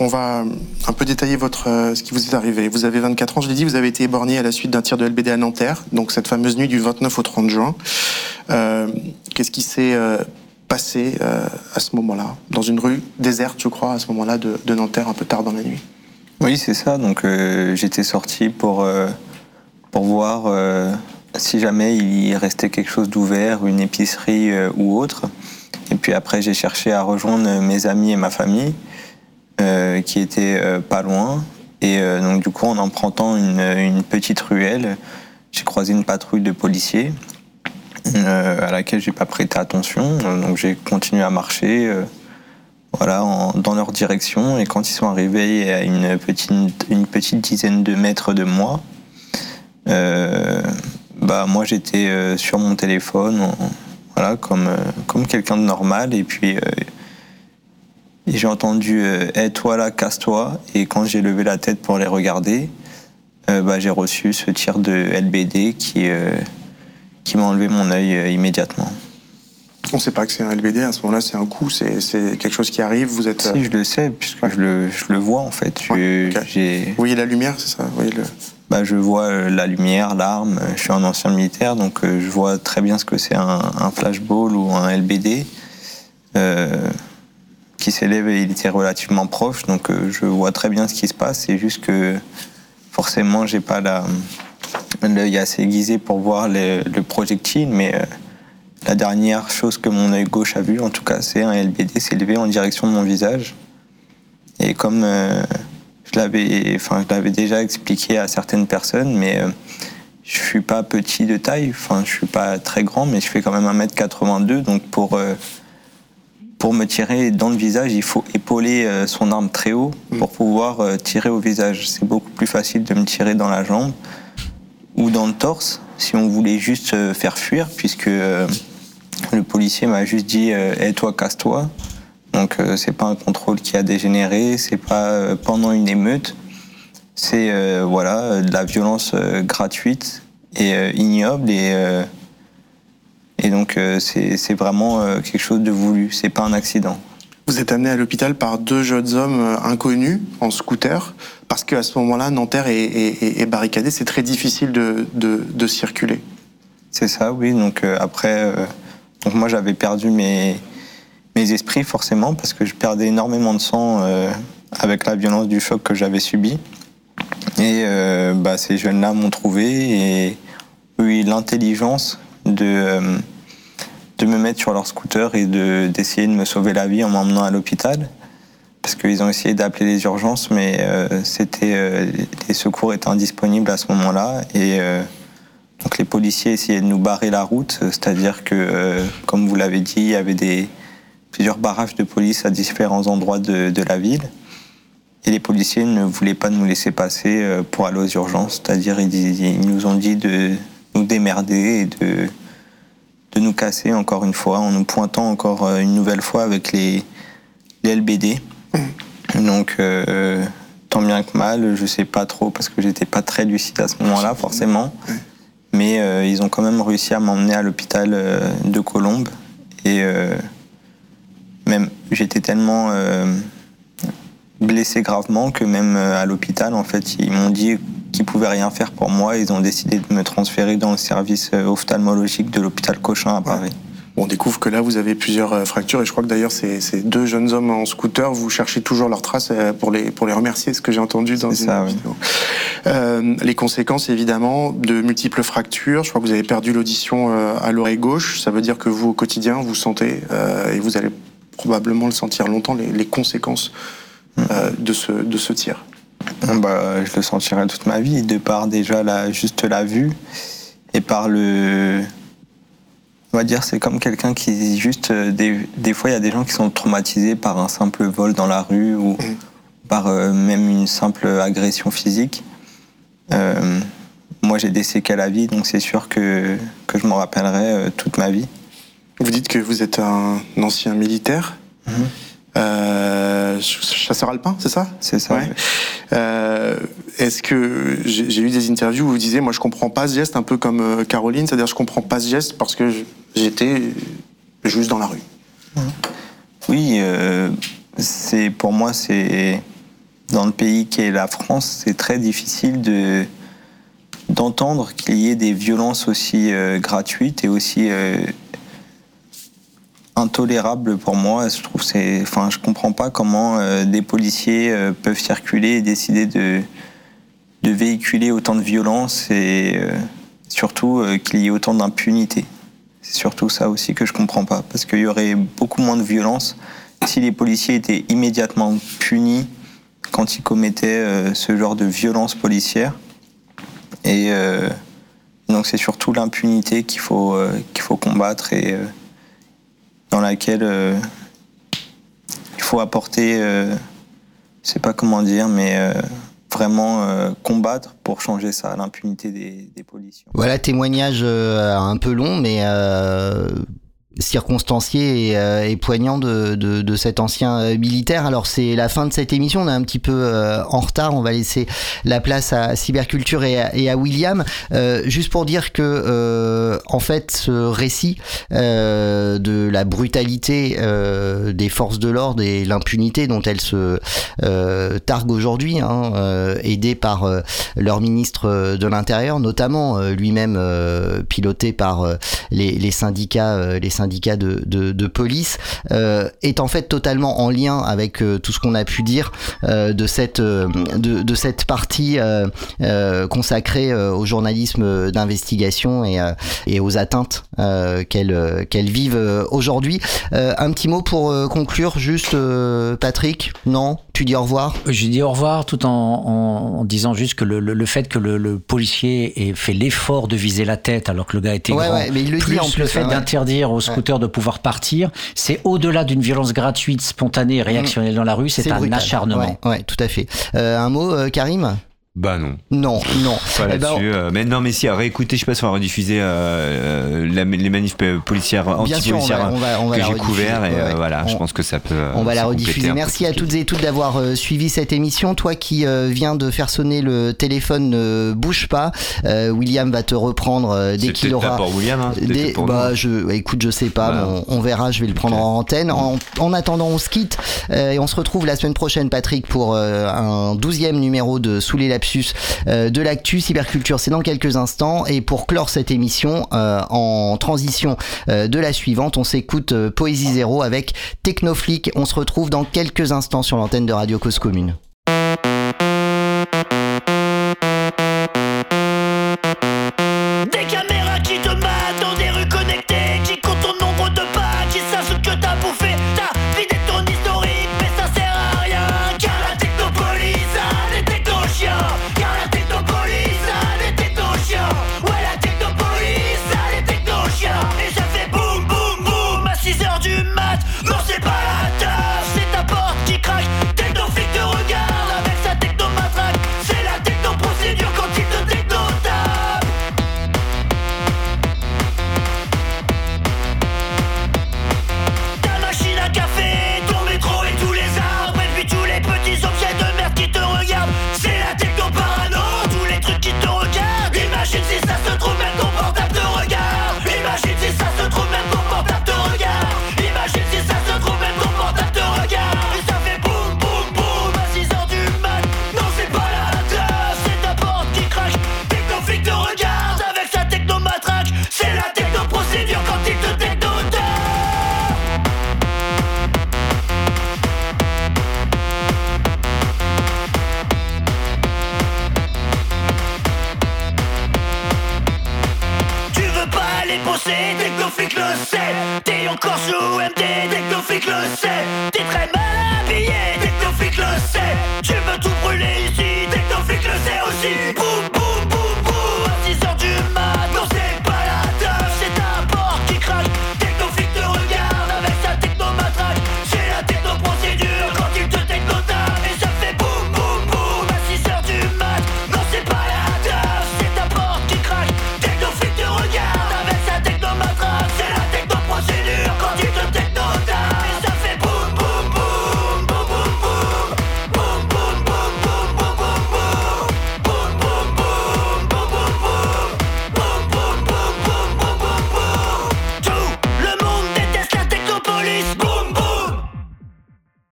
on va un peu détailler votre, ce qui vous est arrivé. Vous avez 24 ans, je l'ai dit, vous avez été éborgné à la suite d'un tir de LBD à Nanterre, donc cette fameuse nuit du 29 au 30 juin. Euh, Qu'est-ce qui s'est passé à ce moment-là? Dans une rue déserte, je crois, à ce moment-là de, de Nanterre, un peu tard dans la nuit. Oui, c'est ça. Donc euh, j'étais sorti pour, euh, pour voir euh, si jamais il restait quelque chose d'ouvert, une épicerie euh, ou autre. Et puis après, j'ai cherché à rejoindre mes amis et ma famille euh, qui étaient pas loin. Et donc du coup, en empruntant une, petite ruelle, j'ai croisé une patrouille de policiers à laquelle j'ai pas prêté attention. Donc j'ai continué à marcher. voilà, dans leur direction. Et quand ils sont arrivés à une petite, une petite dizaine de mètres de moi, bah moi j'étais euh, sur mon téléphone, voilà, comme, euh, comme quelqu'un de normal. Et puis euh, j'ai entendu euh, Eh, toi là, casse-toi. Et quand j'ai levé la tête pour les regarder, euh, bah, j'ai reçu ce tir de LBD qui, euh, qui m'a enlevé mon œil euh, immédiatement. On ne sait pas que c'est un LBD, à ce moment-là, c'est un coup, c'est c'est quelque chose qui arrive, vous êtes... Si, je le sais, puisque je, le, je le vois en fait. Je- Vous voyez la lumière, c'est ça Vous voyez le... bah, Je vois euh, la lumière, l'arme. Je suis un ancien militaire, donc euh, je vois très bien ce que c'est un, flashball ou un LBD. euh, qui s'élève et il était relativement proche, donc je vois très bien ce qui se passe. C'est juste que forcément, j'ai pas l'œil assez aiguisé pour voir le, le projectile, mais la dernière chose que mon œil gauche a vu, en tout cas, c'est un LBD s'élever en direction de mon visage. Et comme je l'avais, enfin, je l'avais déjà expliqué à certaines personnes, mais euh, je suis pas petit de taille, enfin, je suis pas très grand, mais je fais quand même 1m82, donc pour euh, pour me tirer dans le visage, il faut épauler euh, son arme très haut pour pouvoir euh, tirer au visage. C'est beaucoup plus facile de me tirer dans la jambe ou dans le torse si on voulait juste faire fuir, puisque le policier m'a juste dit Eh, toi, casse-toi. Donc euh, c'est pas un contrôle qui a dégénéré, c'est pas euh, pendant une émeute, c'est euh, voilà de la violence euh, gratuite et ignoble et et donc c'est vraiment quelque chose de voulu, c'est pas un accident. Vous êtes amené à l'hôpital par deux jeunes hommes inconnus en scooter, parce qu'à ce moment-là, Nanterre est, est- barricadée, c'est très difficile de, de- de circuler. C'est ça, oui. Donc après, donc moi j'avais perdu mes, mes esprits forcément parce que je perdais énormément de sang euh, avec la violence du choc que j'avais subi. Et euh, bah, ces jeunes-là m'ont trouvé et eu l'intelligence de, euh, de me mettre sur leur scooter et de- d'essayer de me sauver la vie en m'emmenant à l'hôpital. Parce qu'ils ont essayé d'appeler les urgences, mais c'était, euh, les secours étaient indisponibles à ce moment-là. Et donc les policiers essayaient de nous barrer la route, c'est-à-dire que, comme vous l'avez dit, il y avait des, plusieurs barrages de police à différents endroits de, de la ville. Et les policiers ne voulaient pas nous laisser passer euh, pour aller aux urgences, c'est-à-dire ils, ils nous ont dit de nous démerder et de, de nous casser encore une fois, en nous pointant encore euh, une nouvelle fois avec les, les LBD. Donc, euh, tant bien que mal, je sais pas trop parce que j'étais pas très lucide à ce moment-là, forcément. Mais euh, ils ont quand même réussi à m'emmener à l'hôpital de Colombes. Et euh, même, j'étais tellement euh, blessé gravement que même euh, à l'hôpital, en fait, ils m'ont dit qu'ils pouvaient rien faire pour moi. Ils ont décidé de me transférer dans le service euh, ophtalmologique de l'hôpital Cochin à Paris. On découvre que là, vous avez plusieurs euh, fractures et je crois que d'ailleurs, ces, ces deux jeunes hommes en scooter, vous cherchez toujours leurs traces pour les, pour les remercier, ce que j'ai entendu dans une ça, oui. vidéo. Euh, les conséquences, évidemment, de multiples fractures. Je crois que vous avez perdu l'audition à l'oreille gauche. Ça veut dire que vous, au quotidien, vous sentez, euh, et vous allez probablement le sentir longtemps, les, les conséquences euh, de, ce, de ce tir. Bah, je le sentirai toute ma vie, de par déjà la, juste la vue et par le, on va dire, c'est comme quelqu'un qui juste. euh, des, des fois, il y a des gens qui sont traumatisés par un simple vol dans la rue ou par euh, même une simple agression physique. Euh, moi, j'ai des séquelles à vie, donc c'est sûr que, que je m'en rappellerai toute ma vie. Vous dites que vous êtes un ancien militaire. Euh, ch- chasseur alpin, c'est ça? C'est ça. Ouais. Euh, Est-ce que j'ai eu des interviews où vous disiez, moi je comprends pas ce geste, un peu comme euh, Caroline, c'est-à-dire je comprends pas ce geste parce que j'étais juste dans la rue. Oui, euh, c'est pour moi, c'est dans le pays qui est la France, c'est très difficile de d'entendre qu'il y ait des violences aussi euh, gratuites et aussi euh, intolérables pour moi. Je trouve comprends pas comment euh, des policiers euh, peuvent circuler et décider de véhiculer autant de violence et euh, surtout qu'il y ait autant d'impunité. C'est surtout ça aussi que je comprends pas, parce qu'il y aurait beaucoup moins de violence si les policiers étaient immédiatement punis quand ils commettaient ce genre de violence policière. Et donc c'est surtout l'impunité qu'il faut, combattre dans laquelle euh, il faut apporter, euh, je sais pas comment dire, mais euh, vraiment euh, combattre pour changer ça, l'impunité des, policiers. Voilà, témoignage un peu long, mais circonstancié et, euh, et poignant de, de, de cet ancien euh, militaire. Alors c'est la fin de cette émission, on est un petit peu euh, en retard, on va laisser la place à Cyberculture et à, et à William. Euh, juste pour dire que euh, en fait ce récit de la brutalité des forces de l'ordre et l'impunité dont elles se targuent aujourd'hui, hein, aidées par leur ministre de l'Intérieur, notamment lui-même piloté par les, les syndicats, les syndicats de, de, police, euh, est en fait totalement en lien avec euh, tout ce qu'on a pu dire euh, de cette de, cette partie consacrée au journalisme d'investigation et, aux atteintes qu'elles qu'elles vivent aujourd'hui. Un petit mot pour conclure, juste Patrick? Non, tu dis au revoir. J'ai dit au revoir tout en, en- en disant juste que le, le- le fait que le, le policier ait fait l'effort de viser la tête alors que le gars était Ouais, grand, ouais, mais il le dit plus en le plus, fait hein, ouais. d'interdire aux scooters de pouvoir partir, c'est au-delà d'une violence gratuite, spontanée et réactionnelle dans la rue, c'est un brutal. acharnement. Ouais, tout à fait. Euh, un mot, euh, Karim? Bah non. Non, non. Pas Eh ben, euh, mais non, mais si, à réécouter, je sais pas si on va rediffuser euh, euh, la- les manifs policières, anti-policières que j'ai couvert. Et ouais, voilà, je On- pense que ça peut. On va la rediffuser. Merci à toutes et toutes d'avoir euh, suivi cette émission. Toi qui viens de faire sonner le téléphone, ne bouge pas. William va te reprendre dès qu'il aura. pas pour William, hein, Dès- pour bah, je, écoute, je sais pas. Mais on, on verra. Je vais le prendre en antenne. En, en attendant, on se quitte et on se retrouve la semaine prochaine, Patrick, pour un douzième numéro de Sous les euh, de l'actu cyberculture. C'est dans quelques instants. Et pour clore cette émission euh, en transition euh, de la suivante, on s'écoute Poésie Zéro avec Technoflic. On se retrouve dans quelques instants sur l'antenne de Radio Cause Commune.